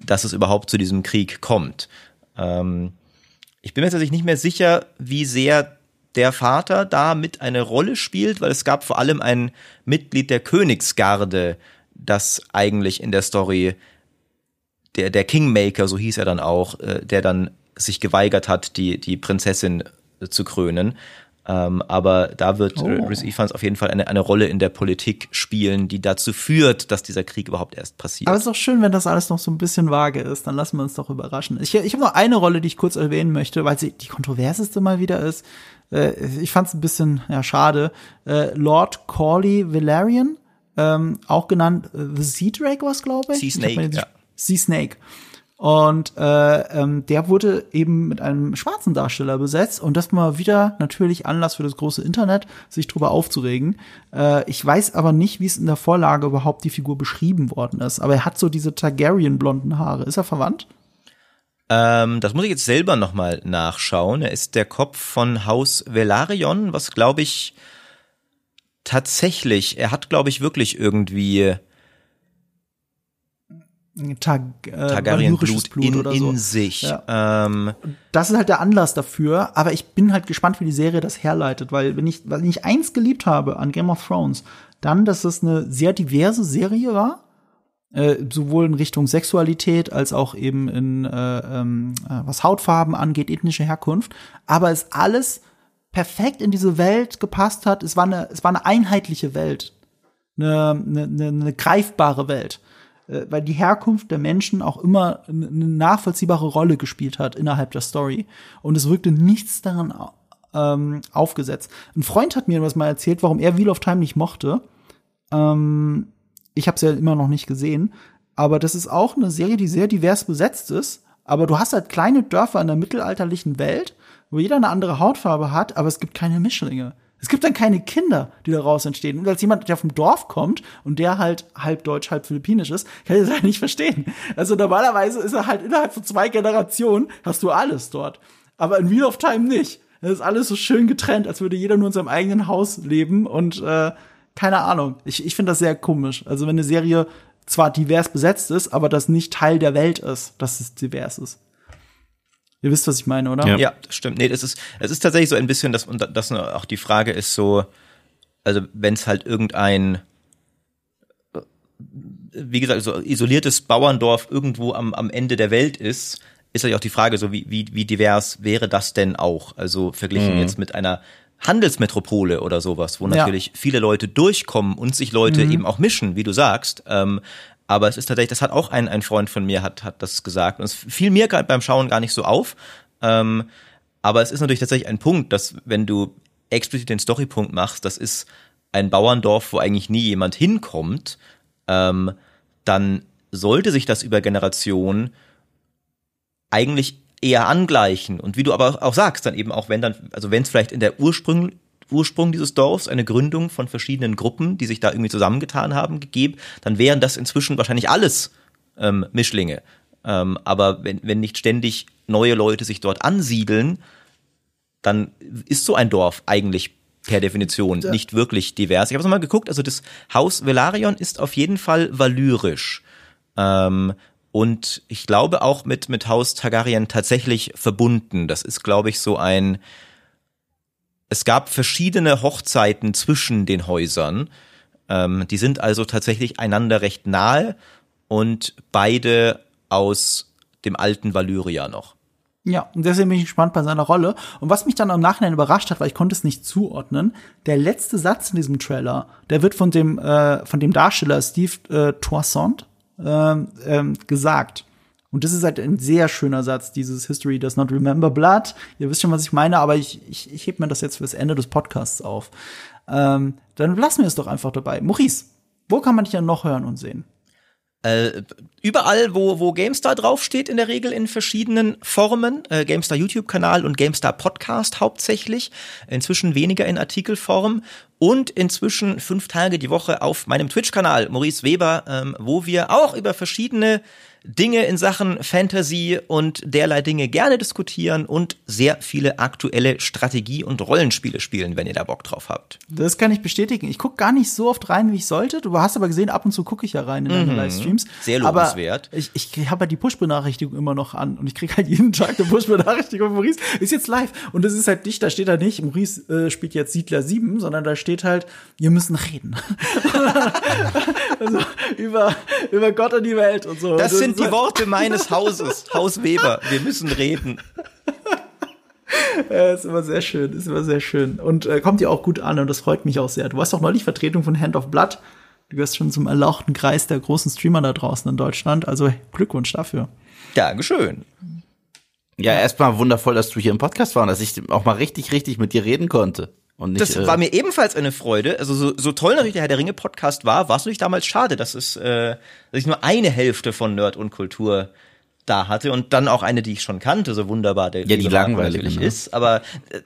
dass es überhaupt zu diesem Krieg kommt. Ähm, ich bin mir tatsächlich nicht mehr sicher, wie sehr der Vater da mit eine Rolle spielt, weil es gab vor allem ein Mitglied der Königsgarde, das eigentlich in der Story der, der Kingmaker, so hieß er dann auch, äh, der dann sich geweigert hat, die, die Prinzessin äh, zu krönen. Ähm, aber da wird Oh. oh. Rhys Ifans auf jeden Fall eine, eine Rolle in der Politik spielen, die dazu führt, dass dieser Krieg überhaupt erst passiert. Aber es ist doch schön, wenn das alles noch so ein bisschen vage ist. Dann lassen wir uns doch überraschen. Ich, ich habe noch eine Rolle, die ich kurz erwähnen möchte, weil sie die kontroverseste mal wieder ist. Äh, ich fand es ein bisschen ja, schade. Äh, Lord Corley Valerian, ähm, auch genannt äh, The Sea Drake was, glaube ich. Sea Ich Snake, jetzt- ja. Sea Snake. Und äh, ähm, der wurde eben mit einem schwarzen Darsteller besetzt und das mal wieder natürlich Anlass für das große Internet, sich drüber aufzuregen. Äh, ich weiß aber nicht, wie es in der Vorlage überhaupt die Figur beschrieben worden ist. Aber er hat so diese Targaryen-blonden Haare. Ist er verwandt? Ähm, das muss ich jetzt selber nochmal nachschauen. Er ist der Kopf von Haus Velaryon, was glaube ich tatsächlich, er hat glaube ich wirklich irgendwie Tag, äh, Targaryen-Blut Blut in, oder so. in sich. Ja. Ähm, das ist halt der Anlass dafür, aber ich bin halt gespannt, wie die Serie das herleitet, weil wenn ich, wenn ich eins geliebt habe an Game of Thrones, dann, dass es eine sehr diverse Serie war, äh, sowohl in Richtung Sexualität als auch eben in äh, ähm, äh, was Hautfarben angeht, ethnische Herkunft, aber es alles perfekt in diese Welt gepasst hat. Es war eine, es war eine einheitliche Welt, eine, eine, eine, greifbare Welt äh, weil die Herkunft der Menschen auch immer eine nachvollziehbare Rolle gespielt hat innerhalb der Story. Und es wirkte nichts daran ähm, aufgesetzt. Ein Freund hat mir was mal erzählt, warum er Wheel of Time nicht mochte. Ähm, ich habe es ja immer noch nicht gesehen. Aber das ist auch eine Serie, die sehr divers besetzt ist. Aber du hast halt kleine Dörfer in der mittelalterlichen Welt, wo jeder eine andere Hautfarbe hat, aber es gibt keine Mischlinge. Es gibt dann keine Kinder, die daraus entstehen. Und als jemand, der vom Dorf kommt und der halt halb deutsch, halb philippinisch ist, kann ich das halt nicht verstehen. Also normalerweise ist er halt innerhalb von zwei Generationen hast du alles dort. Aber in Wheel of Time nicht. Das ist alles so schön getrennt, als würde jeder nur in seinem eigenen Haus leben und äh, keine Ahnung. Ich, ich finde das sehr komisch. Also wenn eine Serie zwar divers besetzt ist, aber das nicht Teil der Welt ist, dass es divers ist. Ihr wisst, was ich meine, oder? Ja. Ja, das stimmt. Nee, das ist, es ist tatsächlich so ein bisschen, dass, und das auch die Frage ist so, also wenn es halt irgendein, wie gesagt, so isoliertes Bauerndorf irgendwo am, am Ende der Welt ist, ist natürlich auch die Frage so, wie, wie, wie divers wäre das denn auch? Also verglichen jetzt mit einer Handelsmetropole oder sowas, wo Ja. natürlich viele Leute durchkommen und sich Leute eben auch mischen, wie du sagst. Ähm, aber es ist tatsächlich, das hat auch ein, ein Freund von mir hat, hat das gesagt. Und es fiel mir gerade beim Schauen gar nicht so auf. Ähm, aber es ist natürlich tatsächlich ein Punkt, dass wenn du explizit den Storypunkt machst, das ist ein Bauerndorf, wo eigentlich nie jemand hinkommt, ähm, dann sollte sich das über Generationen eigentlich eher angleichen. Und wie du aber auch sagst, dann eben auch wenn dann, also wenn es vielleicht in der Ursprung, Ursprung dieses Dorfs eine Gründung von verschiedenen Gruppen, die sich da irgendwie zusammengetan haben, gegeben, dann wären das inzwischen wahrscheinlich alles ähm, Mischlinge. Ähm, aber wenn, wenn nicht ständig neue Leute sich dort ansiedeln, dann ist so ein Dorf eigentlich per Definition ja. nicht wirklich divers. Ich habe mal geguckt, also das Haus Velarion ist auf jeden Fall valyrisch. Ähm, und ich glaube auch mit, mit Haus Targaryen tatsächlich verbunden. Das ist, glaube ich, so ein, es gab verschiedene Hochzeiten zwischen den Häusern. Ähm, die sind also tatsächlich einander recht nahe und beide aus dem alten Valyria noch. Ja, und deswegen bin ich gespannt bei seiner Rolle. Und was mich dann im Nachhinein überrascht hat, weil ich konnte es nicht zuordnen, der letzte Satz in diesem Trailer, der wird von dem, äh, von dem Darsteller Steve äh, Toussaint ähm, ähm, gesagt. Und das ist halt ein sehr schöner Satz, dieses History does not remember blood. Ihr wisst schon, was ich meine, aber ich, ich, ich heb mir das jetzt fürs Ende des Podcasts auf. Ähm, dann lassen wir es doch einfach dabei. Maurice, wo kann man dich denn noch hören und sehen? Äh, überall, wo, wo GameStar draufsteht, in der Regel in verschiedenen Formen. Äh, GameStar YouTube-Kanal und GameStar Podcast hauptsächlich. Inzwischen weniger in Artikelform. Und inzwischen fünf Tage die Woche auf meinem Twitch-Kanal, Maurice Weber, ähm, wo wir auch über verschiedene Dinge in Sachen Fantasy und derlei Dinge gerne diskutieren und sehr viele aktuelle Strategie- und Rollenspiele spielen, wenn ihr da Bock drauf habt. Das kann ich bestätigen. Ich gucke gar nicht so oft rein, wie ich sollte. Du hast aber gesehen, ab und zu gucke ich ja rein in deine mhm. Livestreams. Sehr lobenswert. Aber ich, ich habe ja die Push-Benachrichtigung immer noch an und ich kriege halt jeden Tag eine Push-Benachrichtigung. Maurice ist jetzt live und das ist halt nicht, da steht da nicht, Maurice äh, spielt jetzt Siedler 7, sondern da steht halt, wir müssen reden. also über, über Gott und die Welt und so. Das sind sind die Worte meines Hauses. Haus Weber. Wir müssen reden. Ja, ist immer sehr schön, ist immer sehr schön. Und äh, kommt dir auch gut an und das freut mich auch sehr. Du hast doch neulich Vertretung von Hand of Blood. Du gehörst schon zum erlauchten Kreis der großen Streamer da draußen in Deutschland. Also Glückwunsch dafür. Dankeschön. Ja, erstmal wundervoll, dass du hier im Podcast warst, dass ich auch mal richtig, richtig mit dir reden konnte. Nicht, das äh, war mir ebenfalls eine Freude. Also so, so toll natürlich der Herr der Ringe Podcast war, war es natürlich damals schade, dass es, äh, dass ich nur eine Hälfte von Nerd und Kultur da hatte und dann auch eine, die ich schon kannte, so wunderbar der ja, die langweilig natürlich ne? ist. Aber äh,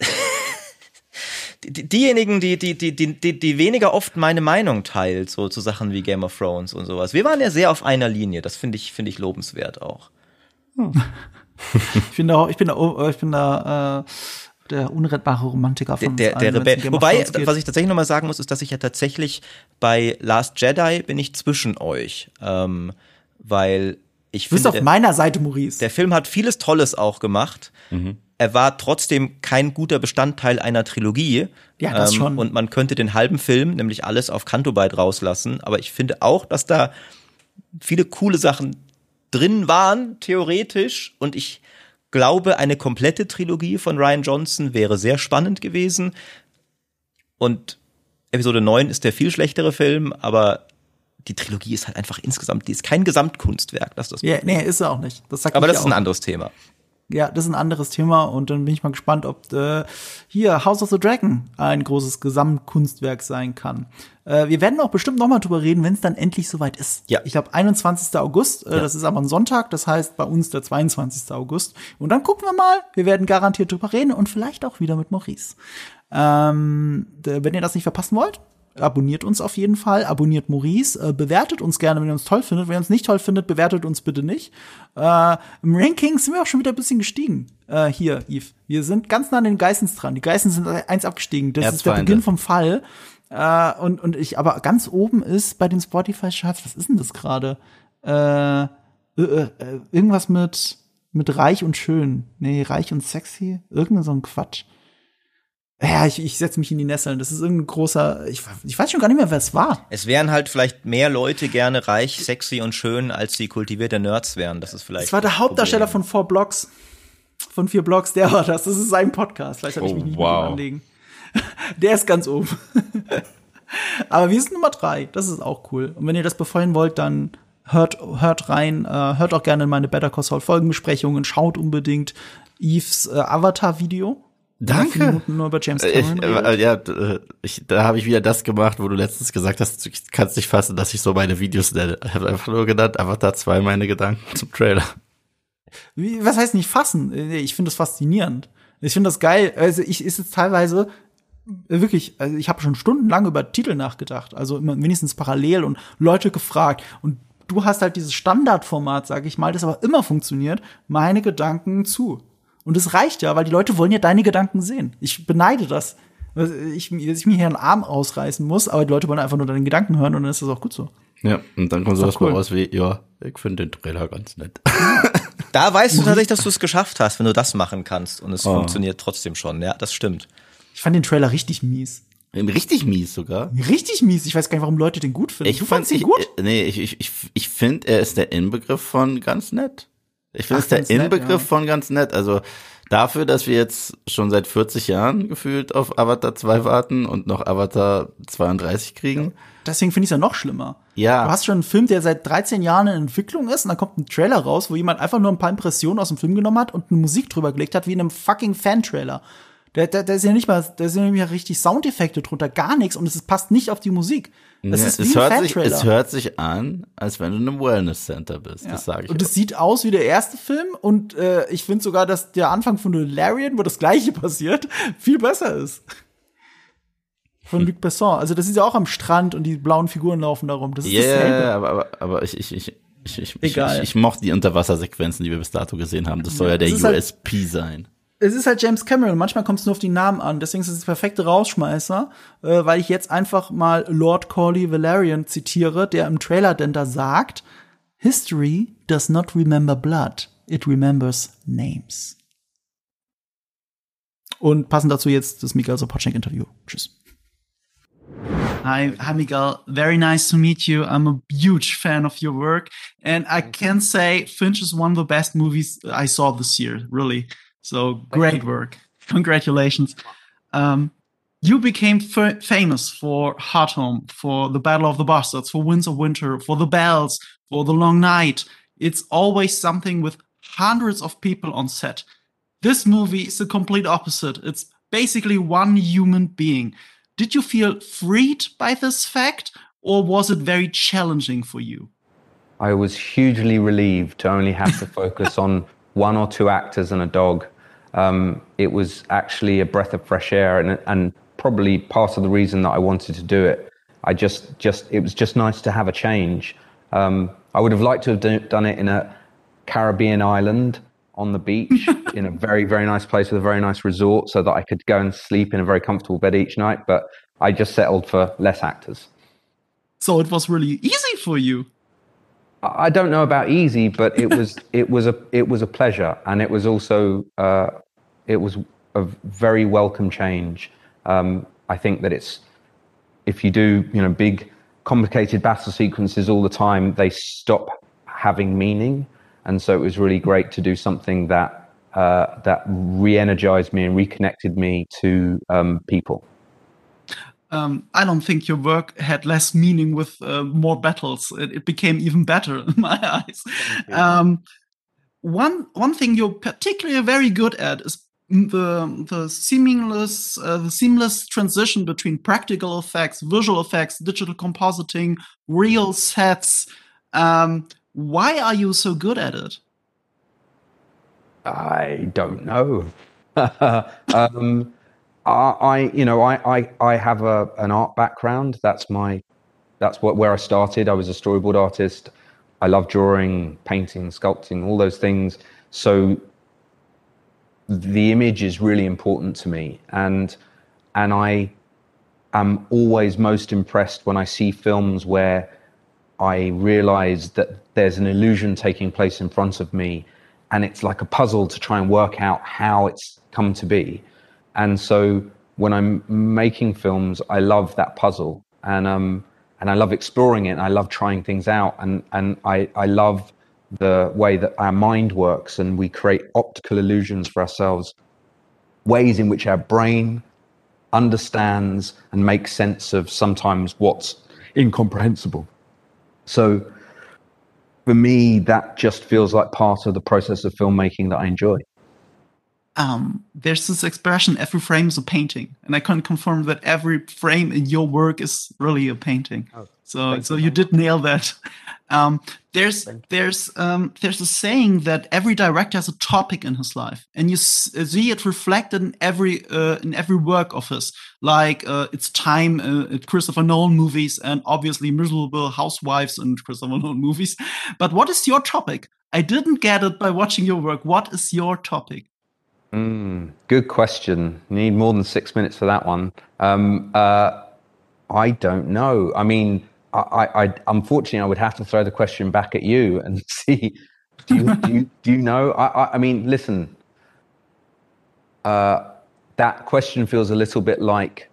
die, diejenigen, die, die, die, die, die weniger oft meine Meinung teilt, so zu Sachen wie Game of Thrones und sowas. Wir waren ja sehr auf einer Linie. Das finde ich, finde ich lobenswert auch. Hm. ich bin da, ich bin da, ich bin da äh, der unrettbare Romantiker von der, der, der Rebell. Wobei, was ich tatsächlich nochmal sagen muss, ist, dass ich ja tatsächlich bei Last Jedi bin ich zwischen euch, ähm, weil ich finde. Du bist auf meiner Seite, Maurice. Der Film hat vieles Tolles auch gemacht. Mhm. Er war trotzdem kein guter Bestandteil einer Trilogie. Ja, das ähm, schon. Und man könnte den halben Film, nämlich alles auf Cantobite rauslassen. Aber ich finde auch, dass da viele coole Sachen drin waren, theoretisch. Und ich glaube, eine komplette Trilogie von Ryan Johnson wäre sehr spannend gewesen. Und Episode 9 ist der viel schlechtere Film, aber die Trilogie ist halt einfach insgesamt, die ist kein Gesamtkunstwerk. Das ist das ja, nee, ist er auch nicht. Das sagt aber das ist ein anderes Thema ja, das ist ein anderes Thema und dann bin ich mal gespannt, ob äh, hier House of the Dragon ein großes Gesamtkunstwerk sein kann. Äh, wir werden auch bestimmt noch mal drüber reden, wenn es dann endlich soweit ist. Ja. Ich glaube 21. August, äh, ja. das ist aber ein Sonntag, das heißt bei uns der 22. August. Und dann gucken wir mal, wir werden garantiert drüber reden und vielleicht auch wieder mit Maurice. Ähm, wenn ihr das nicht verpassen wollt, abonniert uns auf jeden Fall, abonniert Maurice, äh, bewertet uns gerne, wenn ihr uns toll findet. Wenn ihr uns nicht toll findet, bewertet uns bitte nicht. Äh, Im Ranking sind wir auch schon wieder ein bisschen gestiegen. Äh, hier, Yves. Wir sind ganz nah an den Geissens dran. Die Geißen sind eins abgestiegen. Das ist der Beginn vom Fall. Äh, und, und ich, aber ganz oben ist bei den Spotify-Charts, was ist denn das gerade? Äh, äh, äh, irgendwas mit, mit reich und schön. Nee, reich und sexy. Irgendein so ein Quatsch. Ja, ich, ich setze mich in die Nesseln. Das ist irgendein großer, ich, ich weiß schon gar nicht mehr, wer es war. Es wären halt vielleicht mehr Leute gerne reich, sexy und schön, als die kultivierte Nerds wären. Das ist vielleicht. Das war der Hauptdarsteller Problem. von Four Blocks. Von vier Blocks, der war das. Das ist sein Podcast. Vielleicht soll ich mich nicht wow. mit anlegen. Der ist ganz oben. Aber wir sind Nummer drei. Das ist auch cool. Und wenn ihr das befeuern wollt, dann hört, hört rein. Äh, hört auch gerne in meine Better Call Saul Folgenbesprechungen. Schaut unbedingt Eves äh, Avatar-Video Danke. Nur über James Ich, Cameron. äh, ja, d- ich, da habe ich wieder das gemacht, wo du letztens gesagt hast, du kannst nicht fassen, dass ich so meine Videos nenne. Ich habe einfach nur genannt, Avatar 2 meine Gedanken zum Trailer. Wie, was heißt nicht fassen? Äh, Ich finde das faszinierend. Ich finde das geil. Also ich ist jetzt teilweise äh, wirklich, also ich habe schon stundenlang über Titel nachgedacht, also immer wenigstens parallel und Leute gefragt und du hast halt dieses Standardformat, sage ich mal, das aber immer funktioniert, meine Gedanken zu. Und es reicht ja, weil die Leute wollen ja deine Gedanken sehen. Ich beneide das. Also Ich, dass ich mir hier einen Arm ausreißen muss, aber die Leute wollen einfach nur deine Gedanken hören und dann ist das auch gut so. Ja, und dann kommt sowas cool. mal raus wie, ja, ich finde den Trailer ganz nett. Da weißt du tatsächlich, dass du es geschafft hast, wenn du das machen kannst und es Oh. funktioniert trotzdem schon. Ja, das stimmt. Ich fand den Trailer richtig mies. Richtig mies sogar. Richtig mies. Ich weiß gar nicht, warum Leute den gut finden. Ich du fand fandst ihn gut? äh, Nee, ich, ich, ich, ich finde, er ist der Inbegriff von ganz nett. Ich finde, es ist der ganz nett, Inbegriff ja. von ganz nett. Also dafür, dass wir jetzt schon seit 40 Jahren gefühlt auf Avatar 2 warten und noch Avatar 32 kriegen. Deswegen finde ich es ja noch schlimmer. Ja. Du hast schon einen Film, der seit 13 Jahren in Entwicklung ist, und dann kommt ein Trailer raus, wo jemand einfach nur ein paar Impressionen aus dem Film genommen hat und eine Musik drüber gelegt hat, wie in einem fucking Fan-Trailer. Der, der, der ist ja nicht mal, der ist ja nicht mal richtig Soundeffekte drunter, gar nichts und es ist- passt nicht auf die Musik. Es Ja, ist es, wie ein hört sich, es hört sich an, als wenn du in einem Wellness Center bist. Ja. Das sage ich. Und es sieht aus wie der erste Film und äh, ich finde sogar, dass der Anfang von Valerian, wo das gleiche passiert, viel besser ist. Von Luc Besson. Also das ist ja auch am Strand und die blauen Figuren laufen da rum. Das ist Ja, dasselbe. aber, aber, aber ich, ich, ich, ich, ich, ich, Egal. ich, ich mochte die Unterwassersequenzen, die wir bis dato gesehen haben. Das soll ja, Ja, der es halt- USP sein. Es ist halt James Cameron. Manchmal kommt es nur auf die Namen an. Deswegen ist es der perfekte Rausschmeißer, äh, weil ich jetzt einfach mal Lord Corley Valerian zitiere, der im Trailer denn da sagt, History does not remember blood, it remembers names. Und passend dazu jetzt das Miguel Sapochnik Interview. Tschüss. Hi, hi Miguel. Very nice to meet you. I'm a huge fan of your work, and I can say Finch is one of the best movies I saw this year. Really, so great work. Congratulations. Um, you became f- famous for Hot Home, for The Battle of the Bastards, for Winds of Winter, for The Bells, for The Long Night. It's always something with hundreds of people on set. This movie is the complete opposite. It's basically one human being. Did you feel freed by this fact, or was it very challenging for you? I was hugely relieved to only have to focus on one or two actors and a dog. Um, it was actually a breath of fresh air, and, and probably part of the reason that I wanted to do it. I just, just, it was just nice to have a change. Um, I would have liked to have do, done it in a Caribbean island on the beach in a very, very nice place with a very nice resort, so that I could go and sleep in a very comfortable bed each night. But I just settled for less actors. So it was really easy for you. I don't know about easy, but it was it was a it was a pleasure, and it was also uh, it was a very welcome change. Um, I think that it's if you do you know big complicated battle sequences all the time, they stop having meaning, and so it was really great to do something that uh, that re-energized me and reconnected me to um, people. Um, I don't think your work had less meaning with uh, more battles. It, it became even better in my eyes. Um, one one thing you're particularly very good at is the the seamless uh, the seamless transition between practical effects, visual effects, digital compositing, real sets. Um, why are you so good at it? I don't know. um, I, you know, I, I, I have a, an art background. That's my, that's what where I started. I was a storyboard artist. I love drawing, painting, sculpting, all those things. So the image is really important to me, and and I am always most impressed when I see films where I realize that there's an illusion taking place in front of me, and it's like a puzzle to try and work out how it's come to be. And so when I'm making films, I love that puzzle, and um, and I love exploring it. I love trying things out, and and I I love the way that our mind works, and we create optical illusions for ourselves, ways in which our brain understands and makes sense of sometimes what's incomprehensible. So for me, that just feels like part of the process of filmmaking that I enjoy. Um, there's this expression, every frame is a painting. And I can confirm that every frame in your work is really a painting. Oh, so, so you, you did nail that. Um, there's there's um, there's a saying that every director has a topic in his life, and you see it reflected in every uh, in every work of his. Like uh, it's time uh, Christopher Nolan movies, and obviously miserable housewives and Christopher Nolan movies. But what is your topic? I didn't get it by watching your work. What is your topic? Mm, good question. Need more than six minutes for that one. Um, uh, I don't know. I mean, I, I, unfortunately, I would have to throw the question back at you and see. Do you, do you, do you know? I, I, I mean, listen. Uh, that question feels a little bit like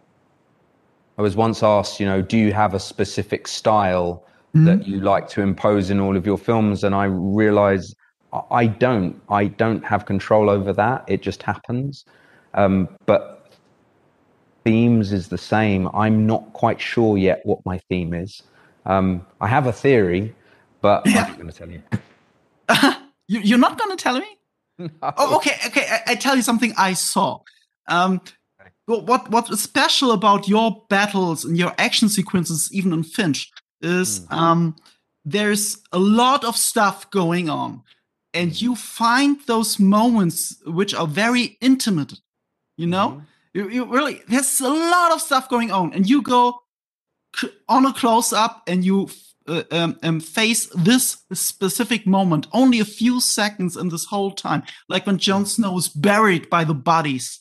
I was once asked. You know, do you have a specific style mm-hmm. that you like to impose in all of your films? And I realize I don't. I don't have control over that. It just happens. Um, but themes is the same. I'm not quite sure yet what my theme is. Um, I have a theory, but. I'm not going to tell you. you. are not going to tell me? No. Oh, okay, okay. I, I, tell you something I saw. Um, okay. what what is special about your battles and your action sequences, even in Finch, is mm. um, there's a lot of stuff going on, and you find those moments which are very intimate. You know. Mm you, you really there's a lot of stuff going on, and you go on a close up and you uh, um, um, face this specific moment only a few seconds in this whole time, like when Jon Snow is buried by the bodies.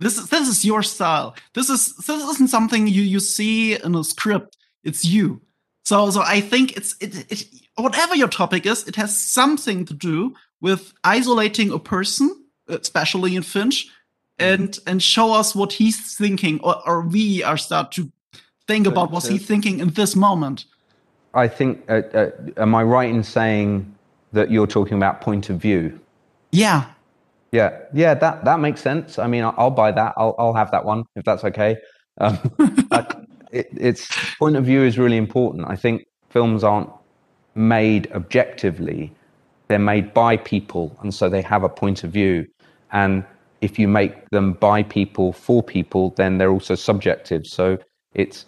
This is this is your style. This is this isn't something you you see in a script. It's you. So so I think it's it, it whatever your topic is, it has something to do with isolating a person, especially in Finch, and and show us what he's thinking, or, or we are start to think about what's he thinking in this moment. I think. Uh, uh, am I right in saying that you're talking about point of view? Yeah. Yeah, yeah, that that makes sense. I mean, I'll, I'll buy that. I'll I'll have that one if that's okay. Um, it, it's point of view is really important. I think films aren't made objectively; they're made by people, and so they have a point of view. And if you make them by people for people, then they're also subjective. So it's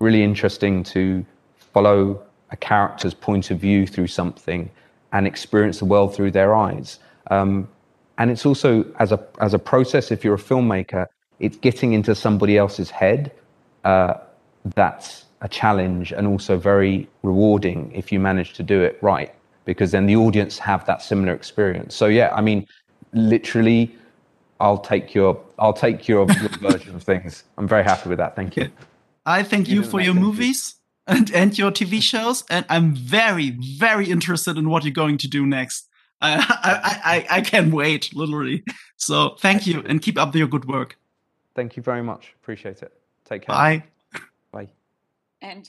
really interesting to follow a character's point of view through something and experience the world through their eyes. Um, and it's also as a as a process. If you're a filmmaker, it's getting into somebody else's head. Uh, that's a challenge and also very rewarding if you manage to do it right, because then the audience have that similar experience. So yeah, I mean, literally I'll take your I'll take your, your version of things. I'm very happy with that. Thank you. I thank you, you for your movies and, and your TV shows, and I'm very very interested in what you're going to do next. I I I, I can't wait, literally. So thank you and keep up your good work. Thank you very much. Appreciate it. Take care. Bye. Bye. And